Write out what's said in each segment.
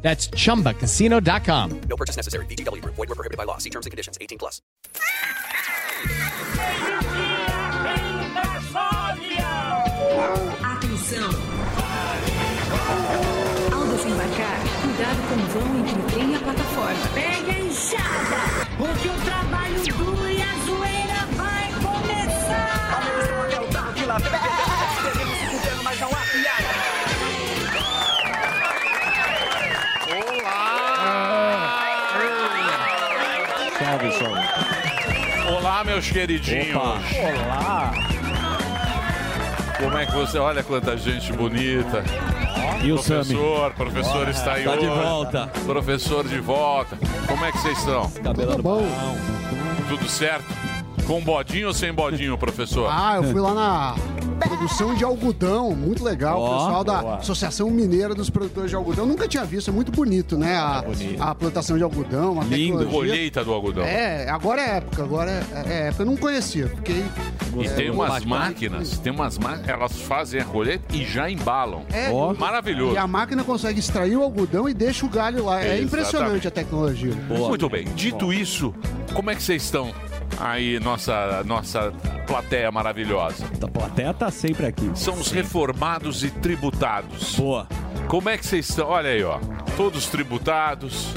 That's chumbacasino.com. No purchase necessary. VGW Group. Void were prohibited by law. See terms and conditions. 18 plus. Atenção! Ao desembarcar, cuidado com o vão entre o trem e a plataforma. Pegue a enxada, porque o Olá, meus queridinhos. Olá. Como é que você. Olha quanta gente bonita. E o professor, professor está aí Tá de hoje. volta. Professor de volta. Como é que vocês estão? Cabelo bom. Tudo certo? Com bodinho ou sem bodinho, professor? Ah, eu fui lá na produção de algodão, muito legal. Ó, o pessoal da boa. Associação Mineira dos Produtores de Algodão. Nunca tinha visto, é muito bonito, né? A, a plantação de algodão, uma Lindo. tecnologia. Colheita do algodão. É, agora é época, agora é, é época. Eu não conhecia, fiquei. E é, tem umas máquinas, tem umas máquinas, elas fazem a colheita e já embalam. É, Maravilhoso. E a máquina consegue extrair o algodão e deixa o galho lá. É Exatamente. impressionante a tecnologia. Muito bem. Dito isso, como é que vocês estão aí, nossa, nossa plateia maravilhosa? A plateia tá sempre aqui. São os reformados e tributados. Boa. Como é que vocês estão? Olha aí, ó. Todos tributados,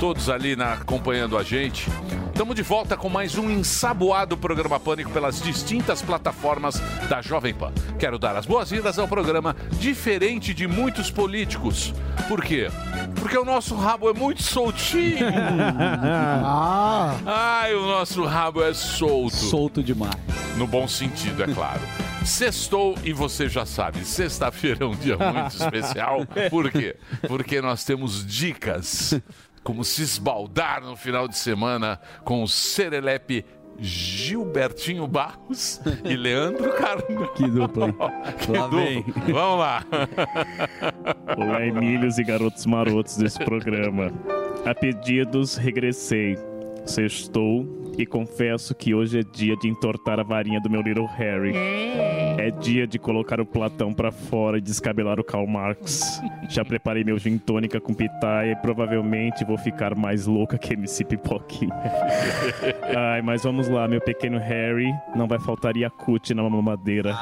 todos ali na, acompanhando a gente. Estamos de volta com mais um ensaboado programa Pânico pelas distintas plataformas da Jovem Pan. Quero dar as boas-vindas ao programa diferente de muitos políticos. Por quê? Porque o nosso rabo é muito soltinho. ah! Ai, o nosso rabo é solto. Solto demais. No bom sentido, é claro. Sextou e você já sabe, sexta-feira é um dia muito especial. Por quê? Porque nós temos dicas como se esbaldar no final de semana com o Serelepe Gilbertinho Barros e Leandro Carmo. Que dupla? Que Lá dupla. vem. Vamos lá. Olá, Emílios e garotos marotos desse programa. A pedidos, regressei. Sextou e confesso que hoje é dia de entortar a varinha do meu Little Harry. É dia de colocar o Platão pra fora e descabelar o Karl Marx. Já preparei meu gin tônica com pitaia e provavelmente vou ficar mais louca que MC Pipoquinha. Ai, mas vamos lá, meu pequeno Harry. Não vai faltar Yakut na mamadeira.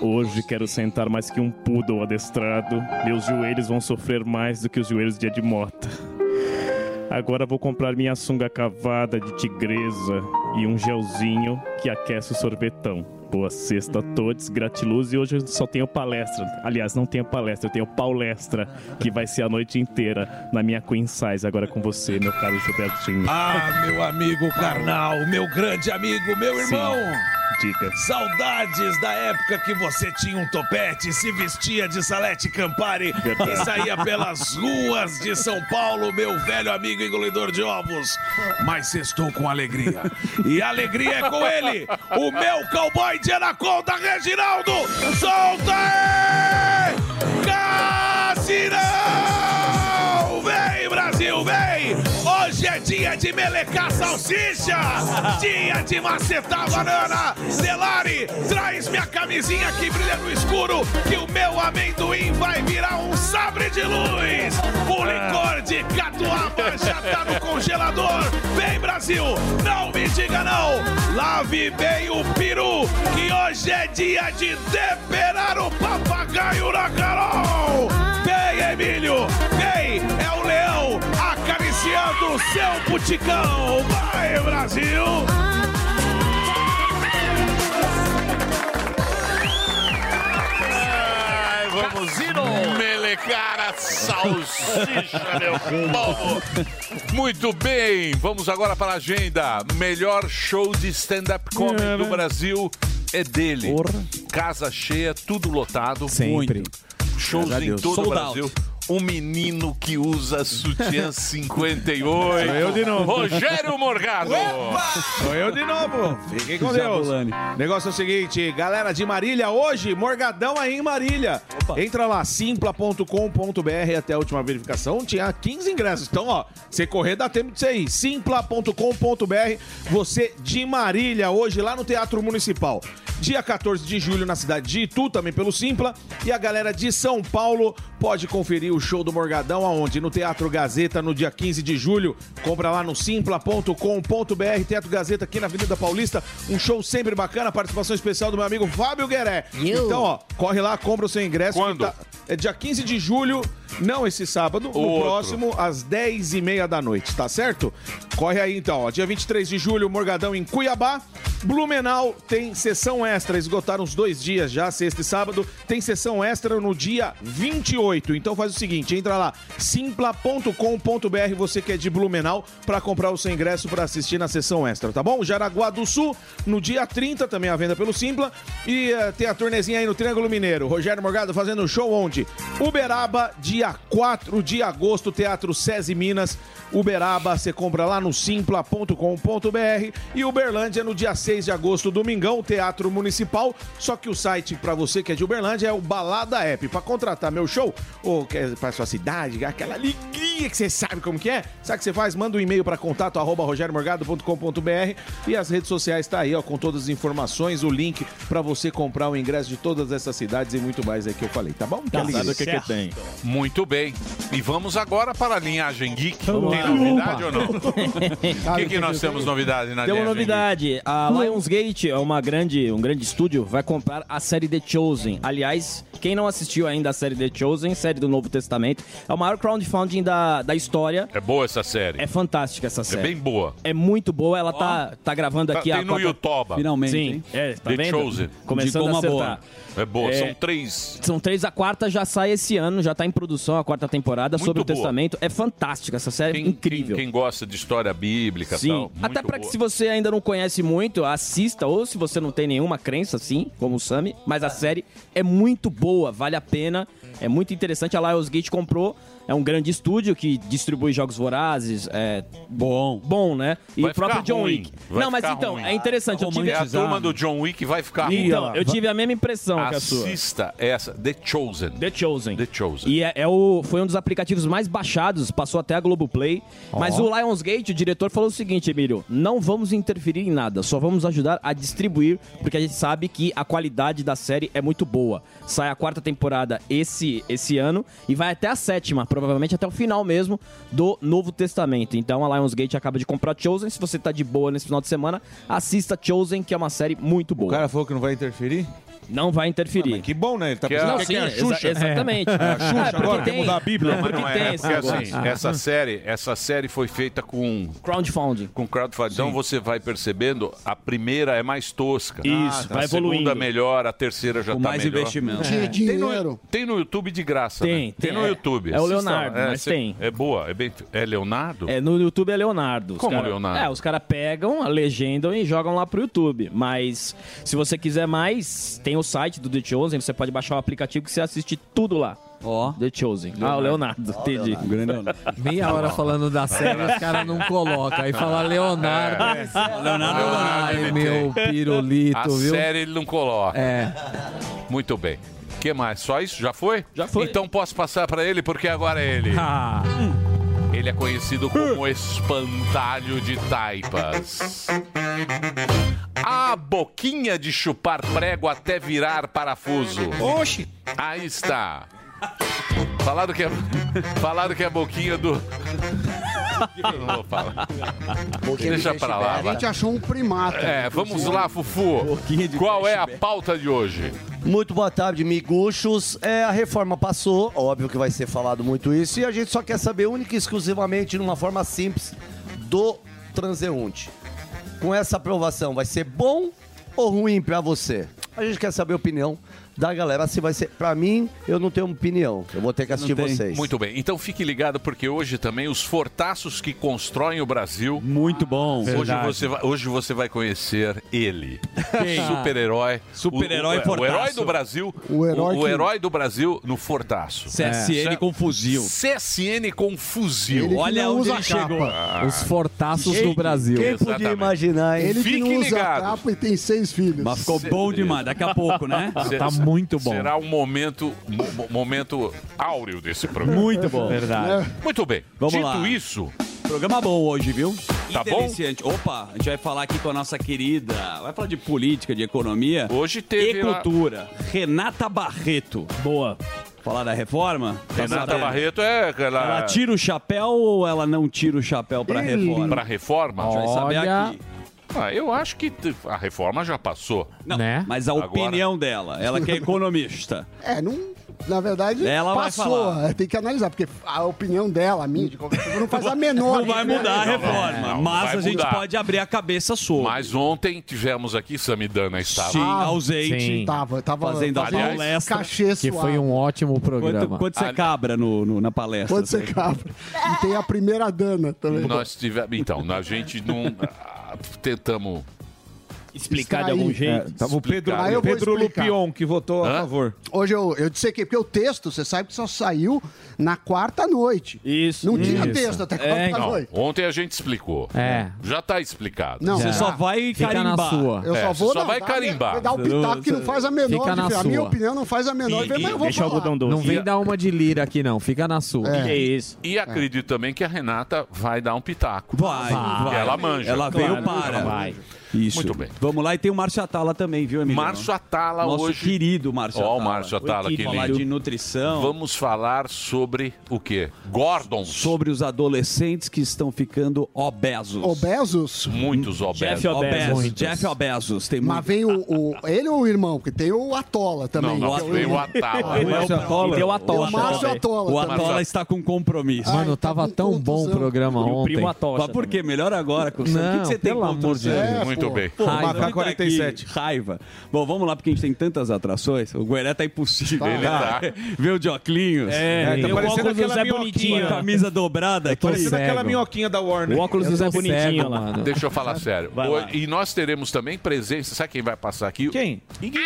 Hoje quero sentar mais que um poodle adestrado. Meus joelhos vão sofrer mais do que os joelhos de Ed Mota. Agora vou comprar minha sunga cavada de tigresa e um gelzinho que aquece o sorvetão. Boa sexta a todos, gratiluz. E hoje eu só tenho palestra. Aliás, não tenho palestra, eu tenho palestra, que vai ser a noite inteira na minha Queen Size. Agora com você, meu caro Gilbertinho. Ah, meu amigo carnal, meu grande amigo, meu Sim. Saudades da época que você tinha um topete, se vestia de Salete Campari Verdade. e saía pelas ruas de São Paulo, meu velho amigo engolidor de ovos. Mas estou com alegria. E a alegria é com ele, o meu cowboy de Anaconda, Reginaldo. Solta aí! Dia de melecar salsicha! Dia de macetar banana! Delari, traz minha camisinha que brilha no escuro, que o meu amendoim vai virar um sabre de luz! O licor de catuaba já tá no congelador! Vem, Brasil! Não me diga não! Lave bem o peru, que hoje é dia de temperar o papagaio na Carol! Vem, Emílio! Vem! É o leão acariciando o seu puticão! Vai, Brasil! Ai, vamos melecar a salsicha, meu povo. Muito bem, vamos agora para a agenda. Melhor show de stand-up comedy do Brasil é dele. Casa cheia, tudo lotado. Sempre. Shows Graças a em todo o Brasil. O menino que usa sutiã 58. Sou eu de novo. Rogério Morgado. Sou eu de novo. Fiquem com Deus. Negócio é o seguinte, galera de Marília, hoje, Morgadão aí em Marília. Entra lá, simpla.com.br até a última verificação. Tinha 15 ingressos. Então, ó, você correr dá tempo de você ir. Simpla.com.br. Você de Marília, hoje lá no Teatro Municipal. Dia 14 de julho na cidade de Itu, também pelo Simpla. E a galera de São Paulo pode conferir o show do Morgadão aonde? No Teatro Gazeta, no dia 15 de julho. Compra lá no simpla.com.br. Teatro Gazeta aqui na Avenida Paulista. Um show sempre bacana. Participação especial do meu amigo Fábio Gueré. Então, ó, corre lá, compra o seu ingresso. Quando? tá- é dia 15 de julho, não esse sábado, o outro. próximo, às 10h30 da noite, tá certo? Corre aí então, ó. Dia 23 de julho, Morgadão em Cuiabá. Blumenau tem sessão extra, esgotaram os dois dias já, sexta e sábado. Tem sessão extra no dia 28. Então faz o seguinte, entra lá, simpla.com.br, você que é de Blumenau, pra comprar o seu ingresso pra assistir na sessão extra, tá bom? Jaraguá do Sul, no dia 30, também a venda pelo Simpla. E eh, tem a turnezinha aí no Triângulo Mineiro. Rogério Morgado fazendo show onde? Uberaba, dia 4 de agosto, Teatro SESI Minas. Uberaba, você compra lá no simpla.com.br. E Uberlândia no dia 6 de agosto, domingão, Teatro Municipal. Só que o site pra você que é de Uberlândia é o Balada App. Pra contratar meu show, ou quer pra sua cidade, aquela alegria que você sabe como que é, sabe o que você faz? Manda um e-mail pra contato arroba rogeriomorgado.com.br e as redes sociais tá aí, ó, com todas as informações, o link pra você comprar o ingresso de todas essas cidades e muito mais aí que eu falei, tá bom? Que alegria. Sabe o que, que tem? Muito bem. E vamos agora para a linhagem geek. Tem novidade ou não? O que, que nós temos novidade na Tem uma linhagem novidade. A Lionsgate é uma grande, um grande estúdio, vai comprar a série The Chosen. Aliás, quem não assistiu ainda a série The Chosen, série do Novo Testamento, é o maior crowdfunding da, da história. É boa essa série. É fantástica essa É série. bem boa. É muito boa, ela tá, tá gravando Tá- aqui tem a no quarta- YouTube. Finalmente, Sim, hein? é, tá The vendo? Chosen. Começando Indicou a uma acertar. boa. É boa. É. São três. São três, a quarta já sai esse ano, já tá em produção a quarta temporada Muito sobre o boa. Testamento. É fantástica essa série, Quem, É incrível. Quem, quem gosta de história bíblica e Sim, tal. até muito para que se você ainda não conhece muito, assista, ou se você não tem nenhuma crença assim, como o Sami, mas a série é muito boa, vale a pena, é muito interessante. A Lionsgate comprou, é um grande estúdio que distribui jogos vorazes, é Bom. bom, né? E Vai o próprio John ruim, Wick. vai Não, mas então, ruim. é interessante, eu tive, É a turma do John Wick vai ficar ruim. então, eu tive a mesma impressão que a sua. Assista essa, The Chosen. The Chosen. The Chosen. E é, é o, foi um dos aplicativos mais baixados, passou até a Globoplay. Mas o Lionsgate, o diretor, falou o seguinte, Emílio: não vamos interferir em nada, só vamos ajudar a distribuir, porque a gente sabe que a qualidade da série é muito boa. Sai a quarta temporada esse, esse ano e vai até a sétima, provavelmente até o final mesmo do Novo Testamento. Então a Lionsgate acaba de comprar Chosen. Se você tá de boa nesse final de semana, assista Chosen, que é uma série muito boa. O cara falou que não vai interferir? Não vai interferir. Que bom, né? Ele tá Que é- pensando que sim, é a exa- Xuxa. exatamente. É a Xuxa Ah, porque agora, quer tem- mudar a Bíblia. Não, Mas não tem é, porque assim, essa série, essa série foi feita com Crowdfunding. com crowdfunding. Então você vai percebendo, a primeira é mais tosca. Isso, vai a segunda evoluindo. melhor, a terceira já Com tá mais melhor. investimento. Tinha Tem no, dinheiro. tem no YouTube de graça, Tem, né? tem, no é. YouTube. É o Leonardo, lá. mas tem. É boa, é bem... É Leonardo? É, no YouTube é Leonardo. Os Como cara- Leonardo? É, os caras pegam, legendam e jogam lá pro YouTube. Mas se você quiser mais, tem o site do The Chosen, você pode baixar o aplicativo que você assiste tudo lá. Ó. The Chosen. Ah, o Leonardo, entendi. Um grande Leonardo. Meia hora falando da série, os caras não colocam. Aí fala Leonardo. Leonardo, Ai, ele meu pirulito, A viu? série ele não coloca. É. Muito bem. O que mais? Só isso? Já foi? Já foi. Então posso passar pra ele, porque agora é ele. Ah, Ele é conhecido como espantalho de taipas. A boquinha de chupar prego até virar parafuso. Oxi! Aí está. Falaram que é, falaram que é a boquinha do. Eu não vou falar. Deixa pra lá. A gente achou um primata. É, vamos lá, Fufu. Qual é a pauta de hoje? Muito boa tarde, miguxos. É, a reforma passou, óbvio que vai ser falado muito isso, e a gente só quer saber única e exclusivamente, numa forma simples, do transeunte. Com essa aprovação, vai ser bom ou ruim pra você? A gente quer saber a opinião da galera se vai ser. Pra mim, eu não tenho opinião. Eu vou ter que assistir vocês. Muito bem. Então fique ligado, porque hoje também os fortaços que constroem o Brasil. Muito bom. Hoje você, vai, hoje você vai conhecer ele. Super-herói. Super-herói o, o, o fortaço. herói do Brasil. O herói o, que- herói do Brasil no fortaço. CSN É. com fuzil. CSN com fuzil. Ele que Olha onde ele capa. chegou. Ah. Os fortaços Quem- do Brasil. Quem podia Exatamente. imaginar, hein? Ele que Fique não usa ligado. capa e tem seis filhos. Mas ficou bom demais. Daqui a pouco, né? Se- Tá muito bom. Será um momento, mo- momento áureo desse programa. Muito bom. Verdade. Muito bem. Vamos Dito lá. isso, Programa bom hoje, viu? Tá bom? Interessante. Opa, a gente vai falar aqui com a nossa querida. Vai falar de política, de economia. hoje E teve lá- cultura. Renata Barreto. Boa. Falar da reforma? Tá Renata sabendo? Barreto é aquela. Ela tira o chapéu ou ela não tira o chapéu pra reforma? Pra reforma? A gente vai saber aqui. Ah, eu acho que a reforma já passou. Não, Né? mas a Agora- opinião dela, ela que é economista. É, não. Na verdade, Ela passou. Tem que analisar, porque a opinião dela, a minha, de qualquer forma, não faz a menor Não vai mudar a reforma, não, não mas a gente mudar. pode abrir a cabeça sobre. Mas ontem tivemos aqui, Samidana estava. Sim, Ah, ausente. sim. Tava, tava Fazendo a palestra. cachê Que suave. foi um ótimo programa. Quanto, quanto você Ah, cabra no, no- na palestra? Quando você cabra. E tem a primeira dana também. Nós tivemos. Então, a gente não. Tentamos. Explicar de algum jeito. Tava o Pedro, Explicar. Aí eu vou Pedro. Lupion que votou Hã? a favor. Hoje eu, eu dissequei, porque o texto, você sabe que só saiu na quarta noite. Isso. Não tinha Isso. texto até quarta É, então. Não, noite. ontem a gente explicou. É. Já está explicado. Não, Você já. só vai Fica na carimbar. sua. Eu É, só você vou só dar- vai dar- carimbar. Vai dar o pitaco que não faz a menor Fica na diferença. A minha opinião não faz a menor diferença, mas eu vou Deixa o algodão doce. Não vem dar uma de lira aqui, não. Fica na sua. É. Que isso. E acredito também que a Renata vai dar um pitaco. Vai. Ela manja. Ela veio para. vai. Isso. Muito bem. Vamos lá, e tem o Márcio Atala também, viu, Emílio? Márcio Atala Nosso hoje. querido Márcio Ó, o Atala. Márcio Atala, que Falar de nutrição. Vamos falar sobre o quê? Gordons. Sobre os adolescentes que estão ficando obesos. Obesos? Muitos obesos. Jeff Obesos. Obesos. Jeff Obesos. Tem Mas muito. vem o, o- Ele ou o irmão? Porque tem o Atola também. Não, não, que é o. Atala. É o Atola. E tem o Atola. Tem o Márcio também. Atola. O também. Atola está com compromisso. Mano, tá tava com tão bom o programa o ontem. primo Atocha. Mas por quê? Melhor agora. Com... o que que você tem pelo amor de Deus. Muito bem. Pô, Raiva. Macaco 47. Raiva. Bom, vamos lá, porque a gente tem tantas atrações. O Gueré tá impossível. Ele Cara, tá. Vê o de óculos. É, tá tem o parecendo óculos do aquela Zé minhoquinha. Bonitinho. Camisa dobrada aqui. tô Parecendo cego. aquela minhoquinha da Warner. O óculos do Zé Bonitinho lá. mano. Deixa eu falar sério. Hoje- e nós teremos também presença. Sabe quem vai passar aqui? Quem?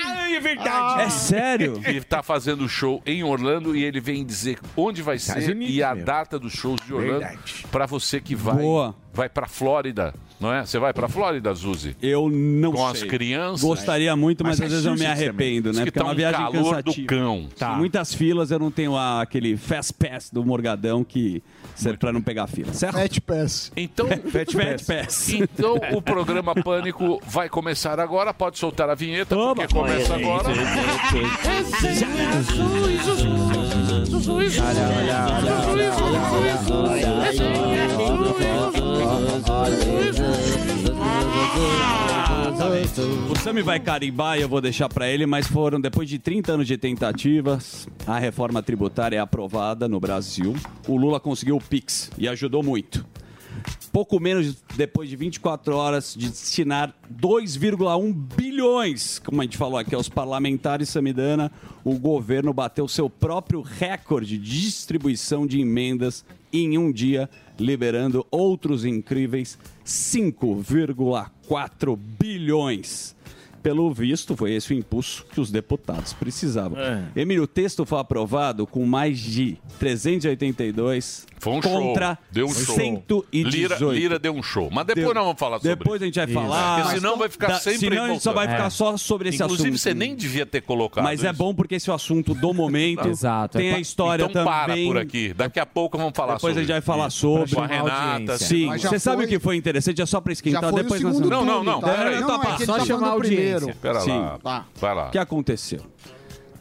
Ah, é verdade. É sério? Ele está fazendo show em Orlando e ele vem dizer onde vai ser Unidos, e a meu. data dos shows de Orlando Verdade. para você que vai Boa. Vai para Flórida, não é? Você vai para Flórida, Zuzi? Eu não Com sei. as crianças? Gostaria muito, mas, Mas às vezes eu me arrependo, Diz né? que Porque é tá uma um viagem calor do cansativa. cão. Tem muitas filas, eu não tenho a- aquele fast pass do Morgadão que serve pra não pegar fila, certo? Fat Pass. Então, Fat pass. então o programa Pânico vai começar agora. Pode soltar a vinheta porque começa agora. O Sami vai carimbar e eu vou deixar pra ele, mas foram depois de 30 anos de tentativas, a reforma tributária é aprovada no Brasil. O Lula conseguiu o Pix e ajudou muito. Pouco menos depois de 24 horas de destinar 2,1 bilhões, como a gente falou aqui, aos parlamentares Samidana, o governo bateu seu próprio recorde de distribuição de emendas em um dia, liberando outros incríveis 5,4 bilhões. Pelo visto, foi esse o impulso que os deputados precisavam. Emílio, o texto foi aprovado com mais de 382 Foi um contra show. Deu um show. 118. Lira, Lira deu um show. Mas depois Deu. nós vamos falar sobre Depois a gente vai Isso. falar. Porque senão vai ficar Da- sempre senão a gente só vai ficar só sobre esse Inclusive, assunto. você nem devia ter colocado Mas é isso. bom porque esse é o assunto do momento. Exato. Tem É a pa- história então também. para por aqui. Daqui a pouco vamos falar Depois sobre a gente vai falar isso. sobre. Com a Renata. Sim, você sabe foi- o que foi interessante? É só pra esquentar. Já foi depois o nós vamos- Não, não, não, tá? peraí, Não, tá é Só chamar falando a audiência. primeiro. Pera Sim. lá. Vai lá. O que aconteceu?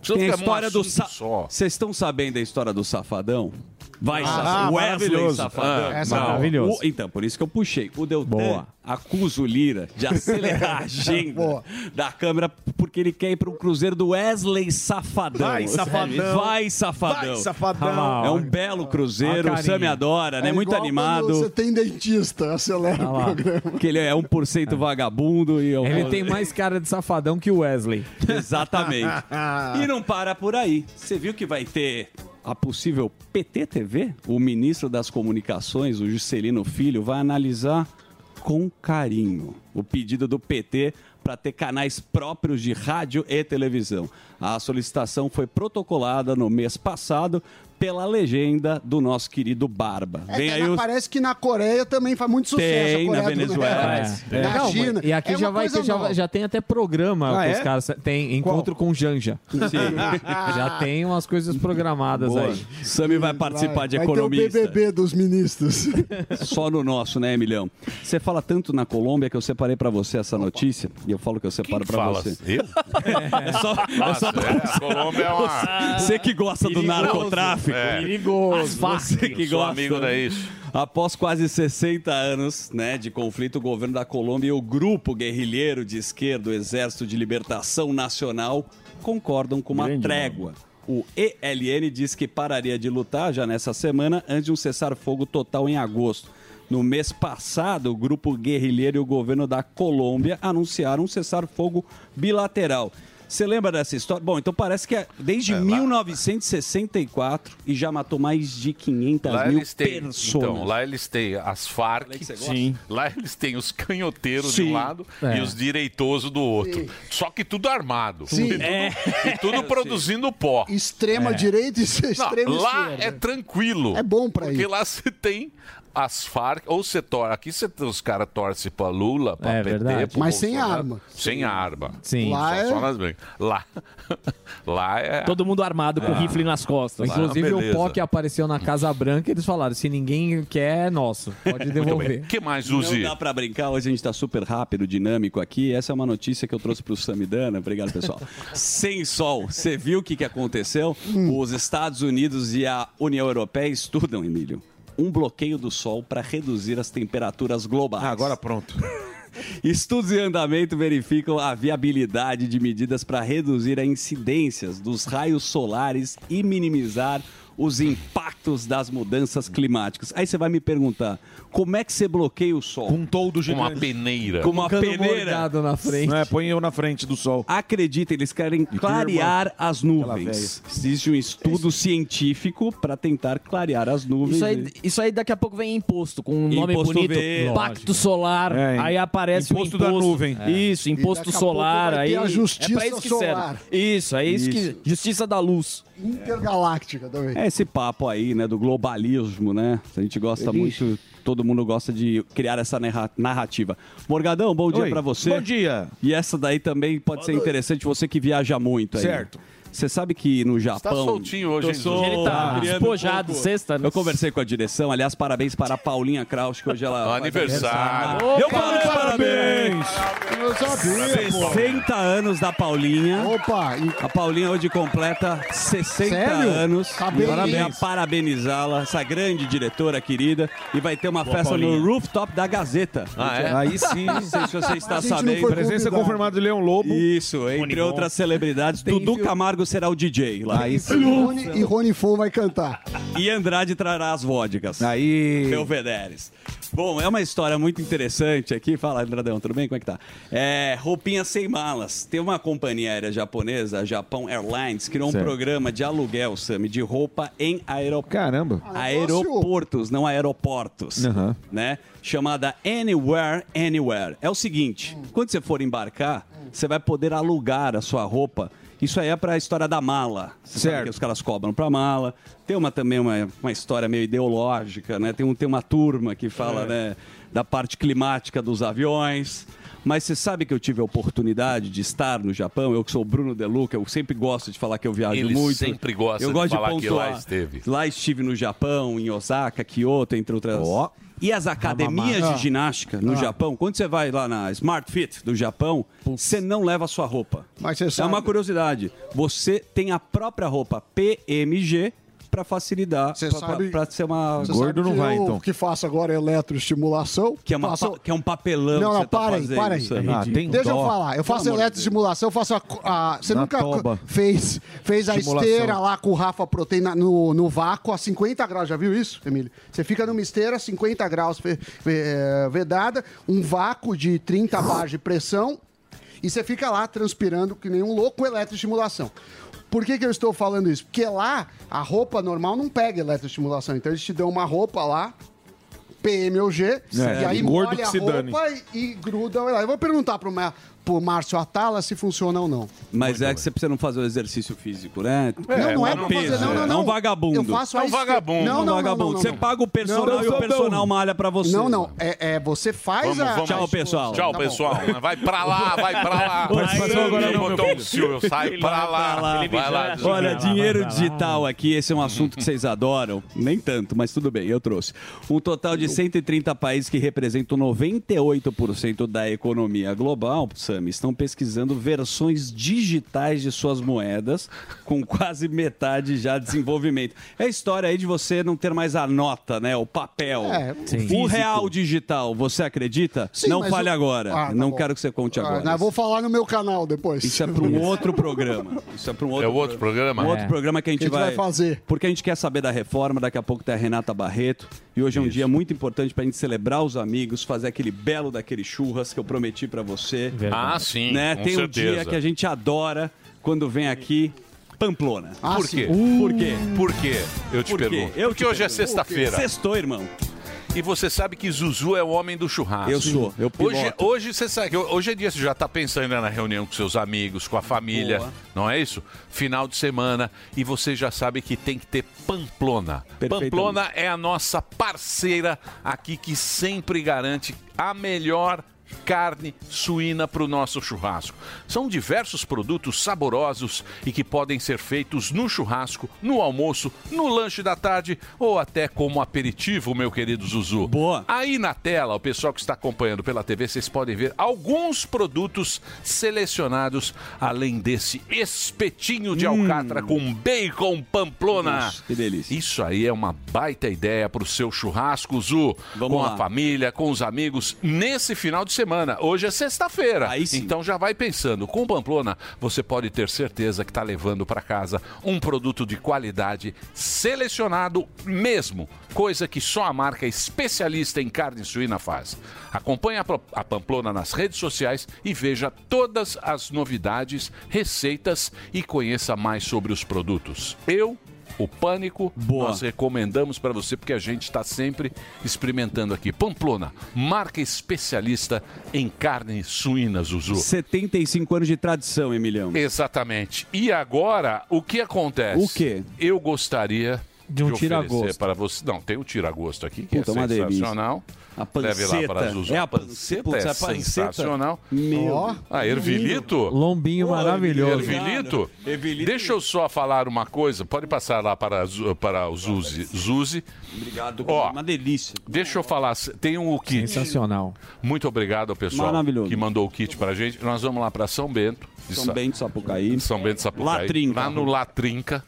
Tem a história do. Vocês estão sabendo da história do Safadão? Vai, Ah, Safadão. Wesley maravilhoso. Safadão. Ah, essa é maravilhoso. o- então, por isso que eu puxei. O Deltan Boa. acusa o Lira de acelerar a agenda da Câmara porque ele quer ir para um cruzeiro do Wesley Safadão. Vai, Safadão. Vai, Safadão. Vai, Safadão. É um belo cruzeiro. Ó, o Sam adora, né? É Muito animado. Você tem dentista, acelera o programa. Que ele é 1% vagabundo e eu Ele tem mais cara de safadão que o Wesley. Exatamente. E não para por aí. Você viu que vai ter a possível PT TV? O ministro das Comunicações, o Juscelino Filho, vai analisar com carinho o pedido do PT para ter canais próprios de rádio e televisão. A solicitação foi protocolada no mês passado pela legenda do nosso querido Barba. É, Vem que aí o Parece que na Coreia também faz muito sucesso. Tem, na do Venezuela. Norte, É. Na Não, China. E aqui É já vai ter, já, já tem até programa Ah, que os é? caras tem encontro com Janja. já tem umas coisas programadas Boa. aí. Sami vai participar de Vai ter o economista. BBB dos ministros. Só no nosso, né, Emilhão? Você fala tanto na Colômbia que eu separei pra você essa notícia e eu falo que eu separo pra fala? você. Eu? É só, é Nossa, só pra é, a Colômbia é uma- Você que gosta do narcotráfico. É. Perigoso. Você que gosta. amigo da isso. Após quase 60 anos né, de conflito, o governo da Colômbia e o grupo guerrilheiro de esquerda, o Exército de Libertação Nacional, concordam com uma trégua. O ELN diz que pararia de lutar já nessa semana antes de um cessar-fogo total em agosto. No mês passado, o grupo guerrilheiro e o governo da Colômbia anunciaram um cessar-fogo bilateral. Você lembra dessa história? Bom, então parece que é desde 1964 e já matou mais de 500 Lá mil eles têm, pessoas. então, lá eles têm as Farc. Sim. lá eles têm os canhoteiros de Sim. um lado É. e os direitosos do outro. Só que tudo armado. Sim. E tudo, É. e tudo produzindo pó. Extrema É. direita e Não, extrema lá esquerda. é tranquilo. É bom pra Porque ir. lá você tem as Farc, ou você torce. Aqui você, os caras torcem pra Lula, pra É PT, verdade. pro Mas sem Bolsonaro. arma. Sem arma. Sim. Lá só, é- só nas brincas. Lá, lá é. Todo mundo armado com Ah. rifle nas costas. Inclusive, o beleza. pó que apareceu na Casa Branca, eles falaram: se ninguém quer, é nosso. Pode devolver. O que mais, Não Uzi? dá pra brincar, hoje a gente tá super rápido, dinâmico aqui. Essa é uma notícia que eu trouxe pro Samidana. Obrigado, pessoal. Sem sol. Você viu o que, que aconteceu? Os Estados Unidos e a União Europeia estudam, Emílio, um bloqueio do sol para reduzir as temperaturas globais. agora pronto. Estudos em andamento verificam a viabilidade de medidas para reduzir as incidências dos raios solares e minimizar os impactos das mudanças climáticas. Aí você vai me perguntar, como é que você bloqueia o sol? Com um toldo Com gigante. uma peneira. Com uma peneira. na frente. Não é, põe eu na frente do sol. Acredita, eles querem clarear as nuvens. Existe um estudo científico para tentar clarear as nuvens. Isso aí, isso aí daqui a pouco vem imposto, com um nome Imposto bonito. verde. Pacto solar. É, aí aparece imposto o da imposto. nuvem. Isso, imposto solar. Aí a justiça é pra isso que solar. serve. Isso, é isso, que. Justiça da luz. Intergaláctica também. É esse papo aí, né, do globalismo, né? A gente gosta muito, todo mundo gosta de criar essa narra- narrativa. Morgadão, bom dia pra você. Bom dia. E essa daí também pode ser interessante, você que viaja muito aí. Certo. Você sabe que no Japão. tá soltinho hoje, hein, solto, Ele tá criando despojado, um sexta, né? Eu conversei com a direção, aliás, parabéns para a Paulinha Kraus, que hoje ela. Aniversário. Eu falei parabéns! Eu sabia, pô. 60 anos da Paulinha. Opa, e A Paulinha hoje completa 60 Sério? anos. Tá Parabéns. Parabenizá-la, essa grande diretora querida. E vai ter uma festa no rooftop da Gazeta. Ah, é? Aí sim. Não sei se você está sabendo. Presença convidado. confirmada de Leão Lobo. Isso, entre outras celebridades. Dudu Camargo será o DJ lá. Aí e Rony, e Rony Fon vai cantar. E Andrade trará as vodkas. Aí. Belvederes. Bom, é uma história muito interessante aqui. Fala, Andradão, tudo bem? Como é que tá? É, roupinha sem malas. Tem uma companhia aérea japonesa, a Japão Airlines, criou um Certo. programa de aluguel, Sami, de roupa em aeroportos. Caramba. Aeroportos, não aeroportos. Aham. Né? Chamada Anywhere, Anywhere. É o seguinte: quando você for embarcar, você vai poder alugar a sua roupa. Isso aí é para a história da mala. Você Certo. que os caras cobram para mala. Tem uma também uma, uma história meio ideológica, né? Tem, um, tem uma turma que fala né, da parte climática dos aviões. Mas você sabe que eu tive a oportunidade de estar no Japão, eu que sou o Bruno Deluca, eu sempre gosto de falar que eu viajo Ele muito. sempre gosta eu de gosto falar que pontuar. lá esteve. Lá estive no Japão, em Osaka, Kyoto, entre outras. Ó. E as academias Ah. de ginástica no Japão, quando você vai lá na Smart Fit do Japão, você não leva a sua roupa. Mas você É sabe. uma curiosidade. Você tem a própria roupa PMG pra facilitar, pra ser uma... Você sabe que eu, que faço agora é eletroestimulação. Que é, uma faço... que é um papelão Não, que não, tá para aí, para aí. Deixa eu falar. Eu faço eletroestimulação, eu faço a. a- você nunca toba. fez, fez a esteira lá com o Rafa Proteína no, no vácuo a 50 graus. Já viu isso, Emílio? Você fica numa esteira 50 graus eh, vedada, um vácuo de 30 bares de pressão e você fica lá transpirando que nem um louco com eletroestimulação. Por que, que eu estou falando isso? Porque lá a roupa normal não pega eletroestimulação. Então eles te dão uma roupa lá, PMOG, e aí gordo molha que a se dane. roupa e, e gruda. Eu vou perguntar pro, Ma- pro Márcio Atala se funciona ou não. Mas é que você precisa não fazer o exercício físico, né? não, não é pra peso, fazer, não, não, não. É um vagabundo. Eu faço é um vagabundo. Não, não, vagabundo. não, não, Você não. paga o personal Não, e eu o personal malha pra você. Não, não. É, é, você faz Vamos, a... vamos. Tchau, pessoal. Tchau, Tá pessoal. Vai pra lá, vai pra lá. Participação agora não, meu filho. sai pra lá. Vai lá. Olha, dinheiro digital aqui, esse é um assunto que vocês adoram. Nem tanto, mas tudo bem, eu trouxe. Um total de 130 países que representam 98% da economia global, Sam, estão pesquisando versões digitais de suas moedas, com quase metade já de desenvolvimento. É a história aí de você não ter mais a nota, né? O papel. É, o real digital, você acredita? Sim, não fale o- agora. Ah, tá não bom. quero que você conte Ah, agora. não, eu vou falar no meu canal depois. Isso é para um outro programa. Isso é para um outro, É outro programa? Um outro É. programa que a gente, Que a gente vai fazer. Porque a gente quer saber da reforma. Daqui a pouco tem a Renata Barreto. E hoje é um dia muito importante para a gente celebrar os amigos, fazer aquele belo daquele churras que eu prometi para você. Ah, sim, Né? com Tem um certeza. dia que a gente adora quando vem aqui. Pamplona. Ah, Por quê? Por quê? Por quê? Eu te Por quê? pergunto. Eu Porque te hoje é pergunto. sexta-feira. Sextou, irmão. E você sabe que Zuzu é o homem do churrasco. Eu sou, eu hoje, piloto. hoje você sabe que hoje é dia você já está pensando na reunião com seus amigos, com a família, Boa. não é isso? Final de semana e você já sabe que tem que ter Pamplona. Pamplona é a nossa parceira aqui que sempre garante a melhor carne suína para o nosso churrasco. São diversos produtos saborosos e que podem ser feitos no churrasco, no almoço, no lanche da tarde ou até como aperitivo, meu querido Zuzu. Boa. Aí na tela, o pessoal que está acompanhando pela TV, vocês podem ver alguns produtos selecionados, além desse espetinho de alcatra com bacon pamplona. Nossa, que delícia. Isso aí é uma baita ideia para o seu churrasco, Zu, Vamos com lá. a família, com os amigos, nesse final de semana. Hoje é sexta-feira. Então já vai pensando, com Pamplona, você pode ter certeza que está levando para casa um produto de qualidade selecionado mesmo, coisa que só a marca especialista em carne suína faz. Acompanhe a Pamplona nas redes sociais e veja todas as novidades, receitas e conheça mais sobre os produtos. Eu o Pânico, nós recomendamos para você porque a gente está sempre experimentando aqui. Pamplona, marca especialista em carne suína, Zuzu. 75 anos de tradição, Emilhão. Exatamente. E agora, o que acontece? O quê? Eu gostaria De um oferecer tira-gosto. para você. Não, tem o tira-gosto aqui, que Puta, é uma delícia. A Leve lá para panceta. É a panceta putz, é a panceta. sensacional. Meu. Ah, Ervilito? Lombinho maravilhoso. Ervilito? Deixa eu só falar uma coisa. Pode passar lá para, a Zu- para o Zuzi. Zuzi. Obrigado. Ó, uma delícia. Deixa eu falar. Tem um kit. Sensacional. Muito obrigado ao pessoal Maravilhoso. que mandou o kit pra gente. Nós vamos lá para São Bento. de São Sa- Bento, Sapucaí. São Bento, Sapucaí. Latrinca. Lá no Latrinca.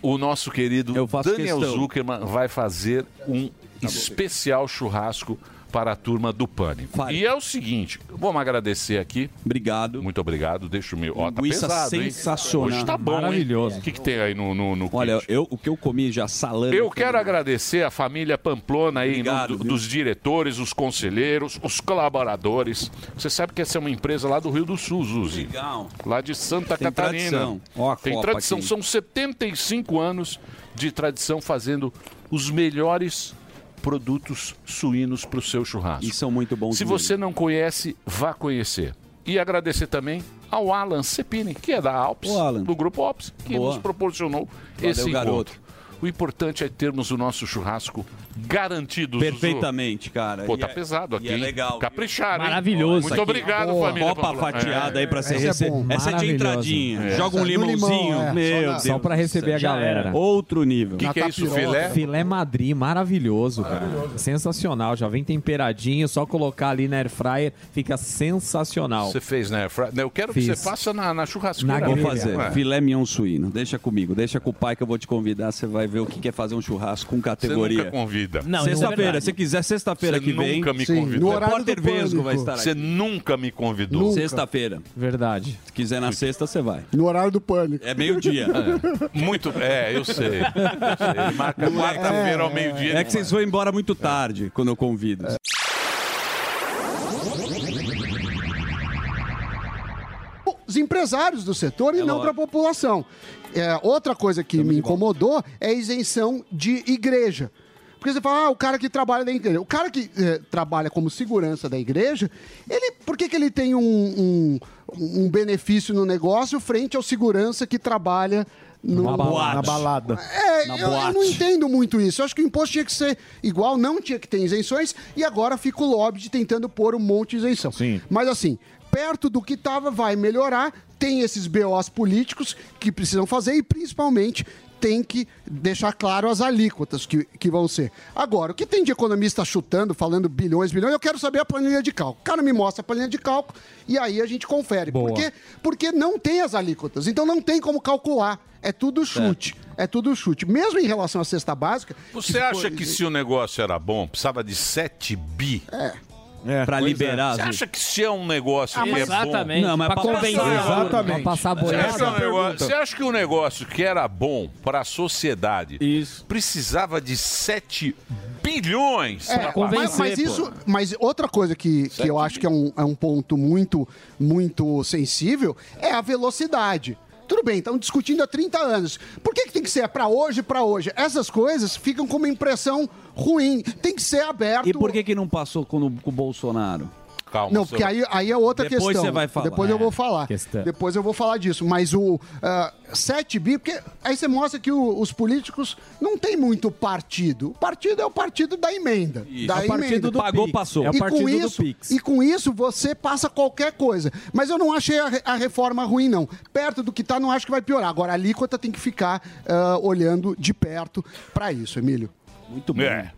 O nosso querido Daniel questão. Zuckerman vai fazer um especial churrasco para a turma do Pânico. E é o seguinte, vamos agradecer aqui. Obrigado. Muito obrigado. Deixa o meu. Ó, tá Linguiça pesado, hein? sensacional. Hoje tá bom? Maravilhoso. O que, que tem aí no, no, no Olha, eu, o que eu comi já salame. eu quero agradecer a família Pamplona aí, em nome do- dos diretores, os conselheiros, os colaboradores. Você sabe que essa é uma empresa lá do Rio do Sul, Zuzi. Legal. Lá de Santa Tem Catarina. tradição. Ó a Tem Copa tradição. aqui. São 75 anos de tradição fazendo os melhores produtos suínos para o seu churrasco. E são muito bons Se mesmo. você não conhece, vá conhecer. E agradecer também ao Alan Cepini, que é da Alps, do Grupo Alps, que Boa. nos proporcionou Valeu, esse garoto. encontro. O importante é termos o nosso churrasco garantido, Zuzu? Perfeitamente, cara. Pô, E tá é- pesado aqui. e é legal? Capricharam? Maravilhoso Muito aqui. obrigado, Boa. família. Copa fatiada aí pra Esse é receber. bom. Essa é de entradinha. É. Joga um limão, limãozinho. é. Meu Só na- Deus. Só pra receber a galera. era. Outro nível. Que que é isso, filé? Filé Madrid, maravilhoso, cara. Sensacional. Já vem temperadinho, só colocar ali na air fryer, fica sensacional. Você fez, né? Fra- Eu quero que Fiz. você faça na, na churrasqueira. Vou mesmo. fazer. É. Filé mignon suíno. Deixa comigo. Deixa com o pai que eu vou te convidar. Você vai ver o que que é fazer um churrasco com categoria. Você nunca convida. Não, Sexta-feira. Se quiser, sexta-feira que vem. nunca me Sim, convidou. no horário Repórter do Vesgo vai estar Você nunca me convidou. Sexta-feira. Verdade. Se quiser na sexta, você vai. No horário do pânico. É meio-dia. Muito. É, eu sei. Eu sei. Marca quarta-feira ao meio-dia. É que vocês vão embora muito tarde quando eu convido. Os empresários do setor e não para a população. É, outra coisa que me incomodou é a isenção de igreja. Porque você fala, ah, o cara que trabalha na igreja. O cara que eh, trabalha como segurança da igreja, ele, por que, que ele tem um, um, um benefício no negócio frente ao segurança que trabalha no, Na balada. Na balada. É, Na eu, eu não entendo muito isso. Eu acho que o imposto tinha que ser igual, não tinha que ter isenções, e agora fica o lobby tentando pôr um monte de isenção. Mas assim, perto do que estava, vai melhorar. Tem esses BOs políticos que precisam fazer e principalmente tem que deixar claro as alíquotas que, que vão ser. Agora, o que tem de economista chutando, falando bilhões, bilhões, eu quero saber a planilha de cálculo. O cara me mostra a planilha de cálculo e aí a gente confere. Por quê? Porque não tem as alíquotas, então não tem como calcular. É tudo chute. É tudo chute. Mesmo em relação à cesta básica. Você acha que se o negócio era bom, precisava de 7 bi? É. pra Pois liberar. Você acha que se é um negócio Ah, que é bom... Exatamente. Não, mas Pra pra convencer. passar- Exatamente. Pra passar Você acha, que boiada. um negócio, você acha que o negócio que era bom para a sociedade precisava de 7 bilhões? É, pra mas, mas isso, mas outra coisa que, que eu acho que é um, é um ponto muito, muito sensível é a velocidade. Tudo bem, estão discutindo há 30 anos. Por que, que tem que ser para hoje, para hoje? Essas coisas ficam com uma impressão ruim. Tem que ser aberto. E por que, que não passou com, o- com o Bolsonaro? Calma. Não, porque aí, aí é outra Depois questão. você vai falar. Depois eu É, vou falar. questão. Depois eu vou falar disso. Mas o ah, 7 bi, porque aí você mostra que o- os políticos não tem muito partido. O partido é o partido da emenda. Isso. Da É o partido emenda. do Pagou, Pix. passou. É o E partido com do isso, Pix. E com isso você passa qualquer coisa. Mas eu não achei a, a reforma ruim, não. Perto do que tá, não acho que vai piorar. Agora a alíquota tem que ficar ah, olhando de perto para isso, Emílio. Muito bom. É.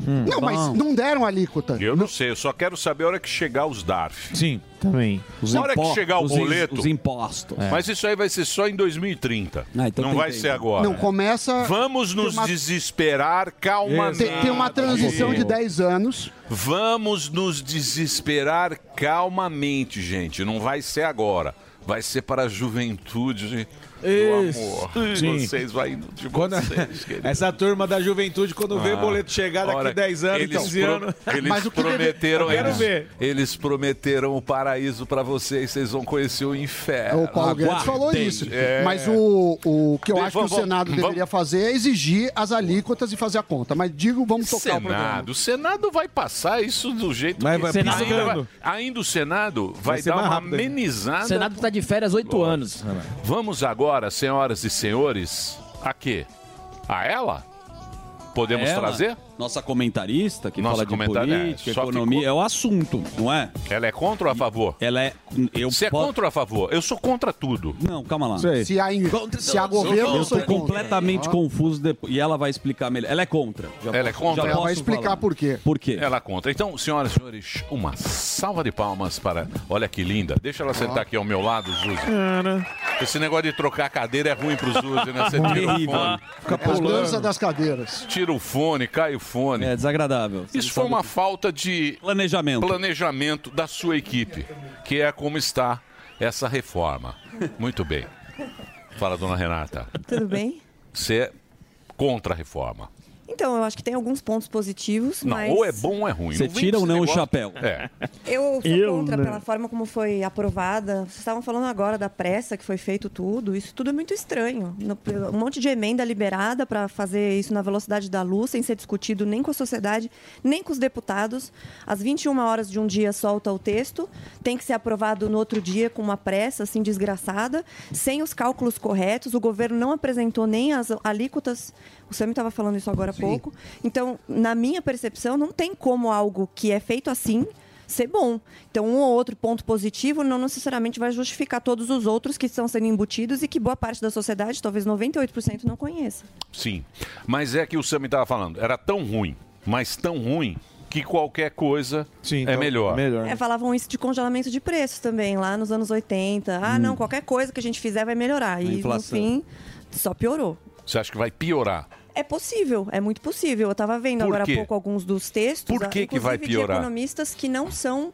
não, mas não deram alíquota. Eu não sei, eu só quero saber a hora que chegar os DARF. Sim, também. Na hora que chegar o os in- boleto. os impostos. É. Mas isso aí vai ser só em 2030. então não tem vai tempo. ser agora. Não, começa. Vamos nos uma- desesperar calmamente. Tem, tem uma transição de 10 anos. Vamos nos desesperar calmamente, gente. Não vai ser agora. Vai ser para a juventude do amor. Sim. Vocês vai indo de Quando- vocês, querido. Essa turma da juventude, quando vê o Ah, boleto chegar daqui ora, 10 anos, eles 15 pro- anos. Eles Mas o deve- prometeram, eles, ver. eles prometeram o paraíso para vocês. Vocês vão conhecer o inferno. O Paulo Guedes falou Aguardem. isso. É. Mas o, o que eu Vamos- acho que o vamos- Senado vamos- deveria fazer é exigir as alíquotas e fazer a conta. Mas digo, vamos tocar o programa. Senado, o Senado vai passar isso do jeito Mas que vai ainda, piscando. vai- ainda o Senado vai, ser dar uma rápido ainda. amenizada. O Senado tá de férias oito anos. Vamos agora, senhoras e senhores, a quê? A ela? Podemos Ela, trazer? Nossa comentarista que Nossa fala de comentarista, política, é, só economia, ficou- é o assunto, não é? Ela é contra ou a favor? Ela é. Eu Você é contra ou a favor? Eu sou contra tudo. Não, calma lá. Se há, in- se há governo, eu eu sou tô contra. completamente confuso depois. E ela vai explicar melhor. Ela é contra. Já Ela é posso- contra? já Ela vai posso falar. por quê. Por quê? Ela é contra. Então, senhoras e senhores, uma salva de palmas para. Olha que linda. Deixa ela sentar aqui ao meu lado, Zuzi. Esse negócio de trocar cadeira é ruim pro Zuzi, né? Você tira o Terrível. fone. Fica As danças das cadeiras. Tira o fone, cai o fone. É desagradável. Isso foi uma falta de planejamento. planejamento da sua equipe, que é como está essa reforma. Muito bem. Fala, dona Renata. Tudo bem? Você é contra a reforma. Então, eu acho que tem alguns pontos positivos, Não, mas ou é bom ou é ruim. Você Não tira ou não o negócio- chapéu? É. eu sou Eu contra não. pela forma como foi aprovada. Vocês estavam falando agora da pressa que foi feito tudo. Isso tudo é muito estranho. Um monte de emenda liberada para fazer isso na velocidade da luz, sem ser discutido nem com a sociedade, nem com os deputados. Às 21 horas de um dia solta o texto, tem que ser aprovado no outro dia com uma pressa assim desgraçada, sem os cálculos corretos. O governo não apresentou nem as alíquotas O Sam estava falando isso agora há pouco. Então, na minha percepção, não tem como algo que é feito assim ser bom. Então, um ou outro ponto positivo não necessariamente vai justificar todos os outros que estão sendo embutidos e que boa parte da sociedade, talvez 98%, não conheça. Sim. Mas é que o Sam estava falando, era tão ruim, mas tão ruim, que qualquer coisa é melhor. É, falavam isso de congelamento de preços também, lá nos anos 80. Ah, não, qualquer coisa que a gente fizer vai melhorar. E, no inflação. fim, só piorou. Você acha que vai piorar? É possível, é muito possível. Eu estava vendo Por agora quê? há pouco alguns dos textos. Por que ah, que vai inclusive piorar? De economistas que não são.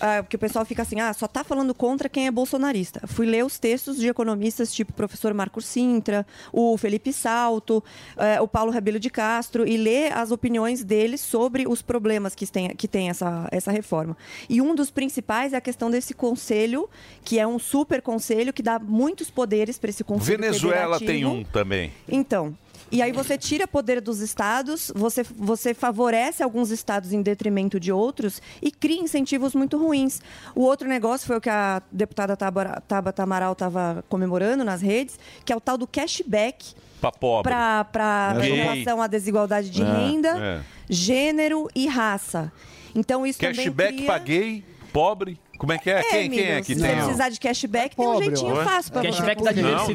ah, porque o pessoal fica assim, ah, só tá falando contra quem é bolsonarista. Fui ler os textos de economistas tipo o professor Marco Sintra, o Felipe Salto, eh, o Paulo Rebelo de Castro, e ler as opiniões deles sobre os problemas que tem, que tem essa, essa reforma. E um dos principais é a questão desse conselho, que é um super conselho que dá muitos poderes para esse conselho. Venezuela tem um também. Então, e aí você tira poder dos estados, você, você favorece alguns estados em detrimento de outros e cria incentivos muito ruins. O outro negócio foi o que a deputada Tabata Amaral estava comemorando nas redes, que é o tal do cashback Pra pobre. para relação à desigualdade de É, renda, é. gênero e raça. Então isso Cashback cria... gay, pobre. Como é que é? quem, quem é que se tem? você precisar de cashback, tem um jeitinho fácil para Não,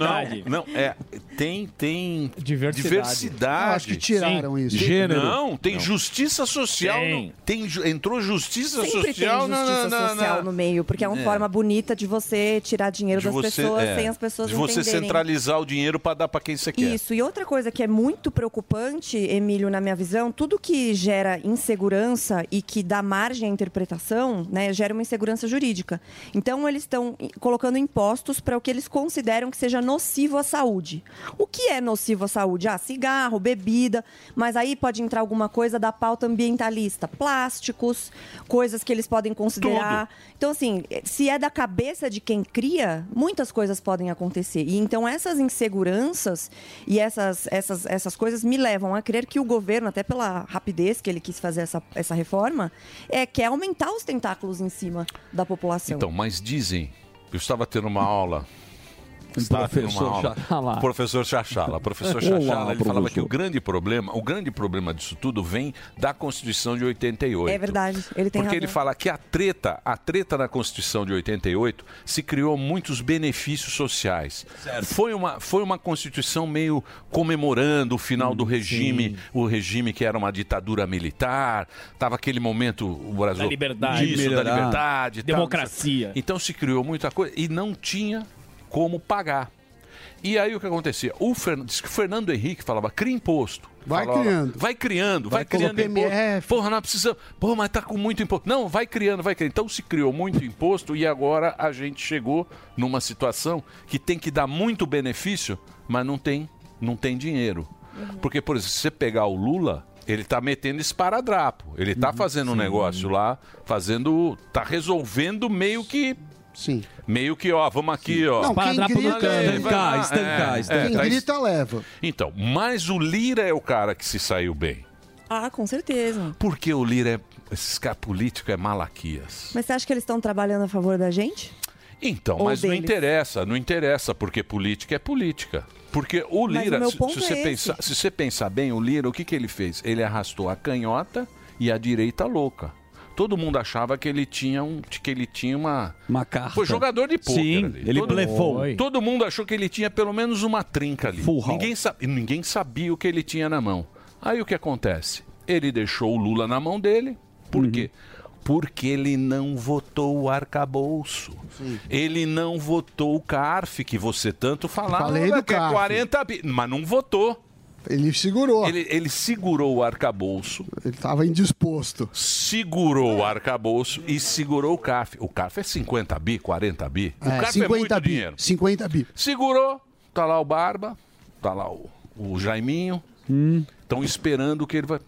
Não, não, é, tem, tem diversidade. Eu acho que tiraram Sim. isso. Tem- Gênero. Não, tem Não. justiça social. Tem. no- Tem, entrou justiça Sempre social tem na- justiça na- na- social no meio, porque é uma É. forma bonita de você tirar dinheiro de das você, pessoas é, sem as pessoas de você entenderem. centralizar o dinheiro para dar para quem você quer. Isso, e outra coisa que é muito preocupante, Emílio, na minha visão, tudo que gera insegurança e que dá margem à interpretação, né, gera uma insegurança jurídica. Então, eles estão colocando impostos para o que eles consideram que seja nocivo à saúde. O que é nocivo à saúde? Ah, cigarro, bebida, mas aí pode entrar alguma coisa da pauta ambientalista, plásticos, coisas que eles podem considerar. Então, assim, se é da cabeça de quem cria, muitas coisas podem acontecer. E então essas inseguranças e essas, essas, essas coisas me levam a crer que o governo, até pela rapidez que ele quis fazer essa, essa reforma, é, quer aumentar os tentáculos em cima da população. Então, mas dizem, eu estava tendo uma aula. Professor. Chachala. O professor Chachala. O professor Olá, Chachala, ele falava professor. que o grande problema, o grande problema disso tudo vem da Constituição de 88. É verdade, ele tem Porque razão. ele fala que a treta, a treta na Constituição de 88 se criou muitos benefícios sociais. Foi uma, foi uma Constituição meio comemorando o final Hum, do regime, o regime que era uma ditadura militar. Tava aquele momento o Brasil Da liberdade. Isso, da liberdade, e tal. Democracia. Então se criou muita coisa e não tinha como pagar. E aí o que acontecia? O Fer... diz que o Fernando Henrique falava, cria imposto. Vai Falava, criando. Vai criando, vai, Vai criando imposto. Porra, não precisa. Porra, mas tá com muito imposto. Não, vai criando, vai criando. Então se criou muito imposto e agora a gente chegou numa situação que tem que dar muito benefício, mas não tem, não tem dinheiro. Porque, por exemplo, se você pegar o Lula, ele tá metendo esparadrapo. Ele tá fazendo um negócio lá, fazendo. tá resolvendo meio que. Sim. Meio que, ó, vamos aqui, ó. Não, quem grita, Estancar, estancar, Quem grita, leva. Então, mas o Lira é o cara que se saiu bem. Ah, com certeza. Porque o Lira é. Esse cara político é Malaquias. Mas você acha que eles estão trabalhando a favor da gente? Então, Ou mas não deles. interessa, não interessa, porque política é política. Porque o Lira, o meu se, ponto se você é pensar, se você pensar bem, o Lira, o que, que ele fez? Ele arrastou a canhota e a direita louca. Todo mundo achava que ele tinha um, que ele tinha uma uma carta. Foi jogador de pôquer. Sim, ali. ele todo, blefou. Todo mundo achou que ele tinha pelo menos uma trinca ali. Full Ninguém, sa ninguém sabia o que ele tinha na mão. Aí o que acontece? Ele deixou o Lula na mão dele. Por Uhum. quê? Porque ele não votou o arcabouço. Ele não votou o CARF, que você tanto falava. Falei do que é CARF. 40 bi, mas não votou. Ele segurou. Ele, ele segurou o arcabouço. Ele estava indisposto. Segurou o arcabouço e segurou o CARF. O CARF é 50 bi, 40 bi. O É, CARF 50 é muito bi. dinheiro. 50 bi. Segurou, tá lá o Barba, tá lá o, o Jaiminho. Estão esperando que ele vai.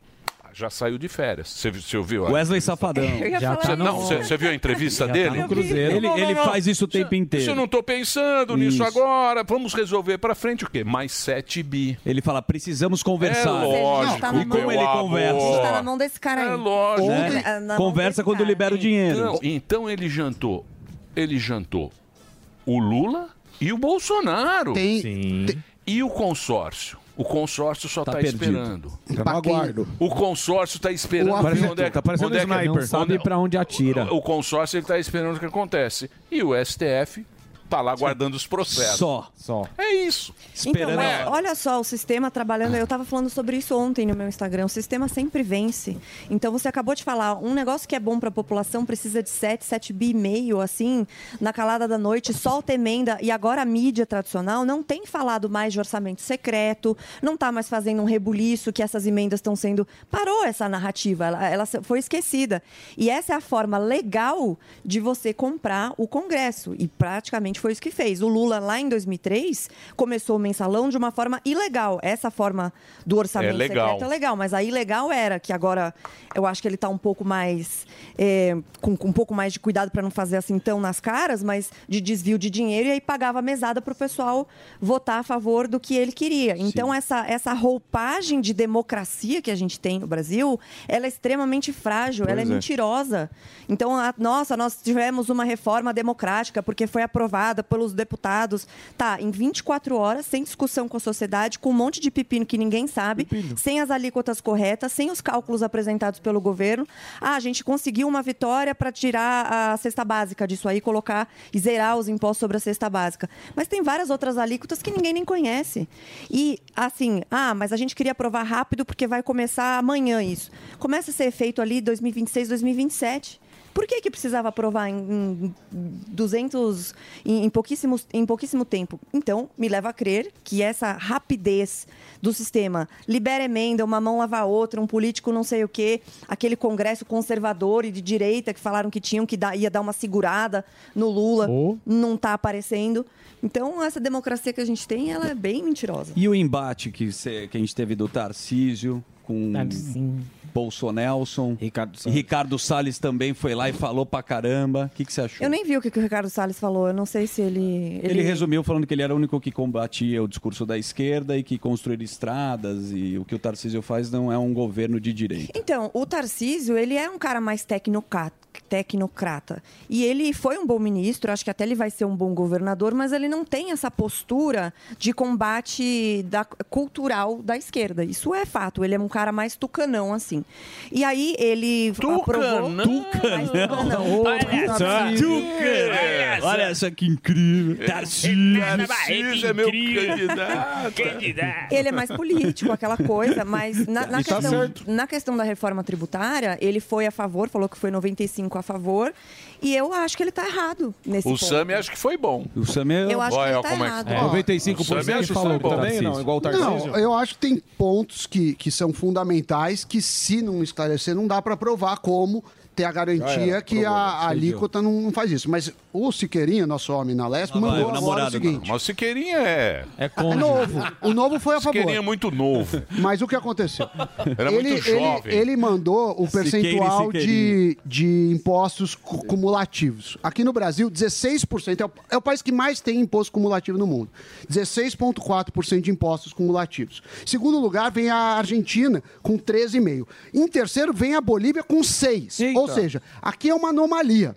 Já saiu de férias. Você, você ouviu? a Wesley? Safadão. Já tá isso. não, você, você viu a entrevista Já tá dele? no Cruzeiro. Ele- ele faz isso o tempo inteiro. Isso eu não tô pensando nisso Isso. agora. Vamos resolver pra frente o quê? Mais 7 bi. Ele fala, precisamos conversar. É lógico, Tá na e como ele A conversa? gente tá na mão desse cara aí. É lógico. Ontem- na mão desse cara. libera o dinheiro. Então, então ele jantou. Ele jantou o Lula e o Bolsonaro. Tem, E o consórcio? O consórcio só Tá está esperando. Tá no Pra quem- aguardo. O consórcio está esperando. O avião- onde é que- tá parecendo onde é que- sniper. Não sabe pra onde atira. O consórcio está esperando o que acontece. E o STF está lá guardando os processos. Só. Só. É isso. Então, mas olha só, o sistema trabalhando. Eu estava falando sobre isso ontem no meu Instagram. O sistema sempre vence. Então você acabou de falar, um negócio que é bom para a população precisa de 7, 7 bi e meio, assim, na calada da noite, solta emenda. E agora a mídia tradicional não tem falado mais de orçamento secreto, não está mais fazendo um rebuliço que essas emendas estão sendo. Parou essa narrativa, ela, ela foi esquecida. E essa é a forma legal de você comprar o Congresso. E praticamente foi isso que fez. O Lula, lá em 2003, começou o mensalão de uma forma ilegal. Essa forma do orçamento É legal. secreto é legal, mas a ilegal era que agora eu acho que ele está um pouco mais. é, com, com um pouco mais de cuidado para não fazer assim tão nas caras, mas de desvio de dinheiro e aí pagava mesada para o pessoal votar a favor do que ele queria. Então, essa, essa roupagem de democracia que a gente tem no Brasil, ela é extremamente frágil, ela é, Pois é. mentirosa. Então, a- nossa, nós tivemos uma reforma democrática porque foi aprovada pelos deputados. Tá, em 24 horas, sem discussão com a sociedade, com um monte de pepino que ninguém sabe, sem as alíquotas corretas, sem os cálculos apresentados pelo governo. Ah, a gente conseguiu uma vitória para tirar a cesta básica disso aí, colocar e zerar os impostos sobre a cesta básica. Mas tem várias outras alíquotas que ninguém nem conhece. E, assim, ah, mas a gente queria aprovar rápido porque vai começar amanhã isso. Começa a ser feito ali 2026, 2027. Por que, que precisava aprovar em, em 200, em, em, pouquíssimos, em pouquíssimo tempo? Então, me leva a crer que essa rapidez do sistema libera emenda, uma mão lava a outra, um político não sei o quê, aquele congresso conservador e de direita que falaram que tinham que dar, ia dar uma segurada no Lula, não está aparecendo. Então, essa democracia que a gente tem, ela é bem mentirosa. E o embate que, cê- que a gente teve do Tarcísio com Bolsonelson. Ricardo Salles. Ricardo Salles também foi lá e falou pra caramba. O que, que você achou? Eu nem vi o que, que o Ricardo Salles falou, eu não sei se ele... Ele... resumiu falando que ele era o único que combatia o discurso da esquerda e que construir estradas e o que o Tarcísio faz não é um governo de direita. Então, o Tarcísio, ele é um cara mais tecnocrata, tecnocrata. E ele foi um bom ministro, acho que até ele vai ser um bom governador, mas ele não tem essa postura de combate da, cultural da esquerda. Isso é fato. Ele é um cara mais tucanão, assim. E aí ele aprovou... Mais tucanão. Olha só! Olha só que incrível. Tarcísio. Tarcísio é meu candidato. Ele é mais político, aquela coisa, mas na, na tá questão, certo. na questão da reforma tributária, ele foi a favor, falou que foi 95 a favor, e eu acho que ele está errado nesse O ponto. Sami acho que foi bom. O Sami Eu acho que ele tá como é errado. É, Ó, 95% o Sami acha que falou foi bom. também, não, igual o Tarcísio. Não, eu acho que tem pontos que, que são fundamentais que, se não esclarecer, não dá para provar como ter a garantia era, que provou, a, a alíquota não, não faz isso. Mas o Siqueirinho, nosso homem na Lesp, mandou agora o seguinte. Mas o Siqueirinha é... É É novo. O novo foi a favor. Siqueirinha é muito novo. Mas o que aconteceu? Era ele, muito ele- jovem. ele mandou o percentual de, de impostos cu- cumulativos. Aqui no Brasil, 16%. É o, é o país que mais tem imposto cumulativo no mundo. 16,4% de impostos cumulativos. Em segundo lugar, vem a Argentina, com 13,5%. Em terceiro, vem a Bolívia, com 6%. Ou seja, aqui é uma anomalia.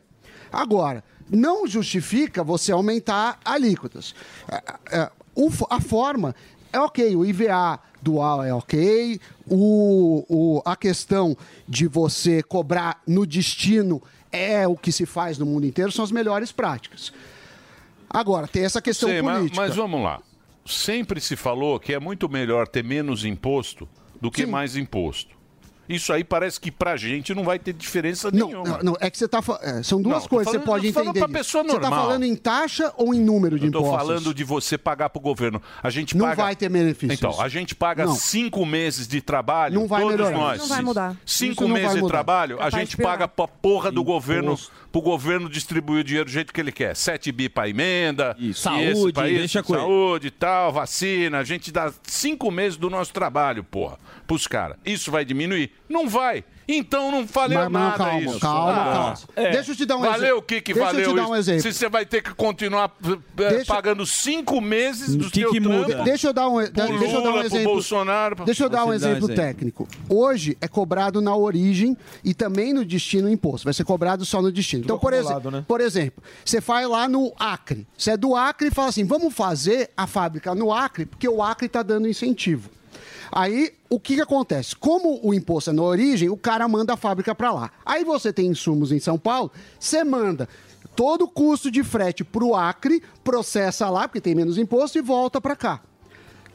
Agora, não justifica você aumentar alíquotas. É, é, fo- a forma é ok, o IVA dual é ok, o, o- a questão de você cobrar no destino é o que se faz no mundo inteiro, são as melhores práticas. Agora, tem essa questão Sei, mas, política. mas vamos lá. Sempre se falou que é muito melhor ter menos imposto do que mais imposto. Isso aí parece que pra gente não vai ter diferença nenhuma. Não, não, é que você está são duas Não, coisas que você pode entender. pra pessoa Você está normal. falando em taxa ou em número de Eu tô impostos? falando de você pagar pro governo. A gente Não paga... vai ter benefícios. Então, a gente paga Não. cinco meses de trabalho, Não vai todos melhorar. nós. Não vai mudar. Cinco Isso não meses de trabalho, a Capaz gente de piorar. paga pra porra do governo, pro governo distribuir o dinheiro do jeito que ele quer. 7 bi pra emenda, esse Saúde, isso, deixa saúde e tal, vacina. A gente dá cinco meses do nosso trabalho, porra, pros caras. Isso vai diminuir. Não vai. Então não valeu Mas, mas nada calma, isso. calma, calma. É. Deixa eu te dar um valeu exemplo. o que que Deixa eu valeu te dar um exemplo. Se você vai ter que continuar eh, Deixa- pagando cinco meses do seu trampo Deixa eu dar um, deixa eu dar um exemplo. Bolsonaro. Deixa eu dar um dá exemplo técnico. Hoje é cobrado na origem e também no destino o imposto. Vai ser cobrado só no destino. Então, por, exemplo, né? por exemplo, você vai lá no Acre. Você é do Acre e fala assim: vamos fazer a fábrica no Acre, porque o Acre está dando incentivo. Aí, o que, que acontece? Como o imposto é na origem, o cara manda a fábrica para lá. Aí você tem insumos em São Paulo, você manda todo o custo de frete para o Acre, processa lá, porque tem menos imposto, e volta para cá.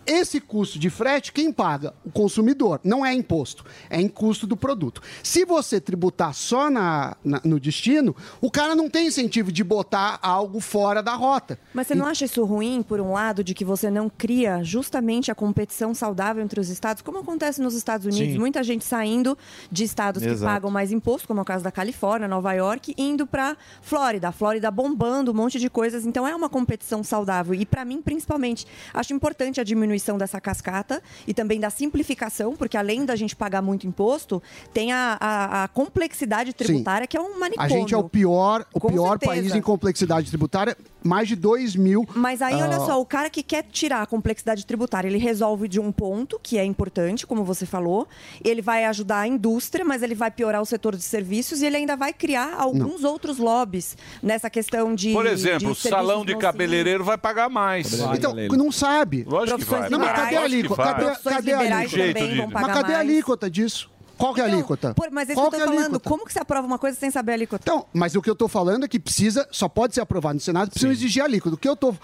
Esse custo de frete, quem paga? O consumidor. Não é imposto, é em custo do produto. Se você tributar só na, na- no destino, o cara não tem incentivo de botar algo fora da rota. Mas você não acha isso ruim, por um lado, de que você não cria justamente a competição saudável entre os estados, como acontece nos Estados Unidos? Sim. Muita gente saindo de estados que Exato. pagam mais imposto, como é o caso da Califórnia, Nova York, indo para Flórida. A Flórida bombando um monte de coisas. Então é uma competição saudável. E para mim, principalmente, acho importante a diminuição dessa cascata e também da simplificação, porque além da gente pagar muito imposto, tem a, a- a complexidade tributária, que é um manicômio. A gente é o pior, o Com pior certeza. país em complexidade tributária, mais de 2 mil. Mas aí, olha ah, só, o cara que quer tirar a complexidade tributária, ele resolve de um ponto, que é importante, como você falou, ele vai ajudar a indústria, mas ele vai piorar o setor de serviços e ele ainda vai criar alguns outros lobbies nessa questão de. Por exemplo, o de salão serviços de não cabeleireiro vai pagar mais. Então, não sabe. Lógico que vai. Não, mas cadê a alíquota? Cadê, cadê a liberais alíquota? Mas cadê a alíquota disso? Qual que é a alíquota? Pô, mas é isso Qual que eu é tô a falando. alíquota? Como que você aprova uma coisa sem saber a alíquota? Então, mas o que eu estou falando é que precisa, só pode ser aprovado no Senado, precisa exigir a alíquota. O que eu estou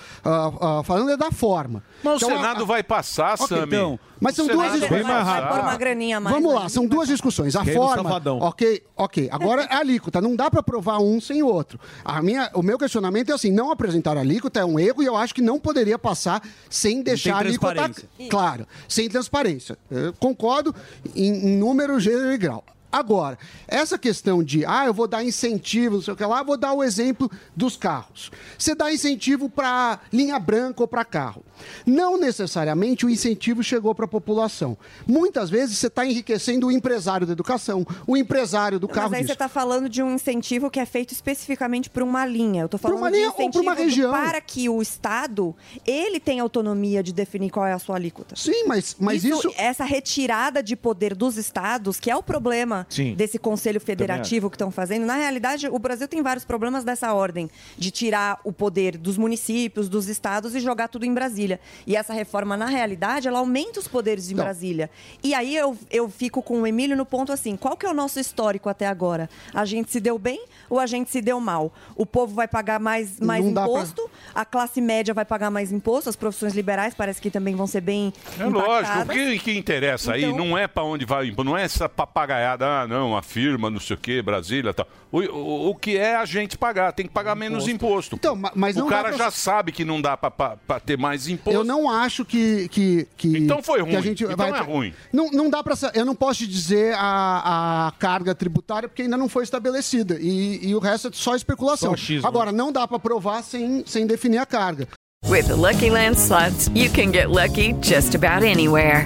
falando é da forma. Mas Então, o a- Senado vai passar, Ok, Sami. então, mas são O duas discussões. vai passar. Vai pôr uma graninha a mais. Vamos lá, são duas discussões. A Queiro forma. Ok, ok. Agora é a alíquota. Não dá para aprovar um sem o outro. A minha, o meu questionamento é assim: não apresentar a alíquota é um erro e eu acho que não poderia passar sem deixar a alíquota. transparência. Claro, sem transparência. Eu concordo em, em número, gênero e grau. Agora, essa questão de, ah, eu vou dar incentivo, não sei o que lá, vou dar o exemplo dos carros. Você dá incentivo para linha branca ou para carro. Não necessariamente o incentivo chegou para a população. Muitas vezes você está enriquecendo o empresário da educação, o empresário do carro Mas aí disso. você está falando de um incentivo que é feito especificamente para uma linha. Eu estou falando uma de linha ou pra incentivo uma do- região. para que o Estado ele tenha autonomia de definir qual é a sua alíquota. Sim, mas, mas isso... essa retirada de poder dos estados, que é o problema Sim. desse Conselho Federativo que estão fazendo. Na realidade, o Brasil tem vários problemas dessa ordem, de tirar o poder dos municípios, dos estados e jogar tudo em Brasília. E essa reforma, na realidade, ela aumenta os poderes de Brasília. E aí eu, eu fico com o Emílio no ponto assim: qual que é o nosso histórico até agora? A gente se deu bem ou a gente se deu mal? O povo vai pagar mais, mais dá pra- imposto, a classe média vai pagar mais imposto, as profissões liberais parece que também vão ser bem. É lógico, o impactadas. que, que interessa aí Então- não é para onde vai o imposto, não é essa papagaiada, ah, não, a firma, não sei o que, Brasília tal. O, o, o que é a gente pagar, tem que pagar menos imposto. Então, ma- mas o cara pra- já sabe que não dá para ter mais imposto. Eu não acho que. que, que Então foi que a ruim. gente Então vai- é ruim. Não, não dá para. Eu não posso te dizer a, a carga tributária porque ainda não foi estabelecida. E, e o resto é só especulação. Só. Agora, não dá para provar sem, sem definir a carga. With the Lucky Land slots, you can get lucky just about anywhere.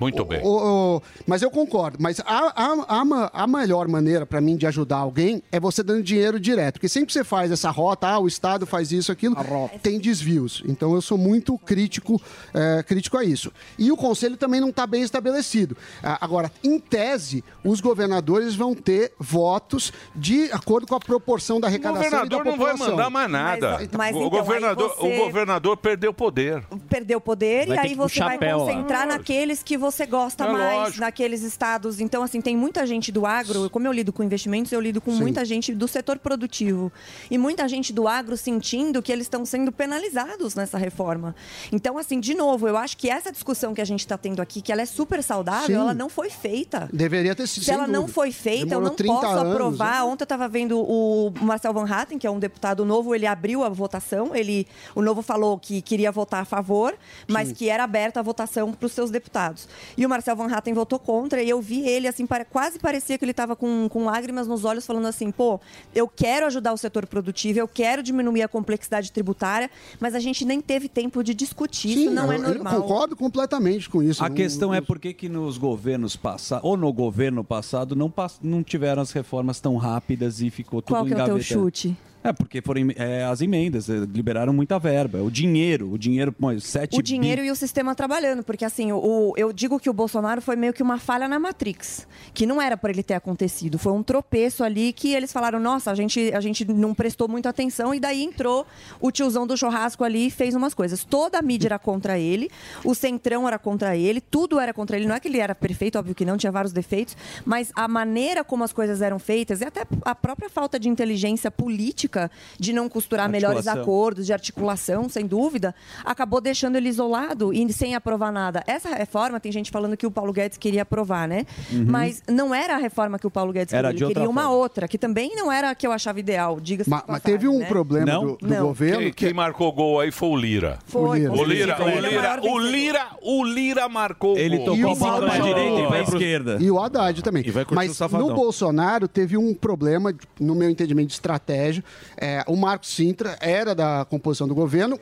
Muito bem. O- o- mas eu concordo. Mas a, a, a, a melhor maneira para mim de ajudar alguém é você dando dinheiro direto. Porque sempre que você faz essa rota, ah, o Estado faz isso, aquilo, tem desvios. Então eu sou muito crítico, é, crítico a isso. E o Conselho também não está bem estabelecido. Agora, em tese, os governadores vão ter votos de acordo com a proporção da O arrecadação e da governador não vai mandar mais nada. Mas- mas o, então, governador, você- o governador perdeu poder. perder o poder Vai e aí você vai concentrar naqueles que você gosta É mais, lógico. naqueles estados. Então, assim, tem muita gente do agro, como eu lido com investimentos, eu lido com Sim. muita gente do setor produtivo. E muita gente do agro sentindo que eles estão sendo penalizados nessa reforma. Então, assim, de novo, eu acho que essa discussão que a gente está tendo aqui, que ela é super saudável, Sim. ela não foi feita. Deveria ter sido. Se ela não dúvida. foi feita, Demorou eu não 30 posso anos, aprovar. né? Ontem eu estava vendo o Marcel Van Hatten, que é um deputado novo, ele abriu a votação. Ele, o novo falou que queria votar a favor, mas que era aberta a votação para os seus deputados. E o Marcel Van Hatten votou contra, e eu vi ele, assim, pare- quase parecia que ele estava com, com lágrimas nos olhos, falando assim: pô, eu quero ajudar o setor produtivo, eu quero diminuir a complexidade tributária, mas a gente nem teve tempo de discutir. Sim, isso não é eu- eu normal. concordo completamente com isso. A Não- questão é por que, que nos governos passados, ou no governo passado, não, pass- não tiveram as reformas tão rápidas e ficou tudo Qual que é o teu chute? É, porque foram é, as emendas, é, liberaram muita verba. O dinheiro, o dinheiro, pô, 7 o dinheiro e o sistema trabalhando, porque assim, o- eu digo que o Bolsonaro foi meio que uma falha na Matrix, que não era para ele ter acontecido, foi um tropeço ali que eles falaram, nossa, a gente, a gente não prestou muita atenção e daí entrou o tiozão do churrasco ali e fez umas coisas. Toda a mídia era contra ele, o centrão era contra ele, tudo era contra ele. Não é que ele era perfeito, óbvio que não, tinha vários defeitos, mas a maneira como as coisas eram feitas e até a própria falta de inteligência política de não costurar melhores acordos, de articulação, sem dúvida, acabou deixando ele isolado e sem aprovar nada. Essa reforma, tem gente falando que o Paulo Guedes queria aprovar, né? Uhum. Mas não era a reforma que o Paulo Guedes Era queria, de ele outra queria uma forma. outra, que também não era a que eu achava ideal, diga-se Mas, mas teve um né? problema do, do Não. governo. Quem, que- quem marcou gol aí foi o Lira. Foi, O Lira. O Lira, o Lira, o Lira, o Lira marcou o Ele gol. tocou E a o bola Paulo- direita e E o- esquerda. E o Haddad também. Mas no Bolsonaro teve um problema, no meu entendimento, de estratégia. É, o Marcos Sintra era da composição do governo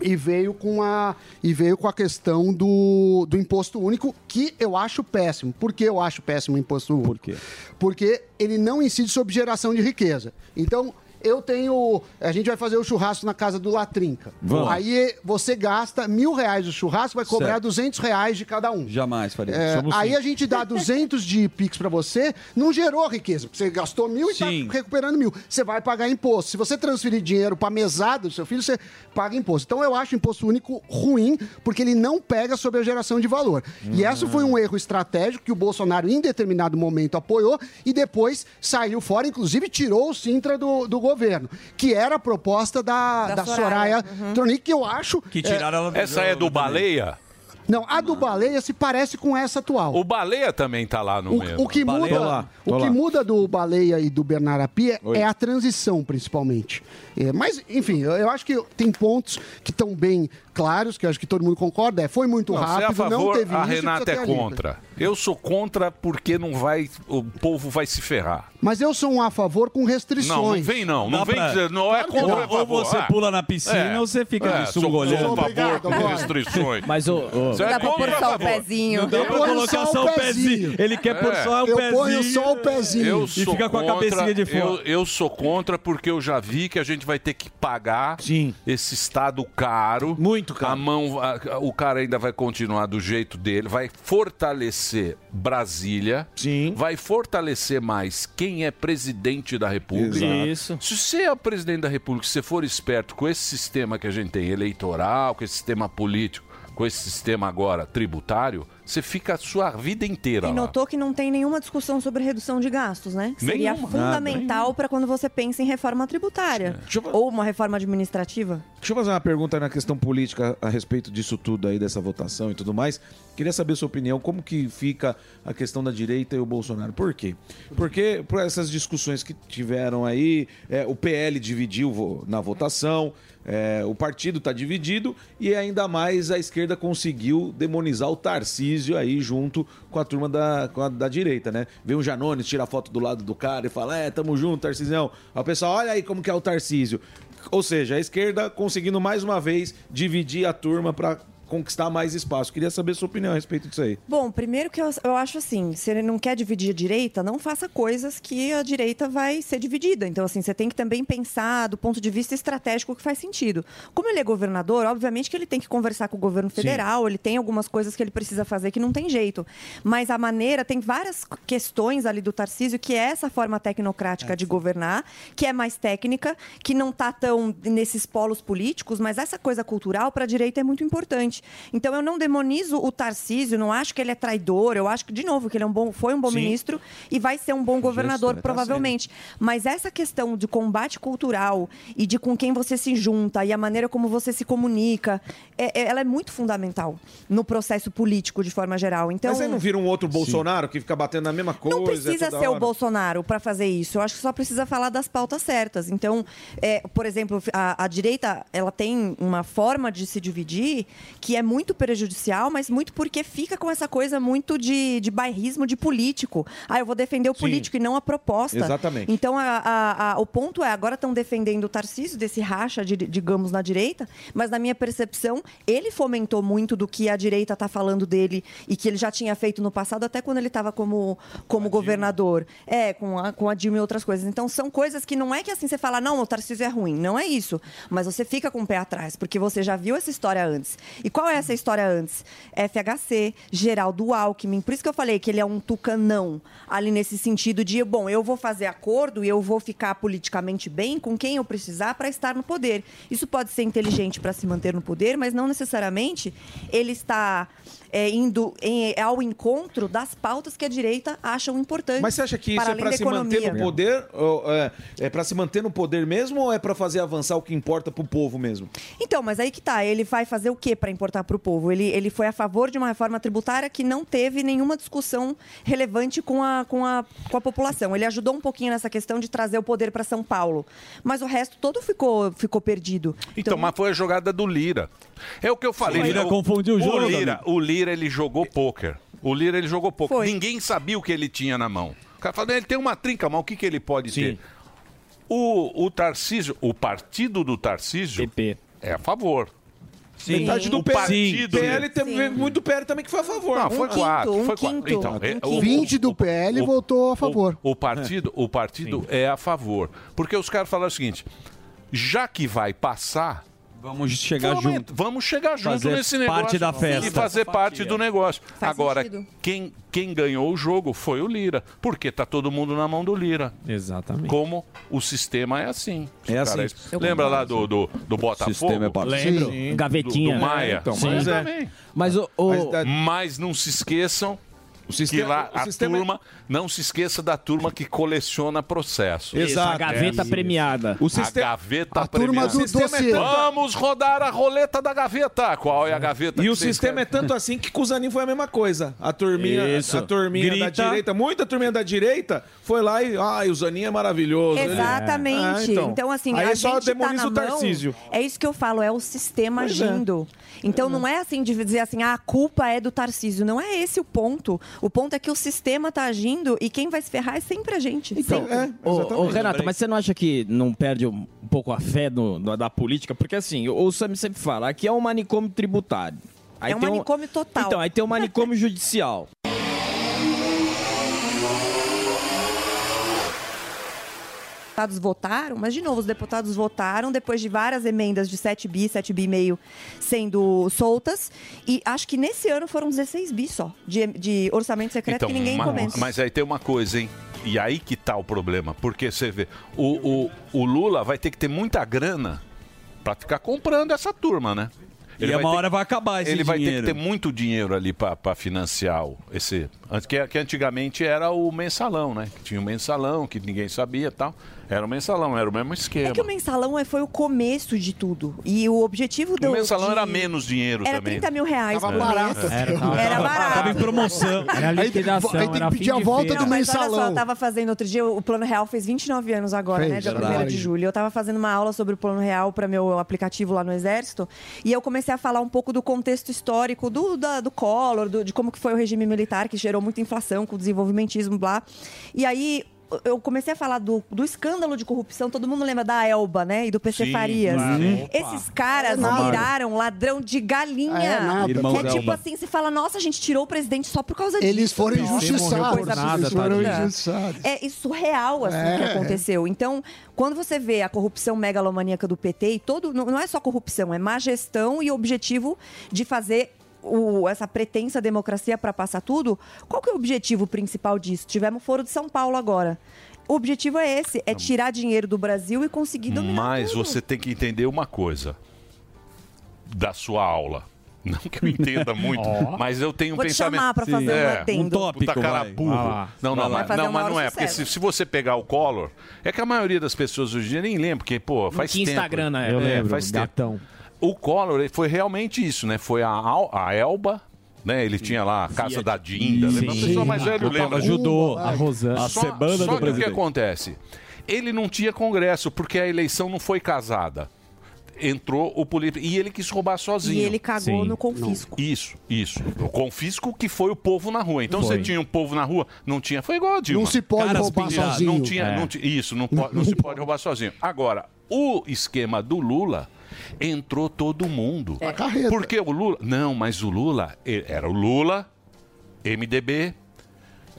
e veio com a, e veio com a questão do, do imposto único, que eu acho péssimo. Por que eu acho péssimo o imposto único? Por quê? Porque ele não incide sobre geração de riqueza. Então, eu tenho. A gente vai fazer o churrasco na casa do Latrinca. Vamos. Aí você gasta mil reais o churrasco, vai cobrar Certo. 200 reais de cada um. Jamais faria. É, aí a gente dá 200 de Pix pra você, não gerou riqueza, porque você gastou mil e Sim. tá recuperando mil. Você vai pagar imposto. Se você transferir dinheiro pra mesada do seu filho, você paga imposto. Então eu acho o imposto único ruim, porque ele não pega sobre a geração de valor. E Hum. esse foi um erro estratégico que o Bolsonaro, em determinado momento, apoiou e depois saiu fora, inclusive tirou o Sintra do, do governo, que era a proposta da, Da da, Soraya. Soraya, Uhum. Tronic, que eu acho. Que tiraram ela do Essa é do Baleia? Não, a do Baleia se parece com essa atual. O Baleia também tá lá no mesmo. O, o que muda, Tô lá, tô o que lá. muda do Baleia e do Bernard Api é, Oi. é a transição, principalmente. É, mas, enfim, eu, eu acho que tem pontos que estão bem claros, que eu acho que todo mundo concorda. É, foi muito Não, você é rápido, a não favor, teve a Renata é contra. Eu sou contra porque não vai, o povo vai se ferrar. Mas eu sou um a favor com restrições. Não, não vem não. Não Dá vem pra- dizer, não é Claro que contra não. é a favor. Ou você Ah, pula na piscina ou você fica de sou- sunga olhando. Sou a favor Obrigado, com restrições. Mas o. Você é Dá pra pôr a só o favor? pezinho. Não dá Eu pra colocar só o pezinho. Ele quer pôr É. só o Eu pezinho. ponho só o pezinho. Eu E sou fica com a contra, cabecinha de fora. Eu, eu sou contra porque eu já vi que a gente vai ter que pagar esse estado caro. Muito caro. A mão, a- o cara ainda vai continuar do jeito dele, vai fortalecer Brasília. Sim. Vai fortalecer mais quem é presidente da República. Isso. Se você é presidente da República, se você for esperto com esse sistema que a gente tem eleitoral, com esse sistema político, com esse sistema agora tributário, você fica a sua vida inteira E lá. notou que não tem nenhuma discussão sobre redução de gastos, né? Que Seria Nenhuma. fundamental para quando você pensa em reforma tributária. Ou uma reforma administrativa. Deixa eu fazer uma pergunta na questão política a respeito disso tudo aí, dessa votação e tudo mais. Queria saber sua opinião, como que fica a questão da direita e o Bolsonaro? Por quê? Porque por essas discussões que tiveram aí, é, o PL dividiu na votação, é, o partido está dividido e ainda mais a esquerda conseguiu demonizar o Tarcísio aí junto com a turma da, a- da direita, né? Vem o Janones, tira a foto do lado do cara e fala, é, tamo junto, Tarcísio. O pessoal, olha aí como que é o Tarcísio. Ou seja, a esquerda conseguindo mais uma vez dividir a turma para conquistar mais espaço. Queria saber sua opinião a respeito disso aí. Bom, primeiro que eu, eu acho assim, se ele não quer dividir a direita, não faça coisas que a direita vai ser dividida. Então, assim, você tem que também pensar do ponto de vista estratégico que faz sentido. Como ele é governador, obviamente que ele tem que conversar com o governo federal, ele tem algumas coisas que ele precisa fazer que não tem jeito. Mas a maneira, tem várias questões ali do Tarcísio que é essa forma tecnocrática de governar, que é mais técnica, que não está tão nesses polos políticos, mas essa coisa cultural para a direita é muito importante. Então eu não demonizo o Tarcísio, não acho que ele é traidor, eu acho que, de novo, que ele é um bom, foi um bom Sim. ministro e vai ser um bom governador, tá provavelmente. Mas essa questão de combate cultural e de com quem você se junta e a maneira como você se comunica, é- é- ela é muito fundamental no processo político, de forma geral. Então, Mas aí não vira um outro Bolsonaro que fica batendo na mesma coisa? não precisa ser o? Bolsonaro para fazer isso. Eu acho que só precisa falar das pautas certas. Então, é, por exemplo, a, a direita ela tem uma forma de se dividir que é muito prejudicial, mas muito porque fica com essa coisa muito de, de bairrismo de político. Ah, eu vou defender o Sim. político e não a proposta. Exatamente. Então, a- a- a- o ponto é, agora estão defendendo o Tarcísio, desse racha, de- digamos, na direita, mas na minha percepção, ele fomentou muito do que a direita está falando dele e que ele já tinha feito no passado, até quando ele estava como, como governador. É, com a, com a Dilma e outras coisas. Então, são coisas que não é que assim você fala, não, o Tarcísio é ruim. Não é isso. Mas você fica com o pé atrás, porque você já viu essa história antes. E qual é essa história antes? FHC, Geraldo Alckmin. Por isso que eu falei que ele é um tucanão, ali nesse sentido de, bom, eu vou fazer acordo e eu vou ficar politicamente bem com quem eu precisar para estar no poder. Isso pode ser inteligente para se manter no poder, mas não necessariamente ele está é, indo em- ao encontro das pautas que a direita acham importantes. Mas você acha que isso para é para se manter economia. no poder? É é para se manter no poder mesmo ou é para fazer avançar o que importa pro povo mesmo? Então, mas aí que tá. Ele vai fazer o que para importar para o povo? Ele, ele foi a favor de uma reforma tributária que não teve nenhuma discussão relevante com a, com, a, com a população. Ele ajudou um pouquinho nessa questão de trazer o poder para São Paulo. Mas o resto todo ficou, ficou perdido. Então, mas foi a jogada do Lira. É o que eu falei. O Lira confundiu o jogo, Lira, amigo. o Lira, ele jogou pôquer. O Lira, ele jogou pôquer. Foi. Ninguém sabia o que ele tinha na mão. O cara falou, ele tem uma trinca, mas o que, que ele pode ter? O, o Tarcísio, o partido do Tarcísio é a favor. Metade do o PL. partido. PL teve muito PL também que foi a favor. Não, né? foi quatro. foi quatro. Então, é, o- 20 do PL votou a favor. O partido, o partido é a favor. Porque os caras falaram o seguinte: já que vai passar. Vamos chegar vamos, junto. Vamos chegar junto Fazer nesse negócio. parte da festa. E fazer parte do negócio. Faz Agora, sentido. quem, quem ganhou o jogo foi o Lira. Porque tá todo mundo na mão do Lira. Exatamente. Como o sistema é assim. É assim. Lembra lá do, do, do Botafogo? Sistema é. Lembro. Sim. Gavetinha. Do, do Maia. Então, Sim. mas é. Também. Mas o. o- Mas não se esqueçam sistema- que lá o a sistema é- turma. Não se esqueça da turma que coleciona processos. Isso, a gaveta premiada. O A gaveta A turma premiada. do dossiê. Vamos rodar a roleta da gaveta. Qual é a gaveta? E o sistema é tanto assim que com o Zanin foi a mesma coisa. A turminha, Isso. a turminha da direita, muita turminha da direita, foi lá e. Ai, o Zanin é maravilhoso. Exatamente. Ah, então. assim, Aí a só gente demoniza tá o Tarcísio. É isso que eu falo, é o sistema Pois é. agindo. Então não é assim de dizer assim, ah, a culpa é do Tarcísio. Não é esse o ponto. O ponto é que o sistema tá agindo e quem vai se ferrar é sempre a gente. Então, Sempre. ô, ô, Renato, mas você não acha que não perde um pouco a fé no- no- da política? Porque assim, o Sam sempre fala, aqui é um manicômio tributário. Aí É um tem manicômio total. Então, aí tem um manicômio judicial. Deputados votaram, mas de novo, os deputados votaram depois de várias emendas de 7 bi, 7 bi e meio sendo soltas. E acho que nesse ano foram 16 bi só de, de orçamento secreto que ninguém comenta. mas aí tem uma coisa, hein? E aí que tá o problema. Porque você vê, o, o, o Lula vai ter que ter muita grana pra ficar comprando essa turma, né? E vai uma ter- hora vai acabar esse Ele vai ter dinheiro. que ter muito dinheiro ali pra pra financiar esse. Que, que antigamente era o mensalão, né? Que tinha o mensalão, que ninguém sabia e tal. Era o mensalão, era o mesmo esquema. É que o mensalão é- foi o começo de tudo. E o objetivo do. O mensalão de- era menos dinheiro Era também. 30 mil reais Tava por barato. Era, tava, era barato. Tava em promoção. Era Aí, liquidação, aí tem era que pedir a volta do Não, mas olha só, mensalão. eu tava fazendo outro dia, o Plano Real fez 29 anos agora, Fez, né? Dia verdade. 1 de julho. Eu tava fazendo uma aula sobre o Plano Real para meu aplicativo lá no Exército. E eu comecei a falar um pouco do contexto histórico do, da- do Collor, do- de como que foi o regime militar, que gerou muita inflação com o desenvolvimentismo, blá. E aí eu comecei a falar do, do escândalo de corrupção, todo mundo lembra da Elba, né? E do PC Sim, Farias. claro. Esses caras É viraram ladrão de galinha. É nada. que é tipo Elba. assim, você fala, nossa, a gente tirou o presidente só por causa disso. Eles foram Nossa, injustiçados. Nada, absurda. foram injustiçados. É surreal, assim, o que É. aconteceu. Então, quando você vê a corrupção megalomaníaca do PT e todo. Não, não é só corrupção, é má gestão e objetivo de fazer. O- essa pretensa democracia para passar tudo, qual que é o objetivo principal disso? Tivemos o Foro de São Paulo agora. O objetivo é esse, é tirar dinheiro do Brasil e conseguir dominar Mas tudo. você tem que entender uma coisa da sua aula. Não que eu entenda muito, Ó. mas eu tenho um Vou te pensamento. chamar pra fazer um é. Um tópico, Puta cara vai. burro. Vai lá. Não, não, mas, não, mas não é. Porque se, se você pegar o Collor, é que a maioria das pessoas hoje em dia nem lembra, porque, pô, faz tempo. Instagram na Eu época. lembro, faz tempo. O Collor foi realmente isso, né? Foi a, Al- a Elba, né? Ele tinha lá a Casa da Dinda, lembra? A pessoa mais velha lembra. judô, a Rosana. A só do que o que acontece? Ele não tinha congresso, porque a eleição não foi casada. Entrou o político. E ele quis roubar sozinho. E ele cagou no confisco. Isso, isso. O confisco que foi o povo na rua. Então Foi. você tinha um povo na rua, não tinha. Foi igual a Dilma. Não se pode Caras roubar sozinho. Não tinha, É. não isso, não, pode, não se pode roubar sozinho. Agora, o esquema do Lula entrou todo mundo. A carreta. Porque o Lula. Não, mas o Lula era o Lula, MDB.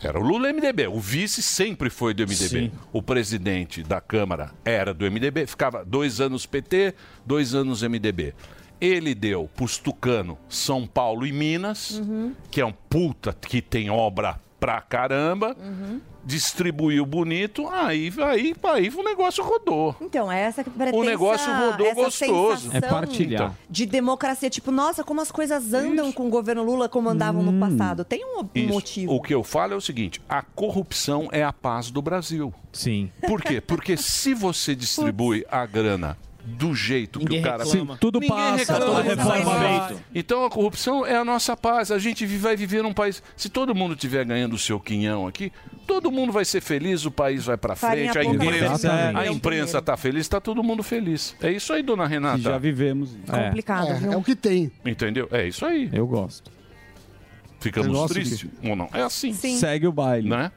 Era o Lula MDB. O vice sempre foi do MDB. Sim. O presidente da Câmara era do MDB. Ficava dois anos PT, dois anos MDB. Ele deu pros Tucano São Paulo e Minas, que é um puta que tem obra pra caramba. Distribuiu bonito, aí, aí, aí o negócio rodou. Então, é essa pretensa, O negócio rodou gostoso. É partilhar. De democracia, tipo, nossa, como as coisas andam com o governo Lula como andavam no passado. Tem um, um Isso. motivo. O que eu falo é o seguinte: a corrupção é a paz do Brasil. Sim. Por quê? Porque se você distribui a grana do jeito Ninguém que o cara reclama. Sim, tudo Ninguém passa, reclama, toda reforma. Então a corrupção é a nossa paz. A gente vai viver num país. Se todo mundo estiver ganhando o seu quinhão aqui, todo mundo vai ser feliz, o país vai pra Farinha frente, a imprensa, a imprensa tá feliz, tá todo mundo feliz. É isso aí, dona Renata. Já vivemos. Complicado, viu? É o que tem. Entendeu? É isso aí. Eu gosto. Ficamos tristes ou não? É assim, Sim. Segue o baile. né?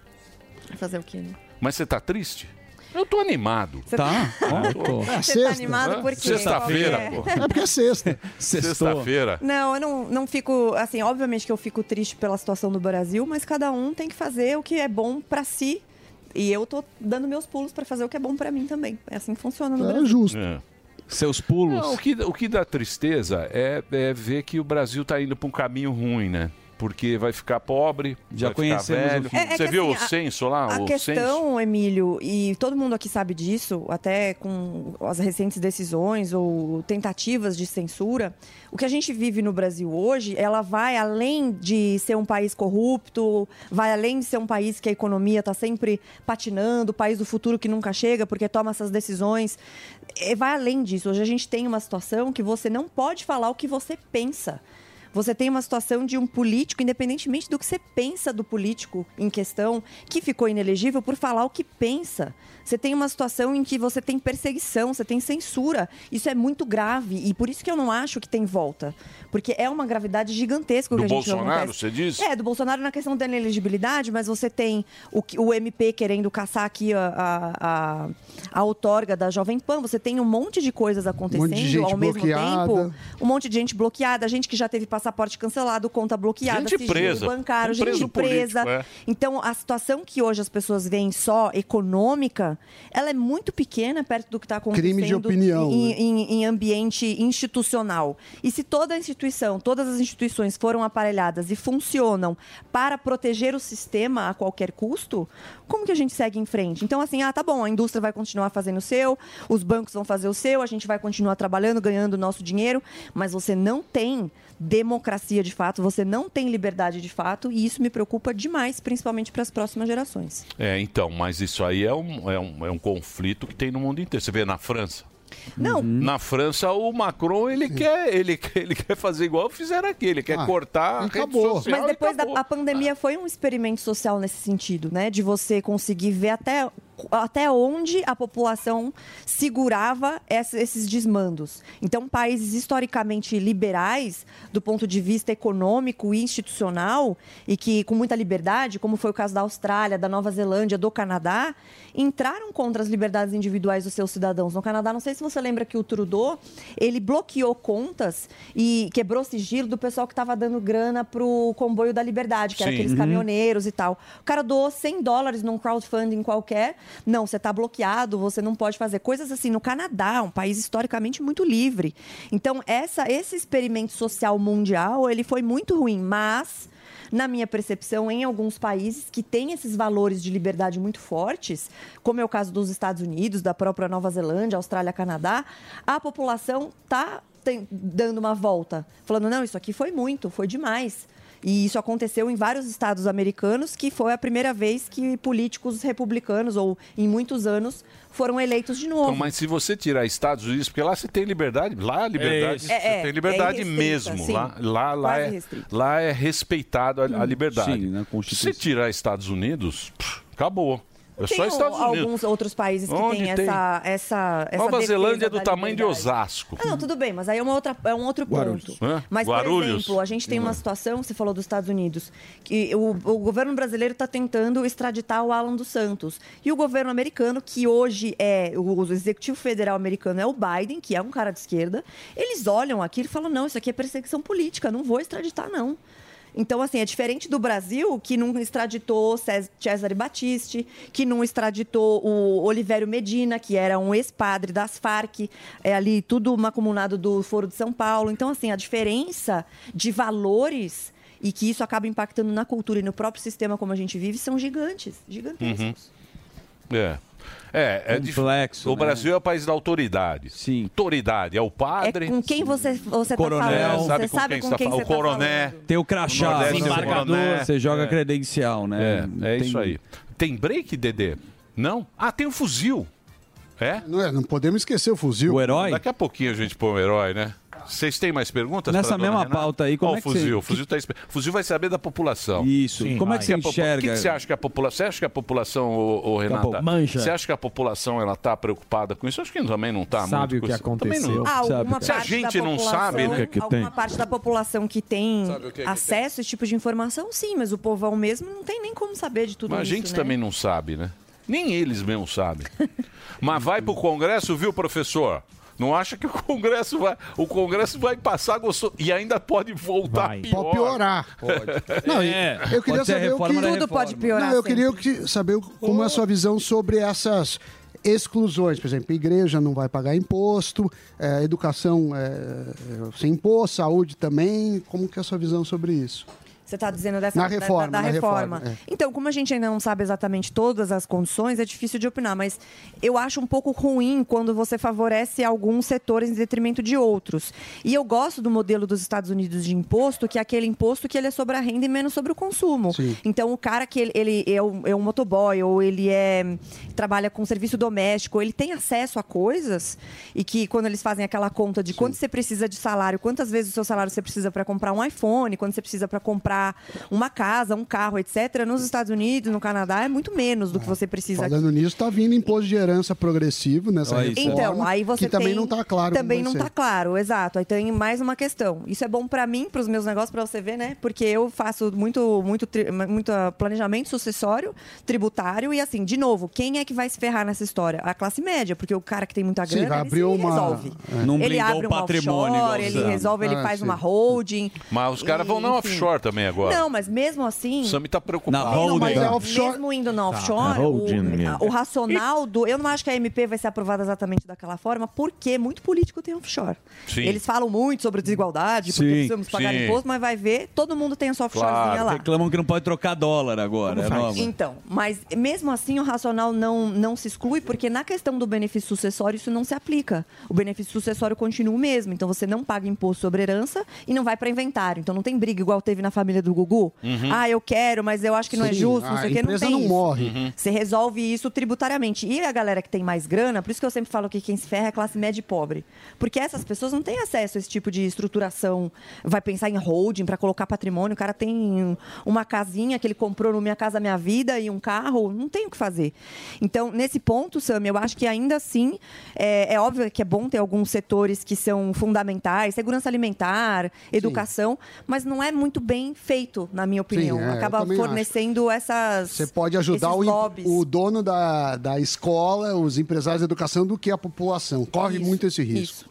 Fazer o quê? né? Mas você tá triste? Eu tô animado. Você Tá? Eu tô. É Você sexta. tá animado por quê? Sexta-feira, Qual pô. que é? É porque é sexta. Sexta-feira. Não, eu não, não fico. Assim, obviamente que eu fico triste pela situação do Brasil, mas cada um tem que fazer o que é bom pra si. E eu tô dando meus pulos pra fazer o que é bom pra mim também. É assim que funciona no É Brasil. justo. É. Seus pulos. Não, o, que, o que dá tristeza é, é ver que o Brasil tá indo para um caminho ruim, né? Porque vai ficar pobre, Já vai conhecemos velho. É- é Você viu assim, o censo lá? A o censo? questão, Emílio, e todo mundo aqui sabe disso, até com as recentes decisões ou tentativas de censura, o que a gente vive no Brasil hoje, ela vai além de ser um país corrupto, vai além de ser um país que a economia está sempre patinando, o país do futuro que nunca chega porque toma essas decisões. É, vai além disso. Hoje a gente tem uma situação que você não pode falar o que você pensa. Você tem uma situação de um político, independentemente do que você pensa do político em questão, que ficou inelegível por falar o que pensa. Você tem uma situação em que você tem perseguição, você tem censura. Isso é muito grave e por isso que eu não acho que tem volta. Porque é uma gravidade gigantesca o Do que a gente Bolsonaro, você diz? É, do Bolsonaro na questão da inelegibilidade, mas você tem o, o MP querendo caçar aqui a, a, a, a outorga da Jovem Pan, você tem um monte de coisas acontecendo monte de gente ao mesmo bloqueada. tempo. Um monte de gente bloqueada, gente que já teve passaporte cancelado, conta bloqueada, Gente presa. bancário, Um gente preso presa. político, é. Então, a situação que hoje as pessoas veem só econômica, ela é muito pequena perto do que está acontecendo Crime de opinião, em, né? em- em ambiente institucional. E se toda a instituição, todas as instituições foram aparelhadas e funcionam para proteger o sistema a qualquer custo, como que a gente segue em frente? Então, assim, ah, tá bom, a indústria vai continuar fazendo o seu, os bancos vão fazer o seu, a gente vai continuar trabalhando, ganhando o nosso dinheiro, mas você não tem democracia de fato, você não tem liberdade de fato, e isso me preocupa demais, principalmente para as próximas gerações. É, então, mas isso aí é um, é, um, é um conflito que tem no mundo inteiro. Você vê na França. Não. Na França, o Macron, ele quer, ele, ele quer fazer igual fizeram aqui. Ele quer Ah, cortar a rede acabou. social Mas depois da a pandemia foi um experimento social nesse sentido, né? De você conseguir ver até até onde a população segurava ess- esses desmandos. Então, países historicamente liberais, do ponto de vista econômico e institucional, e que com muita liberdade, como foi o caso da Austrália, da Nova Zelândia, do Canadá, entraram contra as liberdades individuais dos seus cidadãos. No Canadá, não sei se você lembra que o Trudeau, ele bloqueou contas e quebrou sigilo do pessoal que estava dando grana pro comboio da liberdade, que era Sim. aqueles Uhum. caminhoneiros e tal. O cara doou 100 dólares num crowdfunding qualquer. Não, você está bloqueado, você não pode fazer coisas assim. No Canadá, um país historicamente muito livre. Então, essa, esse experimento social mundial, ele foi muito ruim, mas na minha percepção, em alguns países que têm esses valores de liberdade muito fortes, como é o caso dos Estados Unidos, da própria Nova Zelândia, Austrália, Canadá, a população está dando uma volta, falando: não, isso aqui foi muito, foi demais. E isso aconteceu em vários estados americanos, que foi a primeira vez que políticos republicanos, ou em muitos anos, foram eleitos de novo. Então, mas se você tirar Estados Unidos, porque lá você tem liberdade, lá a liberdade, isso. você É, é, tem liberdade é mesmo. sim. Lá, lá, lá, é, lá é respeitado a, a liberdade. Sim, na se tirar Estados Unidos, pff, acabou. É só Tem Estados alguns Unidos. outros países que Onde têm tem? essa, essa, essa Nova Zelândia é do da tamanho de. Osasco. Ah, não, tudo bem, mas aí é, uma outra, é um outro Guarulhos. ponto. Hã? Mas, Guarulhos. por exemplo, a gente tem uma situação, você falou dos Estados Unidos, que o, o governo brasileiro está tentando extraditar o Alan dos Santos. E o governo americano, que hoje é, o, o executivo federal americano é o Biden, que é um cara de esquerda, eles olham aquilo e falam, não, isso aqui é perseguição política, não vou extraditar, não. Então, assim, é diferente do Brasil, que não extraditou Cés- Cesare Battisti, que não extraditou o Olivério Medina, que era um ex-padre das Farc, é ali tudo macumunado do Foro de São Paulo. Então, assim, a diferença de valores e que isso acaba impactando na cultura e no próprio sistema como a gente vive são gigantes, gigantescos. Uhum. É. É, é complexo. O né? Brasil é o país da autoridade. Sim. Autoridade é o padre. É com quem você você está Coronel, falando, sabe você com sabe quem com você quem tá você falando. O falando. Tem o crachá, Nordeste o embargador, coroné. você joga É. credencial, né? É, é Tem- isso aí. Tem break, Dedê? Não? Ah, tem o fuzil. É? Não, é, não podemos esquecer o fuzil. O herói? Daqui a pouquinho a gente põe o herói, né? Vocês têm mais perguntas? Nessa mesma Renata? pauta aí, como Ó, é que o fuzil? você- O fuzil, tá o fuzil vai saber da população. Isso. Sim. Como é que você a enxerga? O que, que você acha que a população... Você acha que a população, ô, ô, Renata... Acabou. Mancha. Você acha que a população ela tá preocupada com isso? Acho que também não tá Sabe muito o que com isso. Também aconteceu. não. Ah, alguma Se a gente não sabe, né? alguma parte da população que tem Sabe o que que acesso a esse tipo de informação, sim, mas o povão mesmo não tem nem como saber de tudo Mas a isso, gente né? também não sabe, né? Nem eles mesmo sabem. Mas vai pro Congresso, viu, professor? Não acha que o Congresso vai, o Congresso vai passar gostoso e ainda pode voltar pior. Pode piorar. Não, e- É. eu queria Pode saber o que... Tudo pode piorar Não, eu sempre. queria que- saber como é a sua visão sobre essas exclusões. Por exemplo, igreja não vai pagar imposto, é, educação é, é, sem imposto, saúde também. Como que é a sua visão sobre isso? Você está dizendo dessa Na da- reforma, da, da na reforma. reforma, é. Então, como a gente ainda não sabe exatamente todas as condições, é difícil de opinar, mas eu acho um pouco ruim quando você favorece alguns setores em detrimento de outros. E eu gosto do modelo dos Estados Unidos de imposto, que é aquele imposto que ele é sobre a renda e menos sobre o consumo. Então, o cara que ele, ele é, um, é um motoboy ou ele é trabalha com serviço doméstico, ele tem acesso a coisas e que quando eles fazem aquela conta de quanto você precisa de salário, quantas vezes o seu salário você precisa para comprar um iPhone, quando você precisa para comprar uma casa, um carro, etc. Nos Estados Unidos, no Canadá, é muito menos do que você precisa aqui. Falando nisso, está vindo imposto de herança progressivo nessa reforma. Então, aí você que também tem- não está claro. Também não está claro, exato. Aí tem mais uma questão. Isso é bom para mim, para os meus negócios, para você ver, né? Porque eu faço muito, muito, muito planejamento sucessório, tributário e assim, de novo, quem é que vai se ferrar nessa história? A classe média, porque o cara que tem muita Sim, grana, vai ele abrir uma- resolve. é. Não ele abre o um patrimônio, offshore, ele resolve, ele Ah, faz sim. uma holding. Mas os caras vão na offshore também agora. Não, mas mesmo assim. O Sami tá preocupado. Não, mas Tá. é mesmo indo na Tá. offshore, É o, holding. o racional do. Eu não acho que a MP vai ser aprovada exatamente daquela forma, porque muito político tem offshore. Sim. Eles falam muito sobre desigualdade, porque Sim, precisamos pagar sim. imposto, mas vai ver, todo mundo tem a sua offshorezinha lá. Reclamam que não pode trocar dólar agora. É nova. Então, mas mesmo assim o racional não, não se exclui, porque na questão do benefício sucessório isso não se aplica. O benefício sucessório continua o mesmo. Então você não paga imposto sobre herança e não vai para inventário. Então não tem briga igual teve na família do Gugu? Uhum. Ah, eu quero, mas eu acho que não é Sim, justo, não sei o que, não empresa tem não isso. morre. Uhum. Você resolve isso tributariamente. E a galera que tem mais grana, por isso que eu sempre falo que quem se ferra é a classe média e pobre. Porque essas pessoas não têm acesso a esse tipo de estruturação. Vai pensar em holding para colocar patrimônio. O cara tem uma casinha que ele comprou no Minha Casa Minha Vida e um carro. Não tem o que fazer. Então, nesse ponto, Sam, eu acho que ainda assim é, é óbvio que é bom ter alguns setores que são fundamentais, segurança alimentar, educação, mas não é muito bem feito, na minha opinião. é, eu Acaba fornecendo essas. Você pode ajudar o, lobbies. o dono da, da escola, os empresários de educação, do que a população. Corre muito esse risco.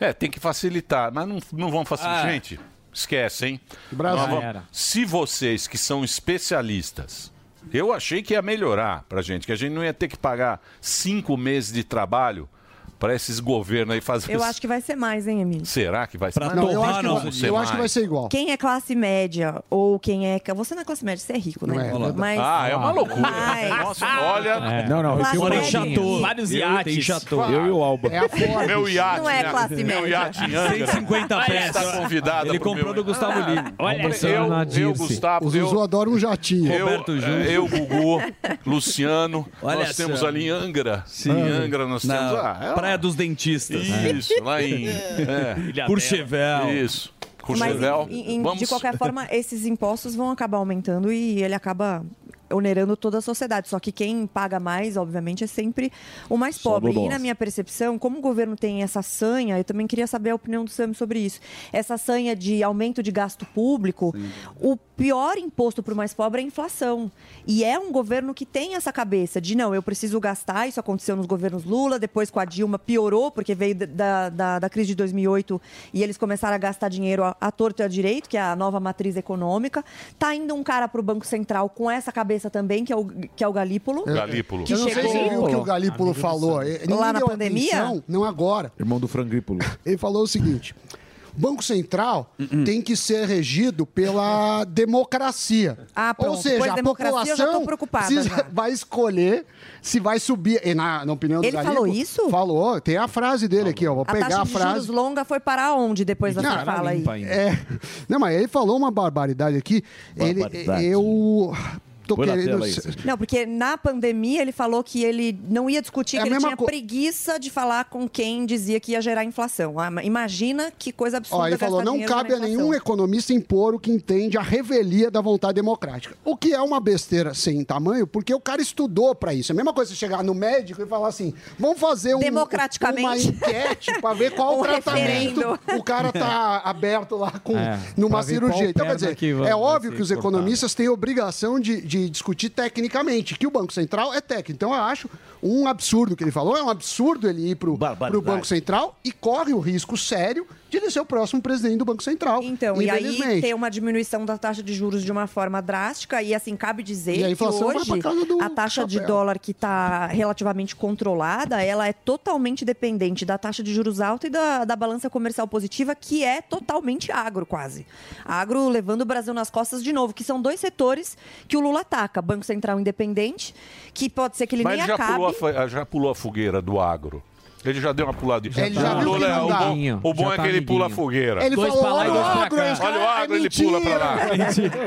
É, tem que facilitar, mas não, não vão facilitar. Ah. Gente, esquece, hein? Brasil. Vamos-. Se vocês que são especialistas, eu achei que ia melhorar pra gente, que a gente não ia ter que pagar cinco meses de trabalho para esses governos aí fazer. Eu acho que vai ser mais, hein, Emílio? Será que vai ser? Não, eu acho que vai- eu acho que vai ser igual. Quem é classe média ou quem é. Você não é classe média, você é rico, né? Não é, Mas, Ah, é uma loucura. Mas- Nossa, olha. É. Não, não, Classe eu média. chateau. Vários Eu iates. tenho chateau. Eu e o Alba. É a Ford. Meu iate. Não é né? classe Meu média. iate em Angra. 150 Olha, pés. Está convidado Ele pro comprou meu- do Gustavo Ah, Lima. Olha, eu, eu. Gustavo, Os eu, Zuzu adoram um jatinho. eu, eu, Gugu, Luciano, Olha nós temos ali em Angra. Sim. Em Angra nós temos. Ah, é Praia dos Dentistas. Isso, lá em. É. Courchevel. Isso. Mas, Courchevel. em- em- Vamos... de qualquer forma, esses impostos vão acabar aumentando e ele acaba onerando toda a sociedade. Só que quem paga mais, obviamente, é sempre o mais Só pobre. E na minha percepção, como o governo tem essa sanha, eu também queria saber a opinião do Sam sobre isso. Essa sanha de aumento de gasto público, o pior imposto para o mais pobre é a inflação. E é um governo que tem essa cabeça de não, eu preciso gastar. Isso aconteceu nos governos Lula, depois com a Dilma piorou, porque veio da, da, da crise de 2008 e eles começaram a gastar dinheiro à, à torto e à direito, que é a nova matriz econômica. Tá indo um cara para o Banco Central com essa cabeça também, que é o, que é o Galípolo. Galípolo. Que eu não sei se chegou- você viu o que o Galípolo falou. Lá na pandemia? atenção, não agora. Irmão do Frangrípolo. Ele falou o seguinte: o Banco Central Hum, tem que ser regido pela democracia. Ah, pronto. Ou seja, Pois a população preocupada precisa- já. vai escolher se vai subir. E na, na opinião do Ele falou isso? Falou. Tem a frase dele aqui, ó. Vou A pegar taxa a de frase. juros longa foi para onde depois da Não, sua fala aí? É. Não, mas ele falou uma barbaridade aqui. Barbaridade. Ele, eu tô Põe na querendo. tela aí, Não, porque na pandemia ele falou que ele não ia discutir, É a que ele tinha co- preguiça de falar com quem dizia que ia gerar inflação. Ah, Imagina que coisa absurda Ó, ele falou, não cabe a inflação." nenhum economista impor o que entende a revelia da vontade democrática. O que é uma besteira sem tamanho, porque o cara estudou pra isso. É a mesma coisa você chegar no médico e falar assim, vamos fazer um, Democraticamente. uma enquete pra ver qual Um o tratamento referendo. o cara tá aberto lá com, É, numa cirurgia. Então, quer dizer, é óbvio que os cortada. economistas têm obrigação de, de discutir tecnicamente, que o Banco Central é técnico. Então, eu acho um absurdo o que ele falou. É um absurdo ele ir pro, pro Banco Central e corre o risco sério de ele ser o próximo presidente do Banco Central. Então, e aí tem uma diminuição da taxa de juros de uma forma drástica, e assim, cabe dizer E a que inflação vai hoje a taxa de chapéu. dólar que está relativamente controlada, ela é totalmente dependente da taxa de juros alta e da, da balança comercial positiva, que é totalmente agro, quase. Agro levando o Brasil nas costas de novo, que são dois setores que o Lula ataca. Banco Central independente, que pode ser que ele Mas nem já acabe. pulou, a, já pulou a fogueira do agro. Ele já deu uma puladinha. Ele já o, viu Lula que é- o bom, o bom Já é tá que ele pula a amiguinho. fogueira. Ele Dois falou, pra lá e olha o agro, Olha o agro, é ele pula pra lá.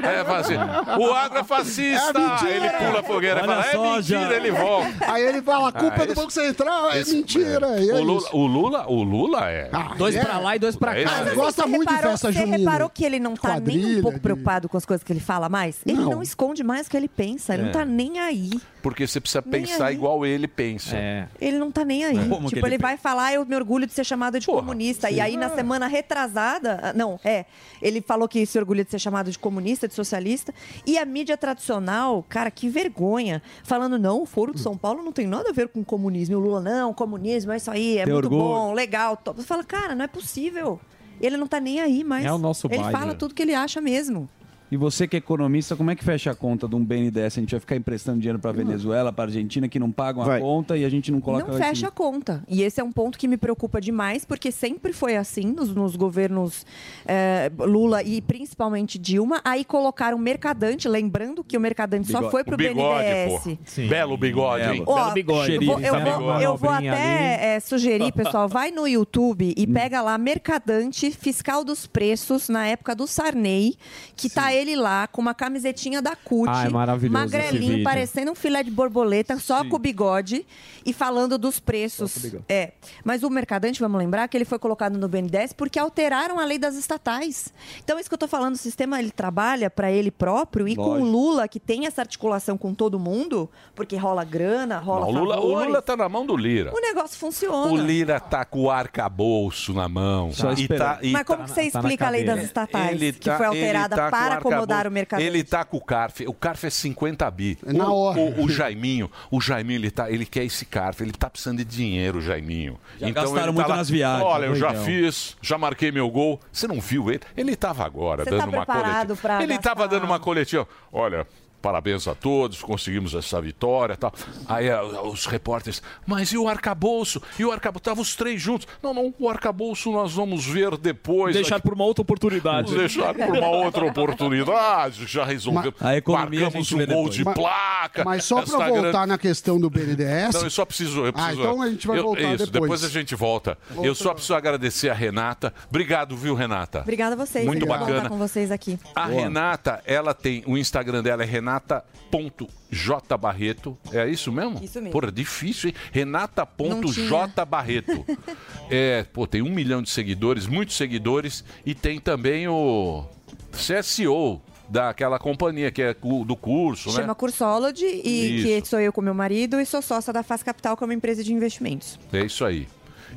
É, assim, o agro é fascista. É ele pula a fogueira Olha fala, é mentira, já. ele volta. Aí ele fala, a culpa Ah, é do Banco Central, é Esse- mentira. e é o, Lula, o Lula, o Lula é. Ah, Dois é. pra lá e dois pra É cá. Ele gosta Você muito de festa Você junina. reparou que ele não tá nem um pouco preocupado com as coisas que ele fala mais? Ele Não. esconde mais o que ele pensa, ele É. não tá nem aí. Porque você precisa Nem pensar aí. igual ele pensa. É. Ele não tá nem aí. Como tipo, ele ele, vai falar, eu me orgulho de ser chamado de Porra, comunista. E aí, na semana retrasada, ah, não, é, ele falou que se orgulha de ser chamado de comunista, de socialista. E a mídia tradicional, cara, que vergonha. Falando, não, o Foro de São Paulo não tem nada a ver com comunismo. E o Lula, não, comunismo é isso aí, é Tem muito orgulho. bom, legal. top. Você fala, cara, não é possível. Ele não tá nem aí, mas É o nosso ele fala tudo que ele acha mesmo. E você que é economista, como é que fecha a conta de um BNDES? A gente vai ficar emprestando dinheiro para Venezuela, para Argentina, que não pagam a Vai. conta e a gente não coloca... Não fecha a conta. E esse é um ponto que me preocupa demais, porque sempre foi assim nos, nos governos eh, Lula e principalmente Dilma. Aí colocaram Mercadante, lembrando que o Mercadante só Bigode. foi pro O bigode, BNDES. Belo bigode, hein? Ó, Belo bigode. Eu vou, eu vou- sabe? eu vou até eh, sugerir, pessoal, vai no YouTube Hum. e pega lá Mercadante Fiscal dos Preços, na época do Sarney, que tá ele lá com uma camisetinha da CUT, Ah, é maravilhoso esse magrelinho, vídeo. parecendo um filé de borboleta, só com o bigode e falando dos preços. É. Mas o mercadante, vamos lembrar que ele foi colocado no BNDES porque alteraram a lei das estatais. Então, isso que eu tô falando, o sistema ele trabalha para ele próprio e com o Lógico. Lula, que tem essa articulação com todo mundo, porque rola grana, rola Não, o, Lula, o Lula tá na mão do Lira. o negócio funciona. O Lira tá com o arcabouço na mão. Só E tá- e Mas como tá- que você tá explica a lei das estatais, Ele que tá- foi alterada tá com para acomodar arcabouço. o mercadante? Ele tá com o CARF. O CARF é 50 bi. Na o, hora. O, o Jaiminho, o Jaiminho, ele, tá, ele quer esse CARF. Ele tá precisando de dinheiro, o Jaiminho. Já ele gastaram tá muito lá, nas viagens. Olha, eu já fiz, já marquei meu gol. Você não viu ele? Ele tava agora Você dando tá uma coletiva. pra Ele tava dando uma coletiva. Olha... Parabéns a todos, conseguimos essa vitória e tal. Aí ah, os repórteres, mas e o arcabouço? E o arcabouço? Estavam os três juntos. Não, não, o arcabouço nós vamos ver depois. Deixar por uma outra oportunidade. Vamos deixar por uma outra oportunidade. Já resolveu. A economia a Marcamos um gol depois. de Mas- placa. Mas só para voltar grande- na questão do BNDES. Não, eu só preciso. Eu Ah, preciso então a gente vai eu- voltar isso, depois. a gente volta. Volta. Eu só preciso agradecer a Renata. Obrigado, viu, Renata? Obrigada a vocês. Muito bacana. com vocês aqui. A Renata, ela tem. O Instagram dela é renata.jbarreto. É isso mesmo? Isso mesmo. Porra, difícil, hein? Renata.jbarreto. é, pô, tem um milhão de seguidores, muitos seguidores. E tem também o CSO daquela companhia que é do curso, Chama né? Cursology e Isso. que sou eu com meu marido e sou sócia da Faz Capital, que é uma empresa de investimentos. É isso aí.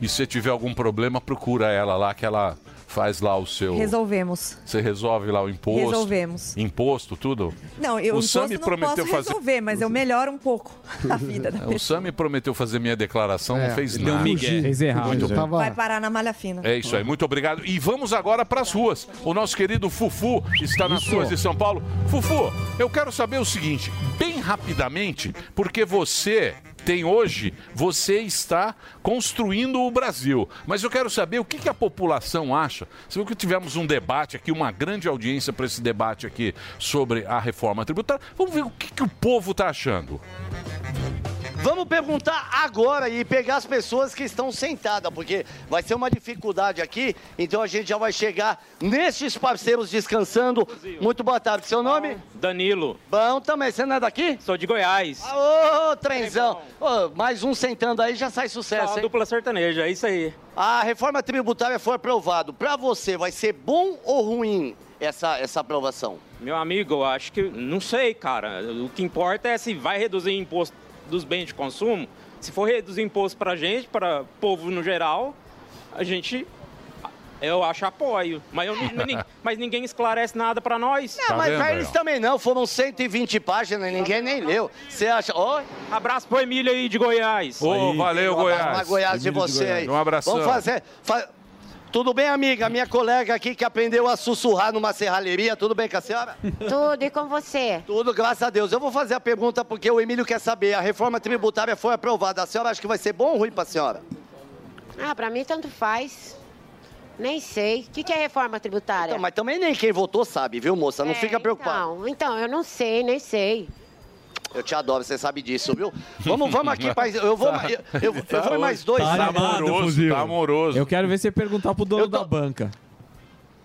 E se tiver algum problema, procura ela lá, que ela faz lá o seu. Resolvemos. Você resolve lá o imposto. Resolvemos. Imposto, tudo? Não, eu o Sami não prometeu posso fazer. resolver, mas eu melhoro um pouco a vida da O pessoa. Sami prometeu fazer minha declaração, É, não fez ele nada. migué. Fez errado. Muito Eu tava- Vai parar na malha fina. É isso aí, muito obrigado. E vamos agora para as ruas. O nosso querido Fufu está nas ruas de São Paulo. Fufu, eu quero saber o seguinte, bem rapidamente, porque você tem hoje, você está construindo o Brasil. Mas eu quero saber o que, que a população acha. Viu que tivemos um debate aqui, uma grande audiência para esse debate aqui sobre a reforma tributária. Vamos ver o que, que o povo está achando. Vamos perguntar agora e pegar as pessoas que estão sentadas, porque vai ser uma dificuldade aqui, então a gente já vai chegar nestes parceiros descansando. Muito boa tarde, seu nome? Danilo. Bom também, você não é daqui? Sou de Goiás. Ô, trenzão! Ô, mais um sentando aí já sai sucesso, Só hein? dupla sertaneja, é isso aí. A reforma tributária foi aprovada. Pra você, vai ser bom ou ruim essa, essa aprovação? Meu amigo, eu acho que. Não sei, cara. O que importa é se vai reduzir imposto dos bens de consumo. Se for reduzir imposto pra gente, para povo no geral, a gente. Eu acho apoio. Mas, eu, mas ninguém esclarece nada pra nós. Não, mas pra eles também não, foram 120 páginas, ninguém nem leu. Você acha. Ó, Abraço pro Emílio aí de Goiás. Ô, valeu, um abraço Goiás. Goiás de Emílio de você Goiás. aí. Um abração. Vamos fazer. fa- Tudo bem, amiga? Minha colega aqui que aprendeu a sussurrar numa serralheria. Tudo bem com a senhora? Tudo, e com você? Tudo, graças a Deus. Eu vou fazer a pergunta porque o Emílio quer saber. A reforma tributária foi aprovada. A senhora acha que vai ser bom ou ruim pra senhora? Ah, pra mim tanto faz. Nem sei. O que, que é reforma tributária? Então, mas também nem quem votou sabe, viu, moça? Não É, fica preocupado. Então, então, eu não sei, nem sei. Eu te adoro, você sabe disso, viu? Vamos, vamos aqui, pai. Eu vou, eu, eu, eu vou em mais dois. Tá amoroso, fuzil. tá amoroso. Eu quero ver você perguntar pro dono da banca.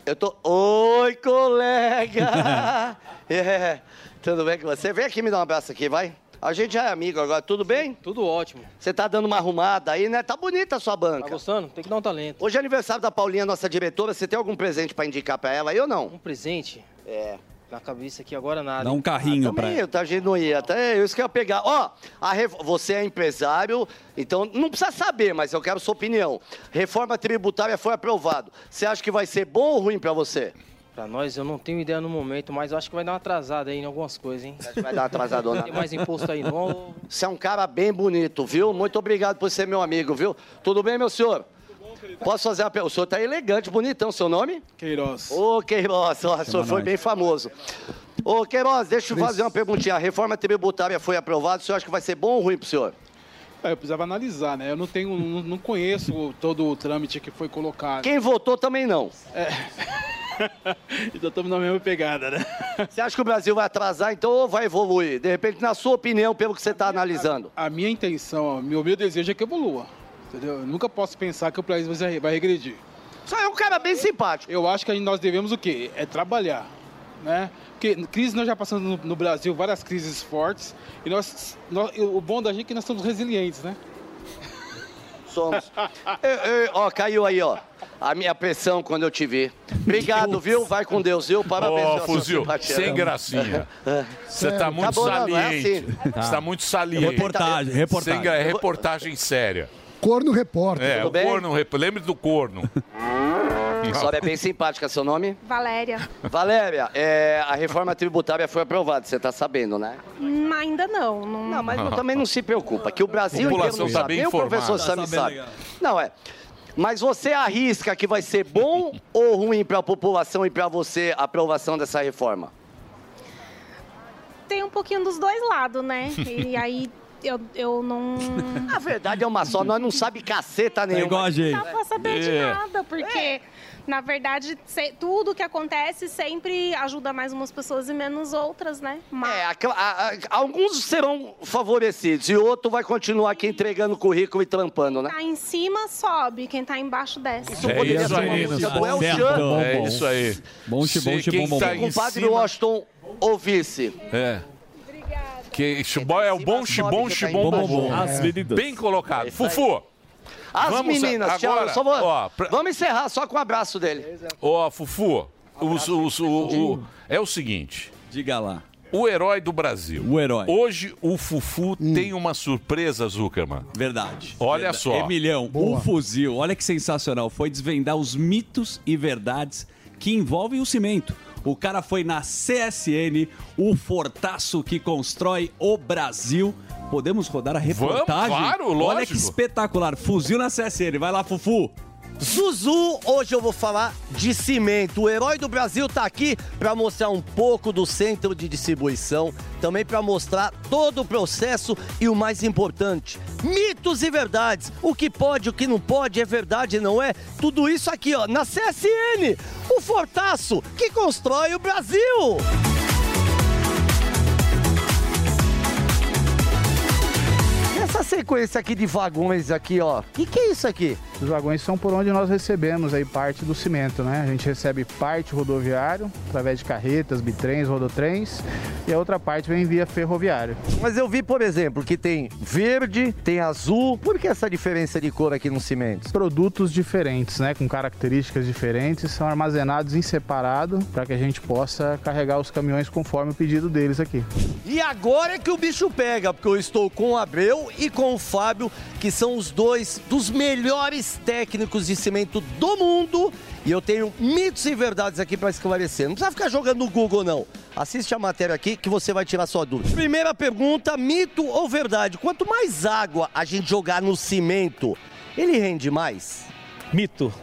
Eu tô. Oi, colega! É, Tudo bem com você? Vem aqui me dar um abraço aqui, vai. A gente já é amigo agora, tudo bem? Tudo ótimo. Você tá dando uma arrumada aí, né? Tá bonita a sua banca. Tá gostando? Tem que dar um talento. Hoje é aniversário da Paulinha, nossa diretora. Você tem algum presente pra indicar pra ela aí ou não? Um presente? É. Na cabeça aqui agora nada. Dá um carrinho pra Também, tá, a gente não ia. Até isso que eu ia pegar. Ó, a ref- você é empresário, então não precisa saber, mas eu quero sua opinião. Reforma tributária foi aprovado. Você acha que vai ser bom ou ruim pra você? Pra nós, eu não tenho ideia no momento, mas eu acho que vai dar uma atrasada aí em algumas coisas, hein? Acho que vai dar uma atrasadona. Tem mais imposto aí não? Você é um cara bem bonito, viu? Muito obrigado por ser meu amigo, viu? Tudo bem, meu senhor? Posso fazer uma pergunta? O senhor tá elegante, bonitão. Seu nome? Queiroz. Ô, Queiroz, ó, o senhor foi bem famoso. Ô, Queiroz, deixa eu fazer uma perguntinha. A reforma tributária foi aprovada, o senhor acha que vai ser bom ou ruim pro senhor? É, eu precisava analisar, né? Eu não tenho, não, não conheço todo o trâmite que foi colocado. Quem votou também não. É. então estamos na mesma pegada, né? Você acha que o Brasil vai atrasar, então, ou vai evoluir? De repente, na sua opinião, pelo que você está analisando. A minha intenção, o meu, meu desejo é que evolua. Entendeu? Eu nunca posso pensar que o país vai, vai regredir. Você é um cara bem simpático. Eu acho que nós devemos o quê? É trabalhar. né? Porque crise nós já passamos no, no Brasil, várias crises fortes, e nós, nós- o bom da gente é que nós somos resilientes, né? Somos. Eu- eu- ó, caiu aí, ó. A minha pressão quando eu te vi. Obrigado, viu? Vai com Deus, viu? Parabéns Ô, sua fuzil, sem gracinha. Você tá muito Acabou, não, não é saliente. assim. Você tá muito saliente. Reportagem, reportagem. Sem é reportagem séria. Corno repórter. É, Tudo o bem? corno, rep- lembre do corno. Só é bem simpática. Seu nome? Valéria. Valéria, é, a reforma tributária foi aprovada, você tá sabendo, né? Hum, ainda não. Não, não mas também não se preocupa, que o Brasil inteiro não tá sabe. Nem o professor Tá Sami sabe. legal. Não, é. Mas você arrisca que vai ser bom ou ruim para a população e para você a aprovação dessa reforma? Tem um pouquinho dos dois lados, né? E aí eu, eu não. A verdade é uma só, nós não sabe caceta nenhuma. igual a gente. Não dá pra saber de É. nada, porque. Na verdade, se- tudo que acontece sempre ajuda mais umas pessoas e menos outras, né? Mas... É, aquela- a- a- alguns serão favorecidos e outro vai continuar aqui entregando currículo e trampando, né? Tá em cima, sobe. Quem tá embaixo, desce. Isso poderia ser uma do El Chan. É isso aí. Bom, Se bom, quem bom, tá bom. em Compadre cima- Washington ouvisse. É. Que chibom é o bom chibom tá chibom embaixo. bom. As meninas. Bem colocado. É. Fufu. As Vamos meninas, tchau. agora, eu só vou- ó, pra- Vamos encerrar só com o abraço dele. Ó, Fufu, os- os- o- o- é o seguinte. Diga lá. O herói do Brasil. O herói. Hoje o Fufu tem uma surpresa, Zuckerman. Verdade. Olha Verdade. só. Emilhão, o fuzil, olha que sensacional. Foi desvendar os mitos e verdades que envolvem o cimento. O cara foi na CSN, o fortaço que constrói o Brasil. Podemos rodar a reportagem? claro, Olha lógico. que espetacular. Fuzil na CSN. Vai lá, Fufu. Zuzu, hoje eu vou falar de cimento. O herói do Brasil tá aqui para mostrar um pouco do centro de distribuição, também para mostrar todo o processo e o mais importante, mitos e verdades. O que pode, o que não pode, é verdade, não é? Tudo isso aqui, ó, na CSN, o Fortaço que constrói o Brasil. Essa sequência aqui de vagões aqui, ó. O que, que é isso aqui? Os vagões são por onde nós recebemos aí parte do cimento, né? A gente recebe parte rodoviário, através de carretas, bitrens, rodotrens, e a outra parte vem via ferroviário. Mas eu vi, por exemplo, que tem verde, tem azul. Por que essa diferença de cor aqui no cimento? Produtos diferentes, né? Com características diferentes, são armazenados em separado para que a gente possa carregar os caminhões conforme o pedido deles aqui. E agora é que o bicho pega, porque eu estou com o Abreu e com o Fábio, que são os dois dos melhores técnicos de cimento do mundo. E eu tenho mitos e verdades aqui para esclarecer. Não precisa ficar jogando no Google, não. Assiste a matéria aqui que você vai tirar sua dúvida. Primeira pergunta: mito ou verdade? Quanto mais água a gente jogar no cimento, ele rende mais? Mito.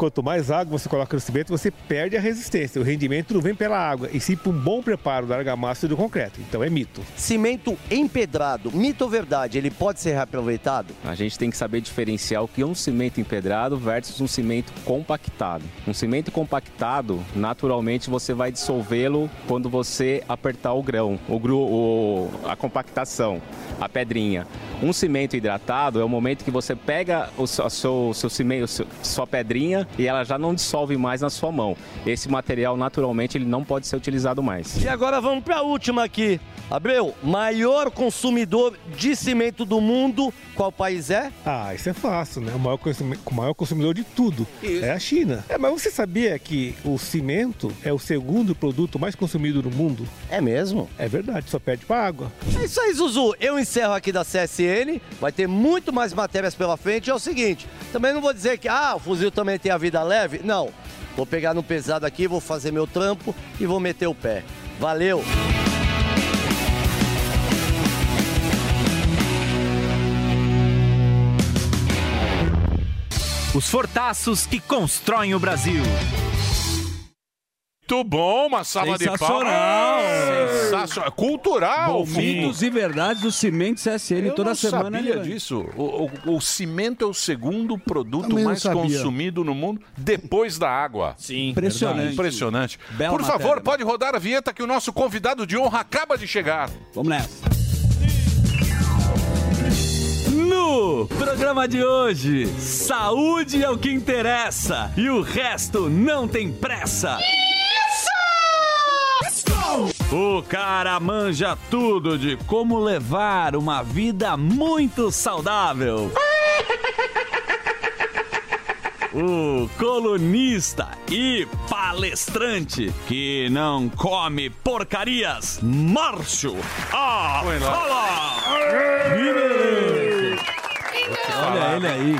Quanto mais água você coloca no cimento, você perde a resistência. O rendimento não vem pela água, e sim por um bom preparo da argamassa e do concreto. Então é mito. Cimento empedrado, mito ou verdade? Ele pode ser reaproveitado? A gente tem que saber diferenciar o que é um cimento empedrado versus um cimento compactado. Um cimento compactado, naturalmente você vai dissolvê-lo quando você apertar o grão, o, gru, o- a compactação, a pedrinha. Um cimento hidratado é o momento que você pega o seu, seu, seu cimento, sua pedrinha e ela já não dissolve mais na sua mão. Esse material, naturalmente, ele não pode ser utilizado mais. E agora vamos para a última aqui. Abreu, maior consumidor de cimento do mundo, qual país é? Ah, isso é fácil, né? O maior, o maior consumidor de tudo é a China. É, mas você sabia que o cimento é o segundo produto mais consumido no mundo? É mesmo? É verdade, só perde para água. É isso aí, Zuzu. Eu encerro aqui da CSN. Vai ter muito mais matérias pela frente. É o seguinte, também não vou dizer que ah, o fuzil também tem a vida leve. Não. Vou pegar no pesado aqui, vou fazer meu trampo e vou meter o pé. Valeu! Os fortaços que constroem o Brasil. Muito bom, uma salva de palmas. Sensacional. Sensacional. Cultural. Bom, mitos e verdades do cimento CSN Eu toda não semana. sabia né? disso. O, o- o cimento é o segundo produto Também não mais sabia. consumido no mundo depois da água. Sim, Impressionante. verdade. Impressionante. Bela Por favor, matéria. pode rodar a vinheta que o nosso convidado de honra acaba de chegar. Vamos nessa. Programa de hoje, saúde é o que interessa e o resto não tem pressa. Isso! O cara manja tudo de como levar uma vida muito saudável. O colunista e palestrante que não come porcarias, Márcio Arrola! Olha ele aí.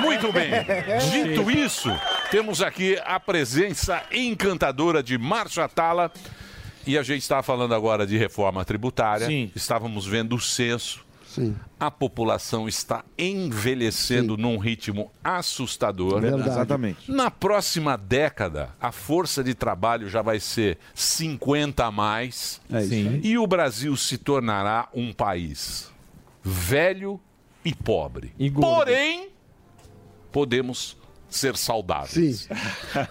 Muito bem. Dito isso, temos aqui a presença encantadora de Márcio Atala. E a gente está falando agora de reforma tributária. Sim. Estávamos vendo o censo. Sim. A população está envelhecendo num ritmo assustador. Verdade. Exatamente. Na próxima década, a força de trabalho já vai ser 50 a mais. É Sim. E o Brasil se tornará um país velho e pobre. Porém, podemos ser saudáveis.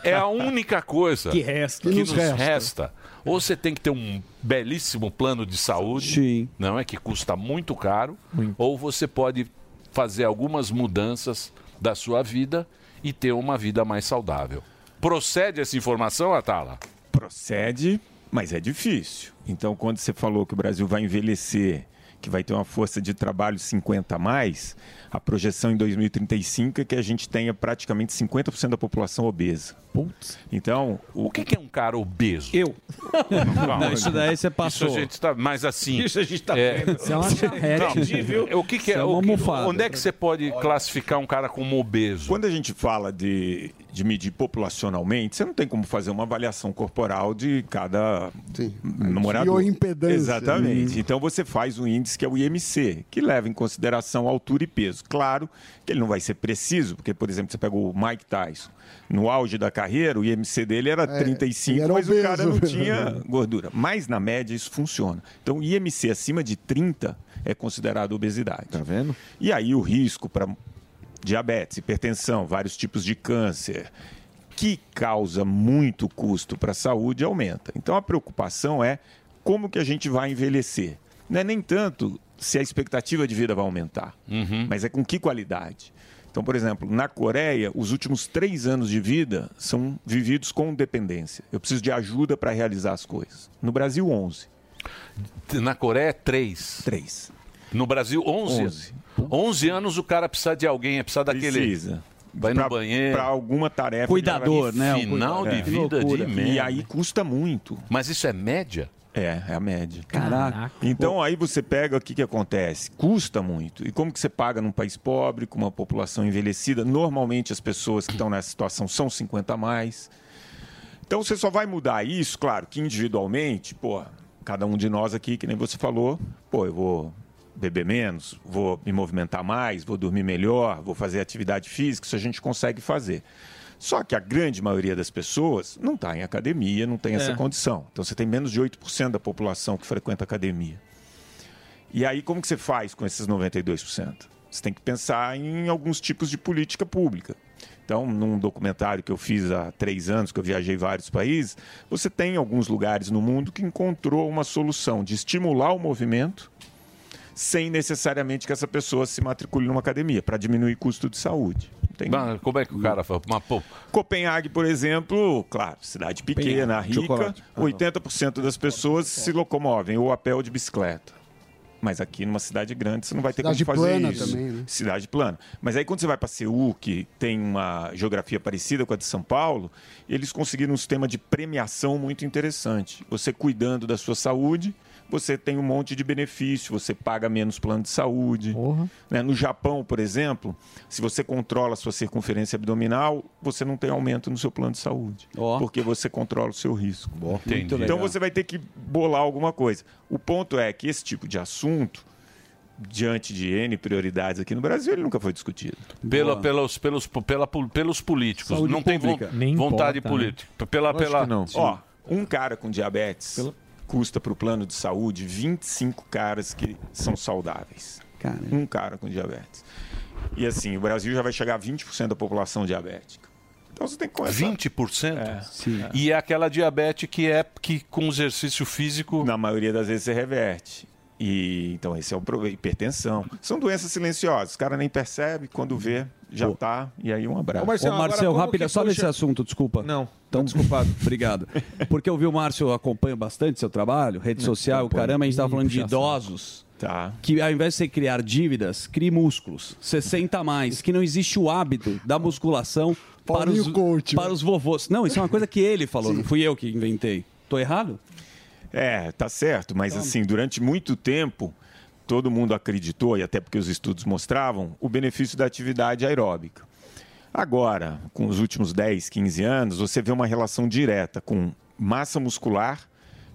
É a única coisa Que resta. que Que nos resta. resta. Ou você tem que ter um belíssimo plano de saúde, não é que custa muito caro, ou você pode fazer algumas mudanças da sua vida e ter uma vida mais saudável. Procede essa informação, Atala? Procede, mas é difícil. Então, quando você falou que o Brasil vai envelhecer, que vai ter uma força de trabalho 50 a mais, a projeção em 2035 é que a gente tenha praticamente 50% da população obesa. Putz. Então, o que, que é um cara obeso? Eu. Não, isso daí você passou. Isso a gente tá, mas assim. Isso a gente tá é, vendo. Isso é uma charrete. Não, o que, é? é o que- onde é que você pode classificar um cara como obeso? Quando a gente fala de, de medir populacionalmente, você não tem como fazer uma avaliação corporal de cada morador. Bioimpedância. Exatamente. Hum. Então você faz um índice que é o IMC, que leva em consideração altura e peso. Claro que ele não vai ser preciso, porque, por exemplo, você pega o Mike Tyson. No auge da carreira, o IMC dele era É, 35, ele era mas o cara não obeso. tinha gordura. Mas na média isso funciona. Então, IMC acima de 30 é considerado obesidade. Tá vendo? E aí o risco para diabetes, hipertensão, vários tipos de câncer, que causa muito custo para a saúde, aumenta. Então a preocupação é como que a gente vai envelhecer. Não é nem tanto se a expectativa de vida vai aumentar, mas é com que qualidade. Então, por exemplo, na Coreia, os últimos três anos de vida são vividos com dependência. Eu preciso de ajuda para realizar as coisas. No Brasil, 11. Na Coreia, 3. 3. No Brasil, 11. 11. 11 anos o cara precisa de alguém, precisa daquele. Precisa. Vai no Pra- banheiro. Pra alguma tarefa. Cuidador, de- né? Final de É. vida de Loucura. média. E aí custa muito. Mas isso é média? É, é a média. Caraca. Então aí você pega o que, que acontece? Custa muito. E como que você paga num país pobre, com uma população envelhecida? Normalmente as pessoas que estão nessa situação são 50 a mais. Então você só vai mudar isso, claro, que individualmente, pô, cada um de nós aqui, que nem você falou, pô, eu vou beber menos, vou me movimentar mais, vou dormir melhor, vou fazer atividade física, isso a gente consegue fazer. Só que a grande maioria das pessoas não está em academia, não tem essa É. condição. Então você tem menos de 8% da população que frequenta academia. E aí como que você faz com esses 92%? Você tem que pensar em alguns tipos de política pública. Então, num documentário que eu fiz há três anos, que eu viajei vários países, você tem alguns lugares no mundo que encontrou uma solução de estimular o movimento sem necessariamente que essa pessoa se matricule numa academia, para diminuir custo de saúde. Tem... Mas como é que o cara fala? Uma, pô, Copenhague, por exemplo, claro, cidade pequena, rica, Chocolate. 80% das pessoas se locomovem ou a pé ou de bicicleta. Mas aqui numa cidade grande você não vai ter Cidade como fazer plana isso. também, né? Cidade plana. Mas aí quando você vai para Seul, que tem uma geografia parecida com a de São Paulo, eles conseguiram um sistema de premiação muito interessante. Você cuidando da sua saúde, você tem um monte de benefício, você paga menos plano de saúde. Né? No Japão, por exemplo, se você controla a sua circunferência abdominal, você não tem aumento no seu plano de saúde. Porque você controla o seu risco. Então você vai ter que bolar alguma coisa. O ponto é que esse tipo de assunto, diante de N prioridades aqui no Brasil, ele nunca foi discutido. Pela, pelos, pelos, pela, pelos políticos. Saúde não tem pública. Nem vontade importa, né? política. Pela, pela... que não. Ó, um cara com diabetes custa para o plano de saúde 25 caras que são saudáveis. Um cara com diabetes. E assim, o Brasil já vai chegar a 20% da população diabética. Então você tem que começar. 20%? Sim. E é aquela diabetes que é que com exercício físico. Na maioria das vezes você reverte. E então esse é o problema, hipertensão. São doenças silenciosas, o cara nem percebe, quando vê, já tá. E aí um abraço. Ô, Marcel, rápido, só nesse assunto, desculpa. Não. Então, desculpado. Obrigado. Porque eu vi o Márcio acompanha bastante seu trabalho, rede social, o acompanho. caramba, a gente estava falando de Puxa idosos. Tá. Que ao invés de você criar dívidas, crie músculos. 60 a mais. Que não existe o hábito da musculação para os, para os vovôs. Não, isso é uma coisa que ele falou, não fui eu que inventei. Tô errado? É, tá certo, mas assim, durante muito tempo, todo mundo acreditou, e até porque os estudos mostravam, o benefício da atividade aeróbica. Agora, com os últimos 10, 15 anos, você vê uma relação direta com massa muscular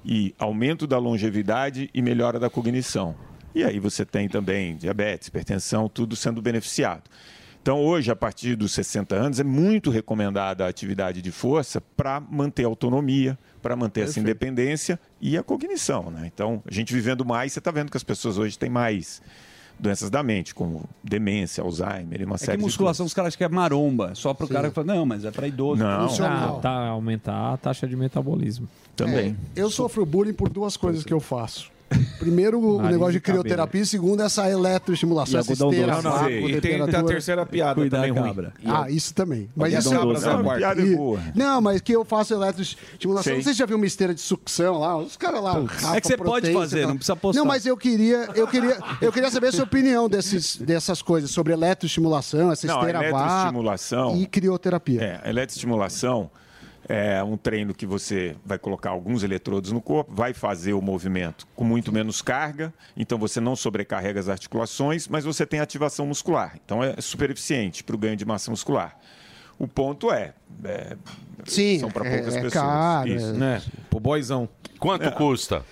e aumento da longevidade e melhora da cognição. E aí você tem também diabetes, hipertensão, tudo sendo beneficiado. Então, hoje, a partir dos 60 anos, é muito recomendada a atividade de força para manter a autonomia, para manter essa independência e a cognição. Né? Então, a gente vivendo mais, você está vendo que as pessoas hoje têm mais doenças da mente, como demência, Alzheimer e uma É série que de musculação os caras acham que é maromba. Só pro cara que fala, não, mas é para idoso. Não. Ah, tá, aumentar a taxa de metabolismo. Também. É, eu sofro bullying por duas coisas que eu faço. Primeiro, o negócio de crioterapia. E segundo, essa eletroestimulação, E essa esteira. Não, não, vácuo, e tem- tem a terceira piada Cuidar, também ruim. cabra. Ah, isso também. Mas isso é é a quarta. Piada E- boa. Não, mas que eu faço eletroestimulação. Sei. Não sei se você já viu uma esteira de sucção lá. Os caras lá. Rafa É que você pode fazer, não precisa postar. Não, mas eu queria, eu queria, eu queria saber a sua opinião desses, dessas coisas, sobre eletroestimulação, essa Não, esteira vácuo eletroestimulação e crioterapia. É, eletroestimulação é um treino que você vai colocar alguns eletrodos no corpo, vai fazer o movimento com muito menos carga, então você não sobrecarrega as articulações, mas você tem ativação muscular. Então é super eficiente para o ganho de massa muscular. O ponto é, é, Sim, são para é- poucas é pessoas. caro, Isso. é- Né? Pro boyzão. Quanto custa?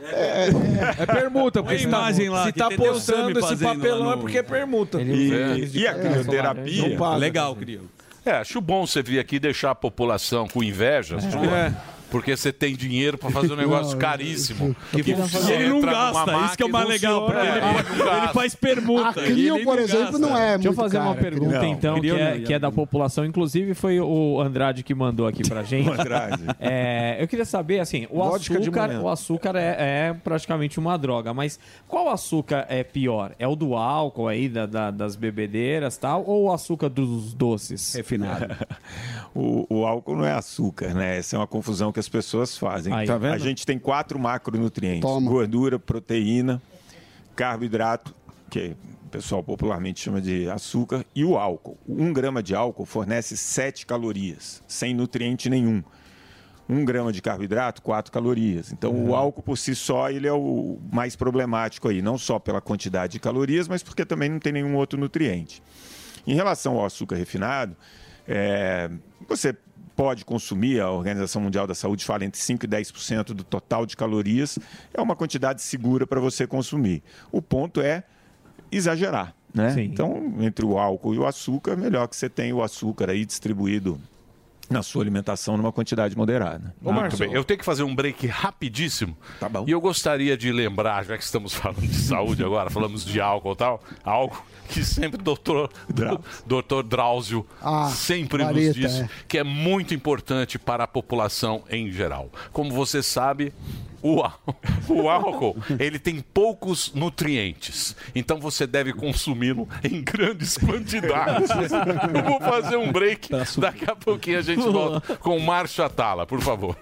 É permuta, porque se tá, imagem lá, se tá o postando esse papelão é no- porque é permuta. E, É. e a crioterapia? Legal, Crio. É, acho bom você vir aqui deixar a população com inveja sua. É. Porque você tem dinheiro para fazer um negócio caríssimo. E ele não gasta, isso que é o mais legal, porque ele, ele faz permuta. A Clio, ele por não exemplo, não é Deixa eu fazer uma cara, pergunta, Não, então, que é, não, que é da população. Inclusive, foi o Andrade que mandou aqui pra gente. O Andrade. É, eu queria saber, assim, o de açúcar, o açúcar é, é praticamente uma droga, mas qual açúcar é pior? É o do álcool aí, da, da- das bebedeiras e tal, ou o açúcar dos doces? Refinado. O, o álcool não é açúcar, né? Essa é uma confusão que as pessoas fazem. Aí. Tá vendo? A gente tem quatro macronutrientes: Toma. gordura, proteína, carboidrato, que o pessoal popularmente chama de açúcar, e o álcool. Um grama de álcool fornece 7 calorias, sem nutriente nenhum. Um grama de carboidrato, 4 calorias. Então, o álcool por si só ele é o mais problemático aí, não só pela quantidade de calorias, mas porque também não tem nenhum outro nutriente. Em relação ao açúcar refinado, é, você pode consumir, a Organização Mundial da Saúde fala entre 5% e 10% do total de calorias, é uma quantidade segura para você consumir. O ponto é exagerar. Né? Então, entre o álcool e o açúcar, é melhor que você tenha o açúcar aí distribuído na sua alimentação numa quantidade moderada. Muito bem, eu tenho que fazer um break rapidíssimo. Tá bom. E eu gostaria de lembrar, já que estamos falando de saúde agora, falamos de álcool e tal, algo que sempre o doutor, doutor Drauzio Ah, sempre vareta, nos disse é. que é muito importante para a população em geral. Como você sabe, o, á- o álcool ele tem poucos nutrientes, então você deve consumi-lo em grandes quantidades. Eu vou fazer um break, daqui a pouquinho a gente volta com o Márcio Atala, por favor.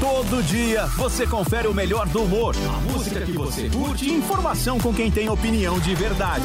Todo dia você confere o melhor do humor, a música que você curte e informação com quem tem opinião de verdade.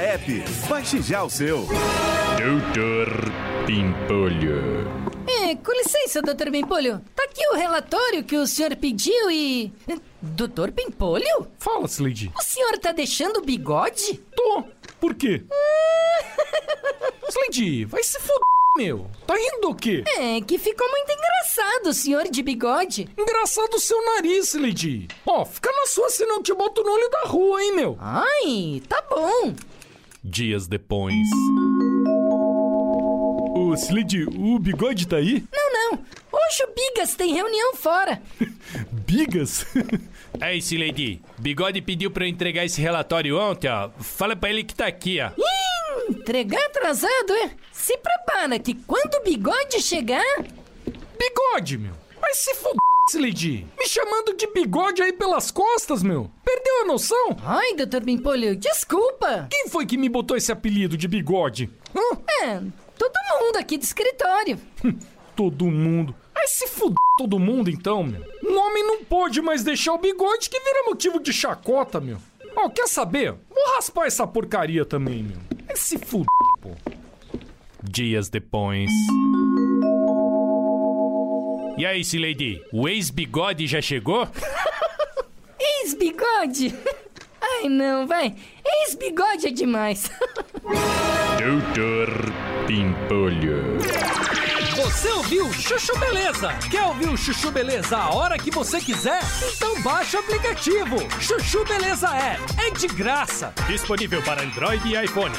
App. Baixe já o seu. Doutor Pimpolho. É, com licença, doutor Bimpolho. Tá aqui o relatório que o senhor pediu e. Doutor Pimpolho? Fala, Slade. O senhor tá deixando o bigode? Tô. Por quê? Slade, vai se foder, meu. Tá rindo do quê? É, que ficou muito engraçado o senhor de bigode. Engraçado o seu nariz, Slade. Ó, fica na sua, senão eu te boto no olho da rua, hein, meu. Ai, tá bom. Dias depois. Ô, Slade, o bigode tá aí? Não, não. Hoje o Bigas tem reunião fora. Bigas? Aí, Lady, Bigode pediu pra eu entregar esse relatório ontem, ó. Fala pra ele que tá aqui, ó. Ih, entregar atrasado, é? Se prepara que quando o bigode chegar. Bigode, meu. Vai se foder, Lady. Me chamando de bigode aí pelas costas, meu. Perdeu a noção? Ai, doutor Bimpolho, desculpa. Quem foi que me botou esse apelido de bigode? Hã? É, todo mundo aqui do escritório. todo mundo. Vai se fuder todo mundo então, meu. Um homem não pode mais deixar o bigode que vira motivo de chacota, meu. Ó, quer saber? Vou raspar essa porcaria também, meu. Vai se fuder, pô. Dias depois. E aí, Lady, o ex-bigode já chegou? Ex-bigode? Ai, não, vai. Ex-bigode é demais. Doutor Pimpolho. Você ouviu Chuchu Beleza? Quer ouvir o Chuchu Beleza a hora que você quiser? Então baixa o aplicativo. Chuchu Beleza é. É de graça. Disponível para Android e iPhone.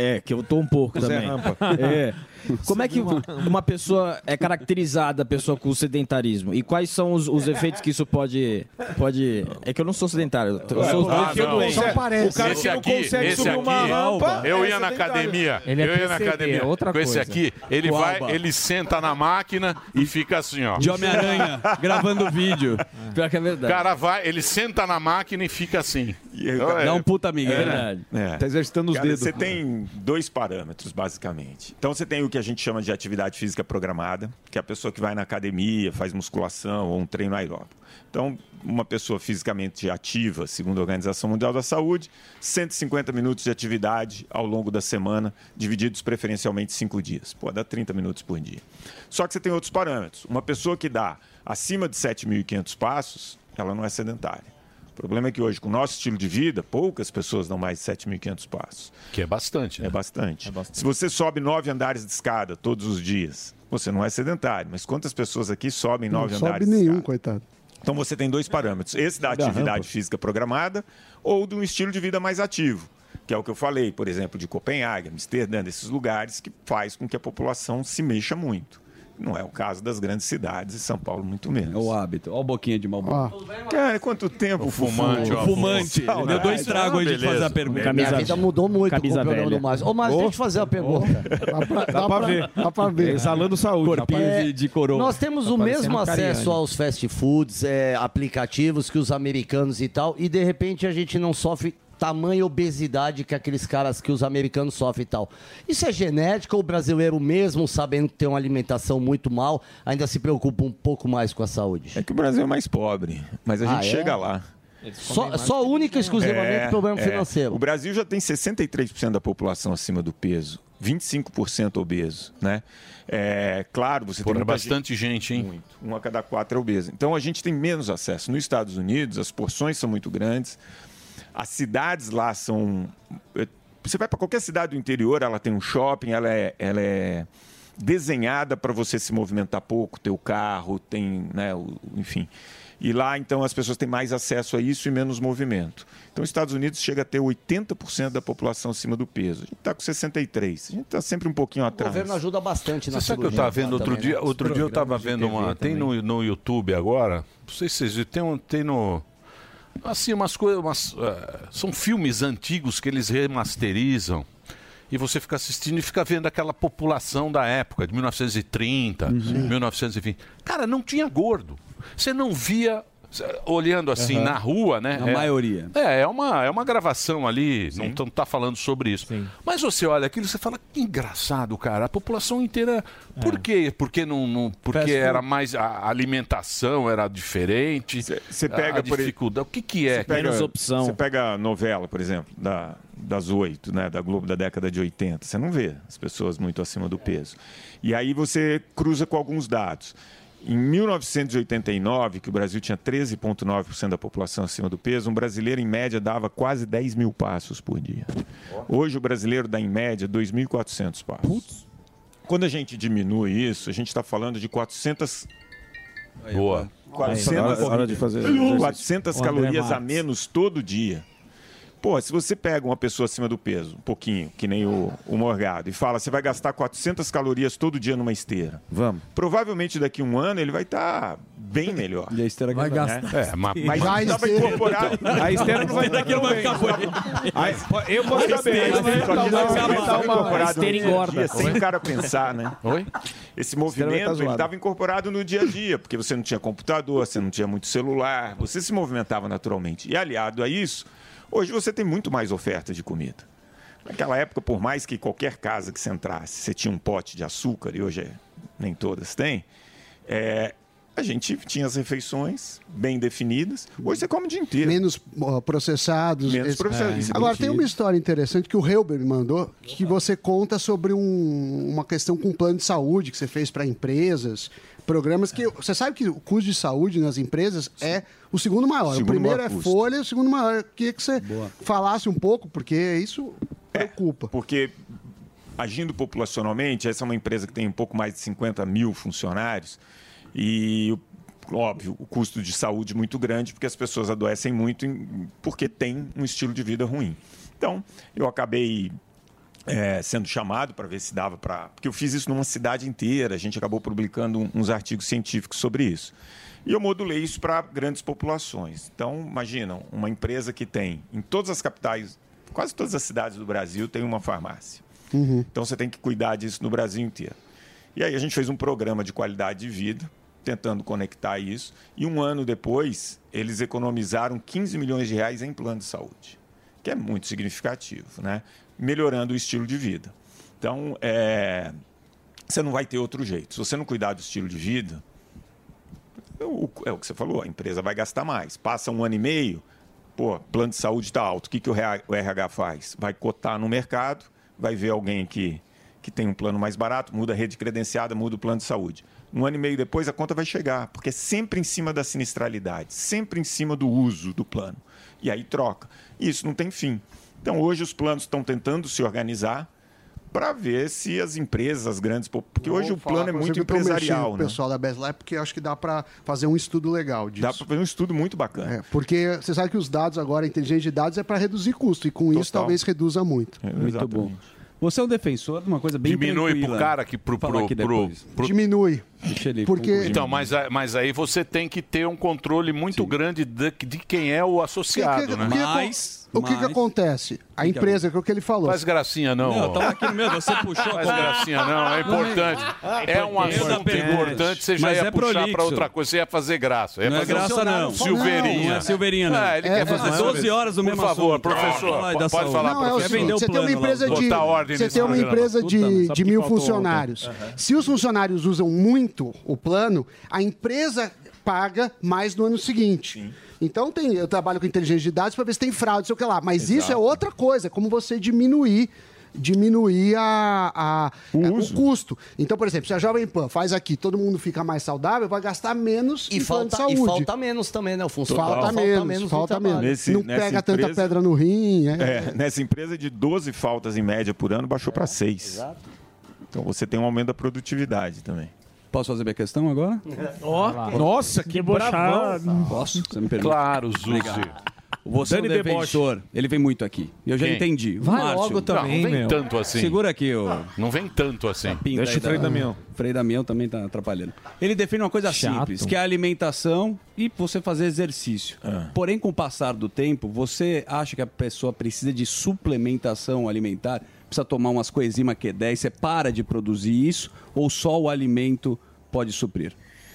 É, que eu tô um pouco Zé também. Rampa. É. Como é que uma pessoa é caracterizada, a pessoa com sedentarismo? E quais são os, os efeitos que isso pode, pode... É que eu não sou sedentário, eu sou os dois Ah, que eu não. doente. Só parece. O cara esse que não aqui, consegue esse subir aqui, uma rampa, eu é ia na sedentário. academia, Ele é eu ia na academia outra com esse coisa. aqui, ele O vai, Alba. ele senta na máquina e fica assim, ó. De Homem-Aranha, gravando vídeo. Pior que é O verdade. cara vai, ele senta na máquina e fica assim. Dá um puta amigo, é, verdade. É. Tá exercitando os Cara, dedos. Você tem dois parâmetros, basicamente. Então, você tem o que a gente chama de atividade física programada, que é a pessoa que vai na academia, faz musculação ou um treino aeróbico. Então, uma pessoa fisicamente ativa, segundo a Organização Mundial da Saúde, 150 minutos de atividade ao longo da semana, divididos preferencialmente cinco dias. Pode dar 30 minutos por dia. Só que você tem outros parâmetros. Uma pessoa que dá acima de 7.500 passos, ela não é sedentária. O problema é que hoje, com o nosso estilo de vida, poucas pessoas dão mais de 7.500 passos. Que é bastante, né? É bastante. Se você sobe nove andares de escada todos os dias, você não é sedentário. Mas quantas pessoas aqui sobem Não nove sobe andares de nenhum, escada? coitado. Então você tem dois parâmetros: esse da Da atividade rampa. física programada ou de um estilo de vida mais ativo, que é o que eu falei, por exemplo, de Copenhague, Amsterdã, desses lugares que faz com que a população se mexa muito. Não é o caso das grandes cidades e São Paulo muito menos. É o hábito. Olha o boquinha de Malboro. Cara, quanto tempo O fumante, ó. Fumante. Ele deu dois tragos aí de fazer a pergunta. Minha vida mudou muito com o camisa programa velha. do Márcio. Ô, Márcio, deixa eu te fazer uma pergunta. Dá pra ver. Dá pra ver. Exalando saúde. Corpinho É, de, de coroa. Nós temos Tá o mesmo acesso aos fast foods, é, aplicativos que os americanos e tal, e de repente a gente não sofre tamanha obesidade que aqueles caras que os americanos sofrem e tal. Isso é genética ou o brasileiro mesmo, sabendo que tem uma alimentação muito mal, ainda se preocupa um pouco mais com a saúde? É que o Brasil é mais pobre, mas a Ah, gente é? chega lá. Só, só única e exclusivamente problema é. financeiro. O Brasil já tem 63% da população acima do peso, 25% obeso, né? É, claro, você Porra, tem muita bastante gente, hein? Muito. Um a cada quatro é obeso. Então a gente tem menos acesso. Nos Estados Unidos, as porções são muito grandes. As cidades lá são. Você vai para qualquer cidade do interior, ela tem um shopping, ela é, ela é desenhada para você se movimentar pouco, ter o carro, tem, né, o- enfim. E lá, então, as pessoas têm mais acesso a isso e menos movimento. Então, os Estados Unidos chega a ter 80% da população acima do peso. A gente está com 63%. A gente está sempre um pouquinho O atrás. governo ajuda bastante na Você sabe que eu estava vendo outro também, dia? né? Outro dia eu estava vendo uma. Tem no, no YouTube agora. Não sei se vocês viram. Tem, um, tem no. Assim, umas coisas. Umas, eh, são filmes antigos que eles remasterizam. E você fica assistindo e fica vendo aquela população da época, de 1930, Uhum. 1920. Cara, não tinha gordo. Você não via. Olhando assim Aham. na rua, né? Na É- maioria. É, é uma, é uma gravação ali, não não tá falando sobre isso. Mas você olha aquilo e você fala, que engraçado, cara. A população inteira. Por quê? Porque, não, não- porque era mais. A alimentação era diferente. Você pega, a por dificuldade. O que, que é? Você pega, Você pega a novela, por exemplo, da, das oito, né, da Globo da década de 80. Você não vê as pessoas muito acima do peso. E aí você cruza com alguns dados. Em 1989, que o Brasil tinha 13,9% da população acima do peso, um brasileiro, em média, dava quase 10 mil passos por dia. Hoje, o brasileiro dá, em média, 2.400 passos. Quando a gente diminui isso, a gente está falando de 400... Boa. 400, Hora- hora de fazer exercício. 400 O André calorias a menos todo dia. Pô, se você pega uma pessoa acima do peso, um pouquinho, que nem o, o Morgado, e fala, você vai gastar 400 calorias todo dia numa esteira. Vamos. Provavelmente daqui a um ano ele vai estar bem melhor. E a esteira vai gastar. É, mas, mas Já a estava esteira- incorporado. A esteira não vai Daqui daqui não vai ficar eu posso a saber, eu vou só que não incorporado a no esteira dia a engorda. dia, sem o cara pensar, né? Oi? Esse vai movimento tá ele estava incorporado no dia a dia, porque você não tinha computador, você não tinha muito celular, você se movimentava naturalmente. E aliado a isso, hoje você tem muito mais oferta de comida. Naquela época, por mais que qualquer casa que você entrasse, você tinha um pote de açúcar, e hoje é- nem todas têm, é, a gente tinha as refeições bem definidas. Hoje você come o dia inteiro. Menos processados. Menos esse- processados. Agora, tem uma história interessante que o Helber me mandou, que você conta sobre um- uma questão com plano de saúde que você fez para empresas, programas que... Você sabe que o custo de saúde nas empresas é o segundo maior. Segundo o primeiro maior é custo. folha, o segundo maior. Eu queria que você falasse um pouco, porque isso preocupa. Porque agindo populacionalmente, essa é uma empresa que tem um pouco mais de 50 mil funcionários e, óbvio, o custo de saúde muito grande, porque as pessoas adoecem muito porque têm um estilo de vida ruim. Então, eu acabei é, sendo chamado para ver se dava para. Porque eu fiz isso numa cidade inteira, a gente acabou publicando uns artigos científicos sobre isso. E eu modulei isso para grandes populações. Então, imaginam, uma empresa que tem em todas as capitais, quase todas as cidades do Brasil, tem uma farmácia. Então você tem que cuidar disso no Brasil inteiro. E aí a gente fez um programa de qualidade de vida, tentando conectar isso. E um ano depois, eles economizaram 15 milhões de reais em plano de saúde, que é muito significativo, né? melhorando o estilo de vida. Então, é, você não vai ter outro jeito. Se você não cuidar do estilo de vida, é o, que você falou, a empresa vai gastar mais. Passa um ano e meio, pô, plano de saúde está alto. O que, que o RH faz? Vai cotar no mercado, vai ver alguém que, que tem um plano mais barato, muda a rede credenciada, muda o plano de saúde. Um ano e meio depois a conta vai chegar, porque é sempre em cima da sinistralidade, sempre em cima do uso do plano. E aí troca. E isso não tem fim. Então hoje os planos estão tentando se organizar para ver se as empresas, as grandes, porque hoje o plano é muito empresarial, O né? pessoal da Best Life, porque eu acho que dá para fazer um estudo legal disso. Dá para fazer um estudo muito bacana. É, porque você sabe que os dados agora, a inteligência de dados é para reduzir custo, e com isso talvez reduza muito. Muito bom. Você é um defensor de uma coisa bem Diminui tranquila. pro cara que pro, pro, aqui pro, pro- Diminui. Deixa ele Porque- concluir. Então, mas, mas aí você tem que ter um controle muito grande de, de quem é o associado, O que- né? O que o que, acontece? A empresa, que é o que ele falou. Faz gracinha não. Não, ó. tamo aqui no meio, você puxou Faz gracinha não, é importante. É um assunto Importante. importante, você já Mas ia é puxar prolixo. para outra coisa, você ia fazer graça. Ia Não é fazer graça, não. Silveirinha. Não é Silveirinha, não. É, ele É, quer é, fazer é. 12 horas do Por mesmo favor, assunto. professor, Fala aí da pode saúde. falar, Não, é o professor. seguinte, você tem uma empresa de, você tem uma empresa de, de mil funcionários. Se os funcionários usam muito o plano, a empresa paga mais no ano seguinte. Então tem, eu trabalho com inteligência de dados para ver se tem fraude, sei o que lá. Mas isso é outra coisa, é como você diminuir diminuir a, a- o, custo. Então, por exemplo, se a Jovem Pan faz aqui, todo mundo fica mais saudável, vai gastar menos E em plano de falta, e saúde. falta menos também, né? O funcionário Falta menos, falta no trabalho. menos. Não pega tanta pedra no rim. É. É, nessa empresa de 12 faltas em média por ano, baixou para 6. Então você tem um aumento da produtividade também. Posso fazer minha questão agora? Ó, nossa, que bravão. Posso? Você me permite? Claro, Zuzi. Você é um Dani defensor. Ele vem muito aqui. Eu já Quem? entendi. O Vai Márcio. logo também, Não, não vem meu. tanto assim. Segura aqui, ô. Não vem tanto assim. pinta Deixa aí o Frei da- Damião. Frei Damião também tá atrapalhando. Ele define uma coisa Chato. simples, que é a alimentação e você fazer exercício. Porém, com o passar do tempo, você acha que a pessoa precisa de suplementação alimentar? Precisa tomar umas coenzima Q10? Você para de produzir isso? Ou só o alimento pode suprir?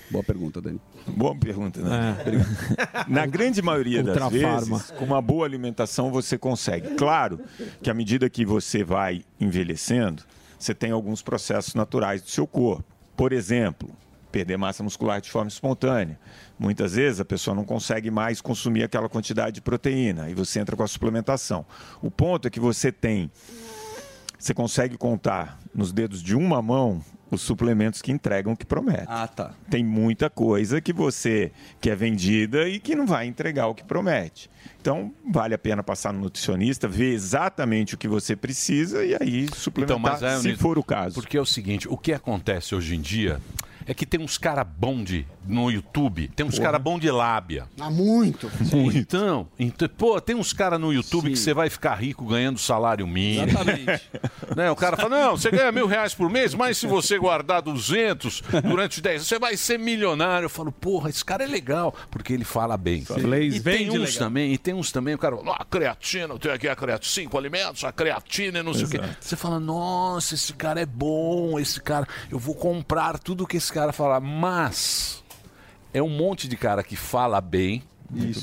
Boa pergunta, Dani. Boa pergunta, né? Na grande maioria das vezes, com uma boa alimentação você consegue. Claro que à medida que você vai envelhecendo, você tem alguns processos naturais do seu corpo. Por exemplo, perder massa muscular de forma espontânea. Muitas vezes a pessoa não consegue mais consumir aquela quantidade de proteína e você entra com a suplementação. O ponto é que você tem, você consegue contar nos dedos de uma mão os suplementos que entregam o que prometem. Ah, tá. Tem muita coisa que você que é vendida e que não vai entregar o que promete. Então, vale a pena passar no nutricionista, ver exatamente o que você precisa e aí suplementar, é, se for o caso. Porque é o seguinte, o que acontece hoje em dia é que tem uns cara bom de no YouTube, tem uns Porra. cara bom de lábia. Há muito. Então, então, pô, tem uns cara no YouTube que você vai ficar rico ganhando salário mínimo. Exatamente. né? O cara fala, não, você ganha mil reais por mês, mas se você guardar 200 durante 10 anos, você vai ser milionário. Eu falo, porra, esse cara é legal, porque ele fala bem. Blaze E tem uns legal. também, e tem uns também, o cara, ah, creatina, eu tenho aqui a creatina, cinco alimentos, a creatina e não sei o quê. Você fala, nossa, esse cara é bom, esse cara, eu vou comprar tudo que esse cara fala, mas é um monte de cara que fala bem,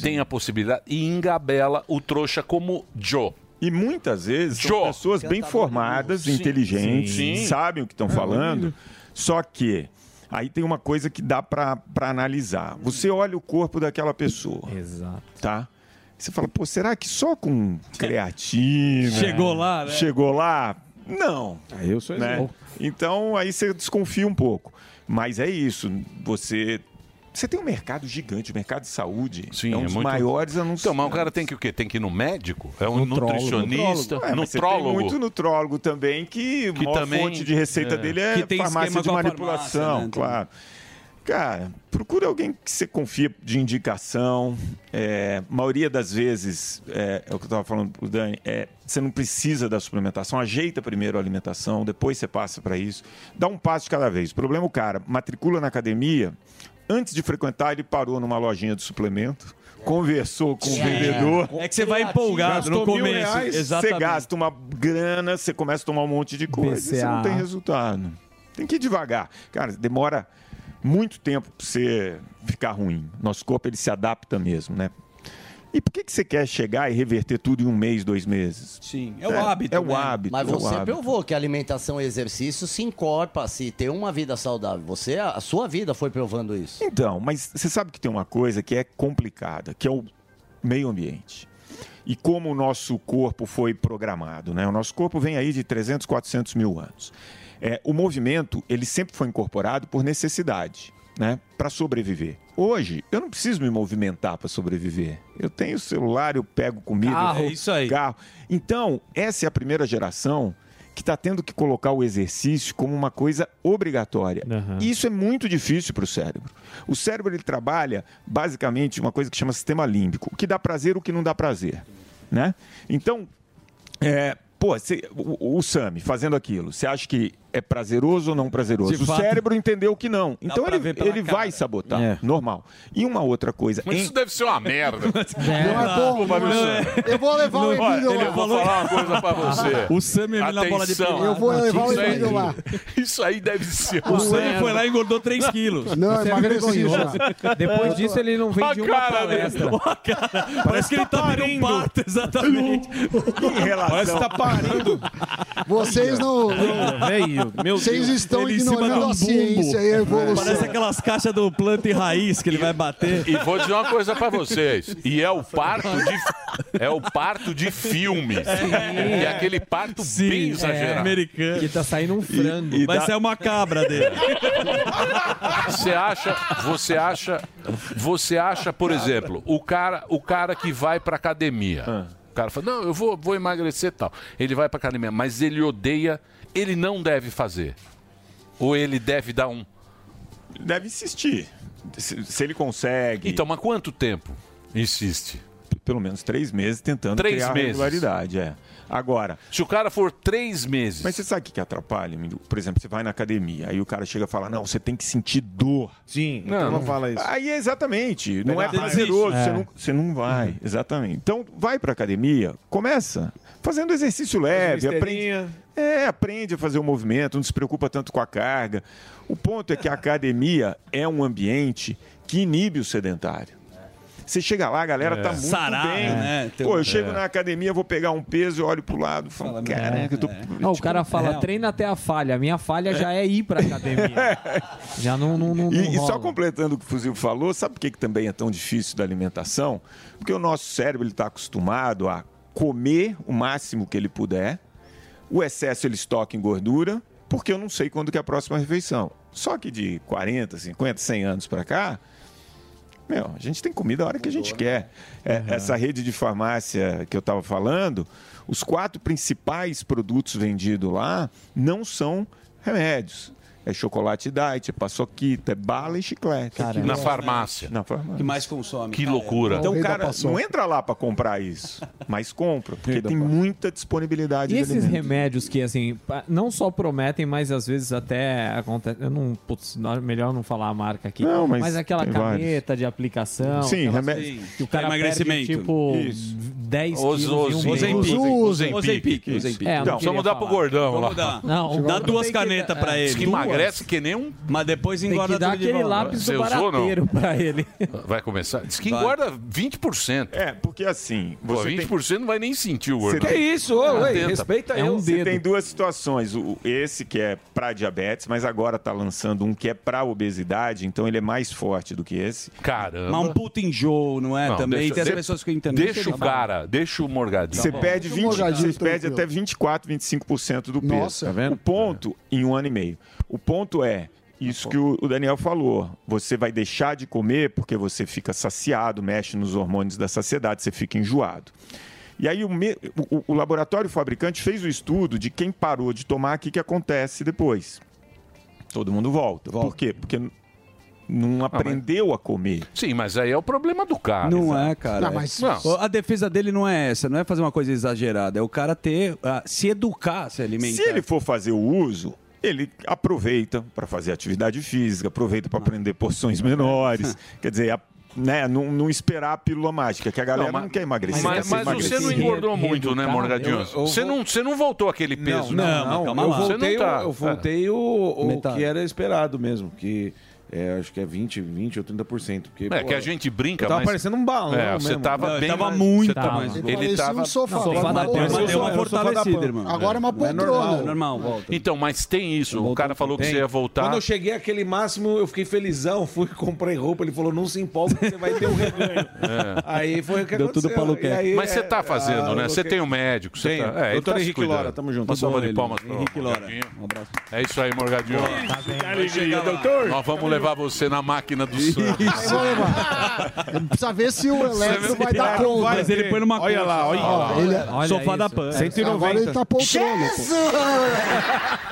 tem a possibilidade e engabela o trouxa como Joe. E muitas vezes são Joe. pessoas bem formadas, Sim. inteligentes, Sim. sabem o que estão É, falando, só que aí tem uma coisa que dá para analisar. Você olha o corpo daquela pessoa. Exato. Tá? Você fala, pô, será que só com creatina? Chegou lá, né? Chegou lá? Não. eu sou né? Então aí você desconfia um pouco. Mas é isso, você. Você tem um mercado gigante, o mercado de saúde. Sim, é um é dos muito- maiores anunciantes. Então, mas o cara tem que o quê? Tem que ir no médico? É um Nutrólogo. nutricionista? É, mas você tem nutrólogo? muito nutrólogo também que, Que a também- fonte de receita é. dele é Que tem farmácia de manipulação, farmácia, né? claro. Cara, procura alguém que você confia de indicação. É, maioria das vezes, é, é o que eu estava falando pro Dani, é, você não precisa da suplementação. Ajeita primeiro a alimentação, depois você passa para isso. Dá um passo de cada vez. O problema é o cara matricula na academia, antes de frequentar, ele parou numa lojinha de suplemento. Conversou com o É. vendedor. É que você vai empolgado no começo. reais, Você gasta uma grana, você começa a tomar um monte de coisa e você não BCA. tem resultado. Tem que ir devagar. Cara, demora muito tempo para você ficar ruim. Nosso corpo ele se adapta mesmo, né? E por que, que você quer chegar e reverter tudo em um mês, dois meses? Sim, é o hábito. É o né? hábito. Mas é você hábito. provou que alimentação e exercício se encorpa, se ter uma vida saudável. Você, a sua vida foi provando isso. Então, mas você sabe que tem uma coisa que é complicada, que é o meio ambiente. E como o nosso corpo foi programado, né? O nosso corpo vem aí de 300, 400 mil anos. É, o movimento, ele sempre foi incorporado por necessidade, né? Para sobreviver. Hoje, eu não preciso me movimentar para sobreviver. Eu tenho celular, eu pego comida. Carro. É isso aí. Carro. Então, essa é a primeira geração que está tendo que colocar o exercício como uma coisa obrigatória. E isso é muito difícil para o cérebro. O cérebro ele trabalha basicamente uma coisa que chama sistema límbico, o que dá prazer, o que não dá prazer, né? Então, é, pô, cê- o, o Sami fazendo aquilo, você acha que é prazeroso ou não prazeroso? De o fato. cérebro entendeu que não. Então ele, ele cara. vai sabotar, É. normal. E uma outra coisa, Mas em- isso deve ser uma merda. Não é bom, não viu, é. Sam? Eu vou levar o Olha, Emílio lá. vou falar uma coisa pra você. O Sam me na bola de. Eu vou levar o Isso aí- Emílio lá. Isso aí deve ser. O Sam foi lá e engordou 3 quilos. Não, é vergonhoso. já. Depois disso, ele não vem A de uma cara dele. palestra. Parece que ele tá parindo um parto, exatamente. em relação... Parece que tá parindo. Vocês não. Velho, meu Vocês Deus. estão Ele em cima ignorando um a ciência e a evolução. Parece aquelas caixas do planta e raiz que ele vai bater. E vou dizer uma coisa pra vocês. E é o parto de é o parto de filme. E é aquele parto bem exagerado. americano. Que tá saindo um frango. Vai ser uma cabra dele. Você acha, você acha, você acha, por exemplo, o cara, o cara que vai pra academia. O cara fala: "Não, eu vou, vou emagrecer e tal". Ele vai pra academia, mas ele odeia, ele não deve fazer. Ou ele deve dar um deve insistir. Se, se ele consegue. Então, mas quanto tempo insiste? Pelo menos três meses tentando Três criar meses. regularidade, é. Agora. Se o cara for três meses. Mas você sabe o que que atrapalha? Por exemplo, você vai na academia, aí o cara chega e fala: Não, você tem que sentir dor. Sim, Não, então não não. fala isso. Aí é exatamente. Não é prazeroso, raiva. você, É. não, você não vai. Exatamente. Então, vai pra academia, começa fazendo exercício leve, aprende. É, aprende a fazer o movimento, não se preocupa tanto com a carga. O ponto é que a academia é um ambiente que inibe o sedentário. Você chega lá, a galera É. tá muito Sarado, bem. né? Tem Pô, eu chego É. na academia, vou pegar um peso, eu olho pro lado, falo, caraca, eu tô... Não, o cara fala, é. treina até a falha. A minha falha já é ir pra academia. já não, não, não, não E, e só completando o que o Fuzil falou, sabe por que, que também é tão difícil da alimentação? Porque o nosso cérebro está acostumado a comer o máximo que ele puder, o excesso ele estoca em gordura, porque eu não sei quando que é a próxima refeição. Só que de 40, 50, 100 anos para cá, meu, a gente tem comida a hora que a gente quer. É, Essa rede de farmácia que eu estava falando, os quatro principais produtos vendidos lá não são remédios. É chocolate diet, é paçoquita, é bala e chiclete. Na farmácia. Na farmácia. que mais consome? Que loucura. Então, cara, não entra lá para comprar isso, mas compra, porque tem muita disponibilidade E de esses alimentos. remédios que, assim, não só prometem, mas às vezes até acontece. Eu não. Putz, não- melhor não falar a marca aqui. Não, mas aquela tem caneta de aplicação. Sim, remédio- Que o cara Pra perde, emagrecimento. tipo, Isso. 10 Os- quilos um. Ozempic. Ozempic. Ozempic. É, É, eu não Então, só mudar pro gordão lá. Vamos dar. Não, Dá duas que- canetas pra é. ele. Diz que emagrece que nem um. Mas depois engorda que dar tudo de volta. lápis do barateiro pra ele. Vai começar? Diz que engorda 20%. É, porque assim, Pô, você tem- 20% não vai nem sentir o gordão. tem- Atenta. É um Você tem duas situações. O, esse que é para diabetes, mas agora tá lançando um que é para obesidade, então ele é mais forte do que esse. Caramba. Mas um puta enjoo, não é? Não, também deixa- tem as de- pessoas que entendem. Deixa o cara, deixa o morgadinho. Você perde, 20, você perde até 24, 25% do peso. Nossa. Tá vendo? O ponto, em um ano e meio. O ponto é, isso que o Daniel falou. Você vai deixar de comer porque você fica saciado, mexe nos hormônios da saciedade, você fica enjoado. E aí o, me- o- o laboratório fabricante fez o estudo de quem parou de tomar, o que, que acontece depois. Todo mundo volta. Por quê? Porque não aprendeu a comer. Sim, mas aí é o problema do cara. Não é, cara. Não, mas- Ó, A defesa dele não é essa, não é fazer uma coisa exagerada, é o cara ter, ah, se educar, se alimentar. Se ele for fazer o uso, ele aproveita para fazer atividade física, aproveita para aprender porções menores. Quer dizer, a- né, não, não esperar a pílula mágica, que a galera Não, não, mas- quer emagrecer. Mas, quer mas você não engordou muito, né, Morgadinho? Você não, você não voltou aquele peso, Não, né? não, calma eu lá. Você voltei, não tá. o- eu voltei o, o Metade. que era esperado mesmo, que é, acho que é 20, 20 ou 30%. Porque, É pô, que a gente brinca, tava mas- parecendo um balão É, você mesmo. tava Não, bem tava muito você tava- mais- Ele tava... um sofá. Não, Sofá da mas Pan. deu uma um sofá da fortalecida, irmão. Agora é uma Não poltrona. normal. Volta. Então, mas tem isso. O cara falou que você ia voltar. Quando eu cheguei àquele máximo, eu fiquei felizão, fui comprei roupa, ele falou, não se empolga que você vai ter um reganho. É. Aí foi o que Deu aconteceu. tudo pra Luquete. E aí, Mas você tá é, fazendo, ah, né? Você que- tem um médico. Você Tenho. tá... É, Doutor tá Henrique. Lora, tamo junto. Uma salva de palmas Henrique Lora. Morgadinho. É isso aí, Morgadinho. Tá alegria, doutor. Nós vamos levar você na máquina do vou levar. Precisa ver se o elétrico vai dar Não conta. Mas ele ter. põe numa Olha lá, olha lá. ele- Olha Sofá isso. da Pan. Agora ele tá poltrona.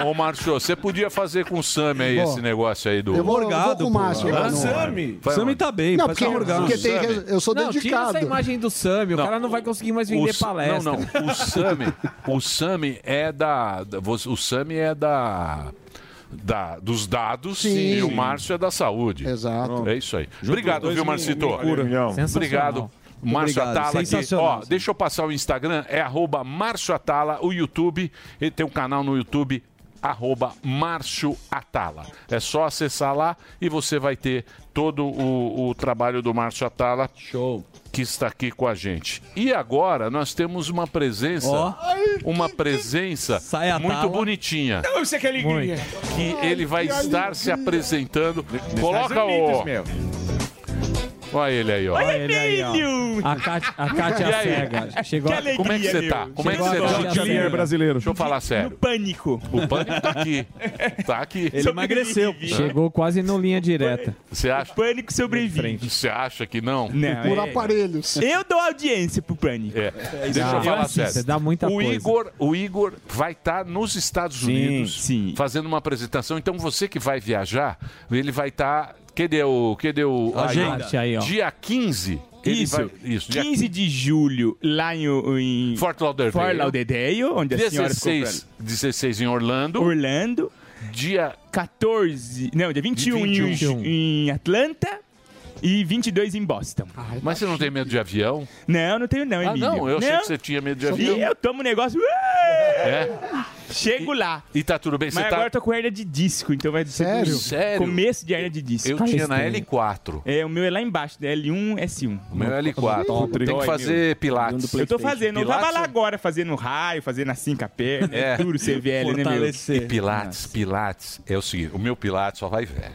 Ô, Márcio, você podia fazer com o Sami aí Vou. esse negócio aí do. Eu vou- eu vou com o Márcio mano. Sami? O Sami tá bem, Não, porque- porque tem- eu sou não, Tira dedicado. essa imagem do Sami, o Não. cara não vai conseguir mais vender palestra. Não, não. O Sami, o Sami é da, o Sami é da, da dos dados Sim. e o Márcio é da saúde. Exato. É isso aí. Junto Obrigado, dois viu, Marcito? Obrigado. Sensacional. Márcio Obrigado. Atala aqui. Sensacional, Ó, deixa eu passar o Instagram, é arroba Márcio Atala, o YouTube, ele tem um canal no YouTube, arroba Márcio Atala. É só acessar lá e você vai ter todo o, o trabalho do Márcio Atala. Show. Que está aqui com a gente. E agora nós temos uma presença, Ó. uma presença a muito tala. bonitinha. Não, isso é que é alegria. Que ele vai estar se apresentando. Coloca Unidos, o. meu. Olha ele aí, ó. Olha ele aí, ó. A Kátia, a? Cega. Chegou Que Como é que você tá? Como é que você tá? Kátia Cega. Deixa eu falar sério. Pânico. O pânico tá aqui. Tá aqui. Ele emagreceu. Chegou quase no linha direta. Você acha? Pânico sobrevive. Você acha que não? Não, Por é- aparelhos. Eu dou audiência pro Pânico. É. Deixa eu falar assisto. sério. Você dá muita o coisa. Igor, o Igor vai estar nos Estados Sim, Unidos sim. fazendo uma apresentação. Então você que vai viajar, ele vai estar. Cadê o. Cadê o. Agenda. Aí, ó. Dia 15. ele Isso. vai- isso. Dia 15 de julho, lá em, em Fort Lauderdale. Fort Lauderdale, onde a senhora ficou 16, 16 em Orlando. Orlando. Dia 14. Não, dia 21, Dia 21. Em, em Atlanta. E 22 em Boston. Mas você não tem medo de avião? Não, não tenho não, Ah, Emílio. não, eu achei que você tinha medo de avião. E eu tomo um negócio... É? Chego lá. E tá tudo bem? Você Mas tá... agora eu tô com hernia de disco, então vai ser Sério? Sério? Começo de hernia de disco. Eu tinha na L4. É, o meu é lá embaixo, né? L1, S1. O meu é L4. Tem que fazer pilates. Eu tô fazendo, eu tava Pilates lá agora fazendo raio, fazendo assim com a perna, É. duro ser velho, né, meu? E Pilates, Pilates é o seguinte: o meu Pilates só vai velho.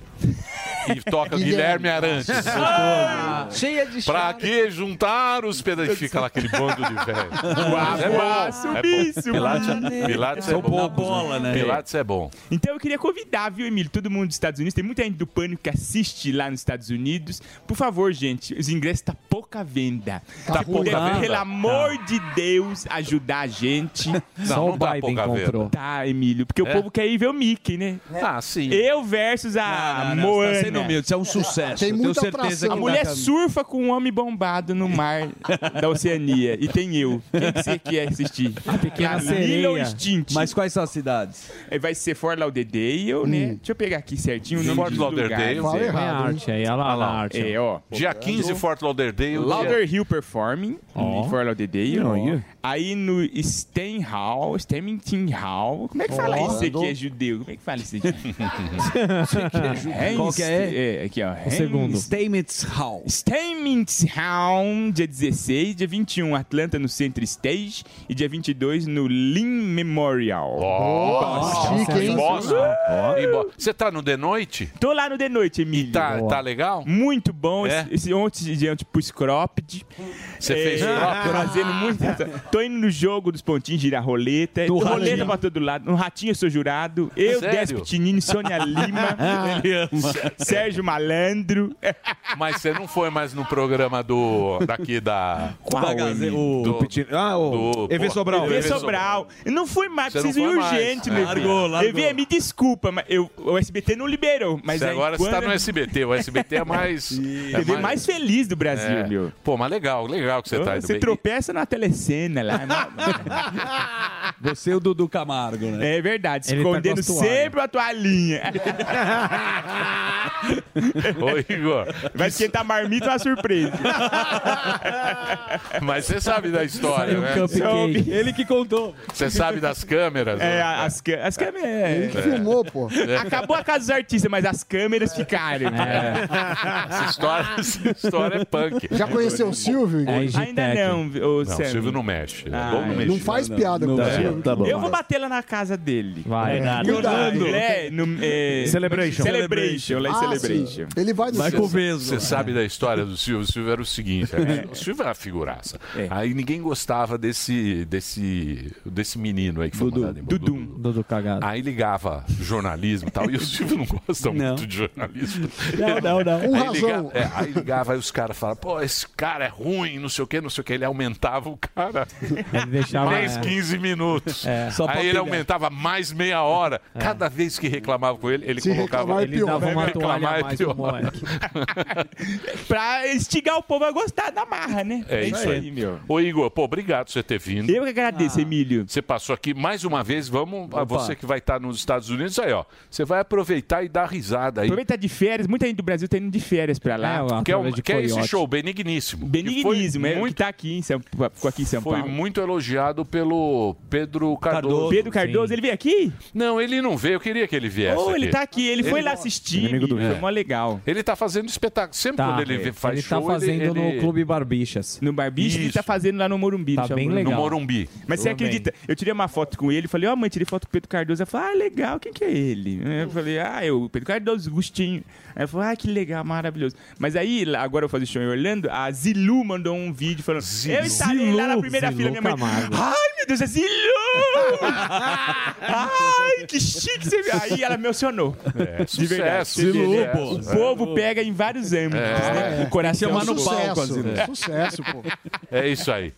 E toca Guilherme Arantes. Ah, cheia de Pra que juntar os pedaços? Fica lá aquele bando de velho. É bom. é bom. Pilates, mano. Pilates é bom. poucos, bola, né? Pilates é bom. Então eu queria convidar, viu, Emílio, todo mundo dos Estados Unidos. Tem muita gente do Pânico que assiste lá nos Estados Unidos. Por favor, gente, os ingressos tá pouca venda. Tá Se pouca venda? Pelo amor de Deus, ajudar a gente. Não, não tá pouca venda. Tá, Emílio, porque o É? povo quer ir ver o Mickey, né? Ah, sim. Eu versus a Não, você Moana. tá sendo humilde, isso é um sucesso. Tem Eu tenho muita certeza atração. A que mulher tá- surfa com um homem bombado no mar da Oceania. E tem eu. Quem que você quer assistir? A Pequena Sereia. Stint? Mas quais são as cidades? É, Vai ser Fort Lauderdale, né? Deixa eu pegar aqui certinho o nome Fort dos Lauderdale. lugares. Fala é. errado, hein? arte aí, olha lá, Olha lá. na arte. É, ó. Dia 15, Fort Lauderdale. Lauderhill Performing, Ó. em Fort Lauderdale. Aí no Steinhall, Stemmington Hall. Como é que fala isso aqui é judeu? Como é que fala isso aqui? Qual que é? É, aqui, ó. O segundo. Steinmetz Hall. Steinmetz Hall, dia 16, dia 21, Atlanta no Center Stage e dia 22 no Lynn Memorial. Ó, Chique, hein? Você tá no The Noite? Tô lá no The Noite, Emílio. tá- tá legal? Muito bom. É? Esse, ontem de ontem pus cropped. Você É, fez cropped? Fazendo muito. Tô indo no jogo dos pontinhos, girar roleta. Do roleta Ratinho. pra todo lado. No Ratinho eu sou jurado. Eu, Sério? Décio Pitinini, Sônia Lima. Ele ama. Sérgio Malandro. Mas você não foi mais no programa do. daqui da. Qual, Da Gaze- o. do Pitin- Ah, o EV Sobral. EV Sobral. Eu não fui mais, Você não preciso ir foi mais. urgente, É. meu Largou, filho. largou. EV, me desculpa, mas eu, o SBT não liberou. Mas Você aí agora você quando- tá no SBT. O SBT é mais. é TV mais feliz do Brasil, É. meu. Pô, mas legal, legal que você tá indo Você bem. tropeça na telecena lá. Você e o Dudu Camargo, né? É verdade, Ele tá com escondendo sempre a toalhinha. Ô, Igor. Vai esquentar marmita uma surpresa. Mas você sabe da história, um né? cupcake. Ele que contou. Você sabe das câmeras? É, né? as, as câmeras. é. Ele que filmou, pô. Acabou a casa dos artistas, mas as câmeras ficaram. Essa história, essa história é punk. Já conheceu o Silvio, Igor? Ainda não, ô Não, Sam. o Silvio não mexe. Ah, é. mexer. Não faz piada com o É, Silvio. tá bom. Eu vou bater lá na casa dele. Vai. É. É, no, é, Celebration. Celebration, lá em Ah, Celebration. sim. Ele vai no Você- Silvio. Você sabe da história do Silvio? O Silvio era o seguinte: é, o Silvio era uma figuraça. Aí ninguém gostava desse, desse, desse menino aí que foi mandado embora. Dudum. Dudu cagado. Aí ligava jornalismo e tal, e o Silvio não gosta muito de jornalismo. Não, não, não. Aí, Com liga- razão. é, aí ligava, aí os caras falavam, pô, esse cara é ruim, não sei o que, não sei o que. Ele aumentava o cara Ele deixava- 10, é. 15 minutos. É. Aí ele aumentava mais meia hora. Cada vez que reclamava com ele, ele Se colocava... é Ele dava uma Reclamar toalha é a mais pro pior. moleque. pra instigar o povo a gostar da marra, né? É isso aí, meu. Ô, Igor, pô, obrigado por você ter vindo. Eu que agradeço, Emílio. Você passou aqui mais uma vez. Vamos, a você que vai estar nos Estados Unidos, aí, ó. Você vai aproveitar e dar risada aí. Aproveita de férias, muita gente do Brasil tá indo de férias pra lá. É, ó, Que é, de que é esse show, Benigníssimo. Benignismo, Que é foi o muito, que tá aqui em São, ficou aqui em São foi Paulo. muito elogiado pelo Pedro Cardoso. Pedro Cardoso, ele veio aqui? Não, ele não veio. Eu queria que ele viesse. Oh, ele tá aqui, ele, foi lá assistir. Inimigo do foi mó legal. Ele tá fazendo espetáculo. Sempre Tá. quando ele vê- faz ele show, tá fazendo ele, no ele- Clube Barbixas. No Barbicha, ele tá fazendo lá no Morumbi. Tá bem Morumbi. legal. No Morumbi. Mas você acredita? Eu tirei uma foto com ele, falei, ó, mãe, tirei foto com o Pedro Cardoso. Ela falou, ah, legal, quem que é ele? Eu falei, ah, eu, Pedro Cardoso, Gustinho. Aí ela falou, ah, que legal, maravilhoso. Mas aí, agora eu vou fazer show em Orlando, a Zilu mandou um vídeo falando, eu estarei lá na Zilu, primeira Zilu fila, minha mãe. Camargo. Ai, meu Deus, é Zilu! Ai, que chique você viu. Aí ela me emocionou. É, De verdade. Sucesso, né? sucesso. O povo pega em vários âmbitos, né? O coração chamar no sucesso. palco, assim, né? Sucesso, pô. É isso aí.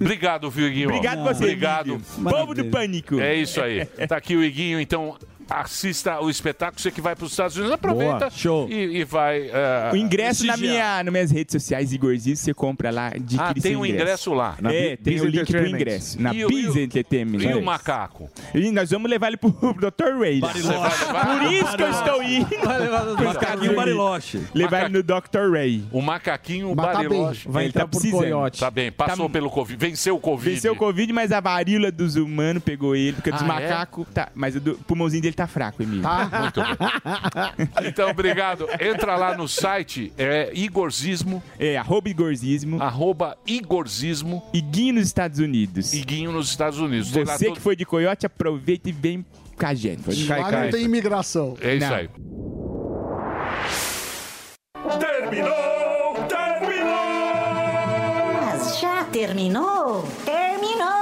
Obrigado, viu, Iguinho? Obrigado você, Obrigado. Povo do Pânico. É isso aí. Tá aqui o Iguinho, então assista o espetáculo. Você que vai para os Estados Unidos, aproveita Boa, show. E, e vai. eh, O ingresso na minha, nas minhas redes sociais, Igor Ziz, você compra lá, adquire Ah, tem um ingresso lá. Na é, tem Biz o link pro ingresso. Na Biz e o- Entertainment. E o macaco? E nós vamos levar ele pro Dr. Ray. Por isso que eu estou indo. Vai levar no Pro Dr. Estados Ray. Unidos. Bariloche. Levar ele no Dr. Ray. O macaquinho tá Bariloche. Vai entrar por coiote. Tá bem, passou Tá- pelo Covid. Venceu o Covid. Venceu o Covid, mas a varíola dos humanos pegou ele, porque dos Ah, é? macacos. Tá, mas o pulmãozinho dele tá fraco, Emílio. Muito bem. Então, obrigado. Entra lá no site, é Igorzismo. É, arroba Igorzismo. Arroba Igorzismo. Iguinho nos Estados Unidos. Iguinho nos Estados Unidos. Tem lá Você todo- que foi de coiote, aproveita e vem com a gente. Lá não tem imigração. É isso aí. Terminou! Terminou! Mas já terminou? Terminou!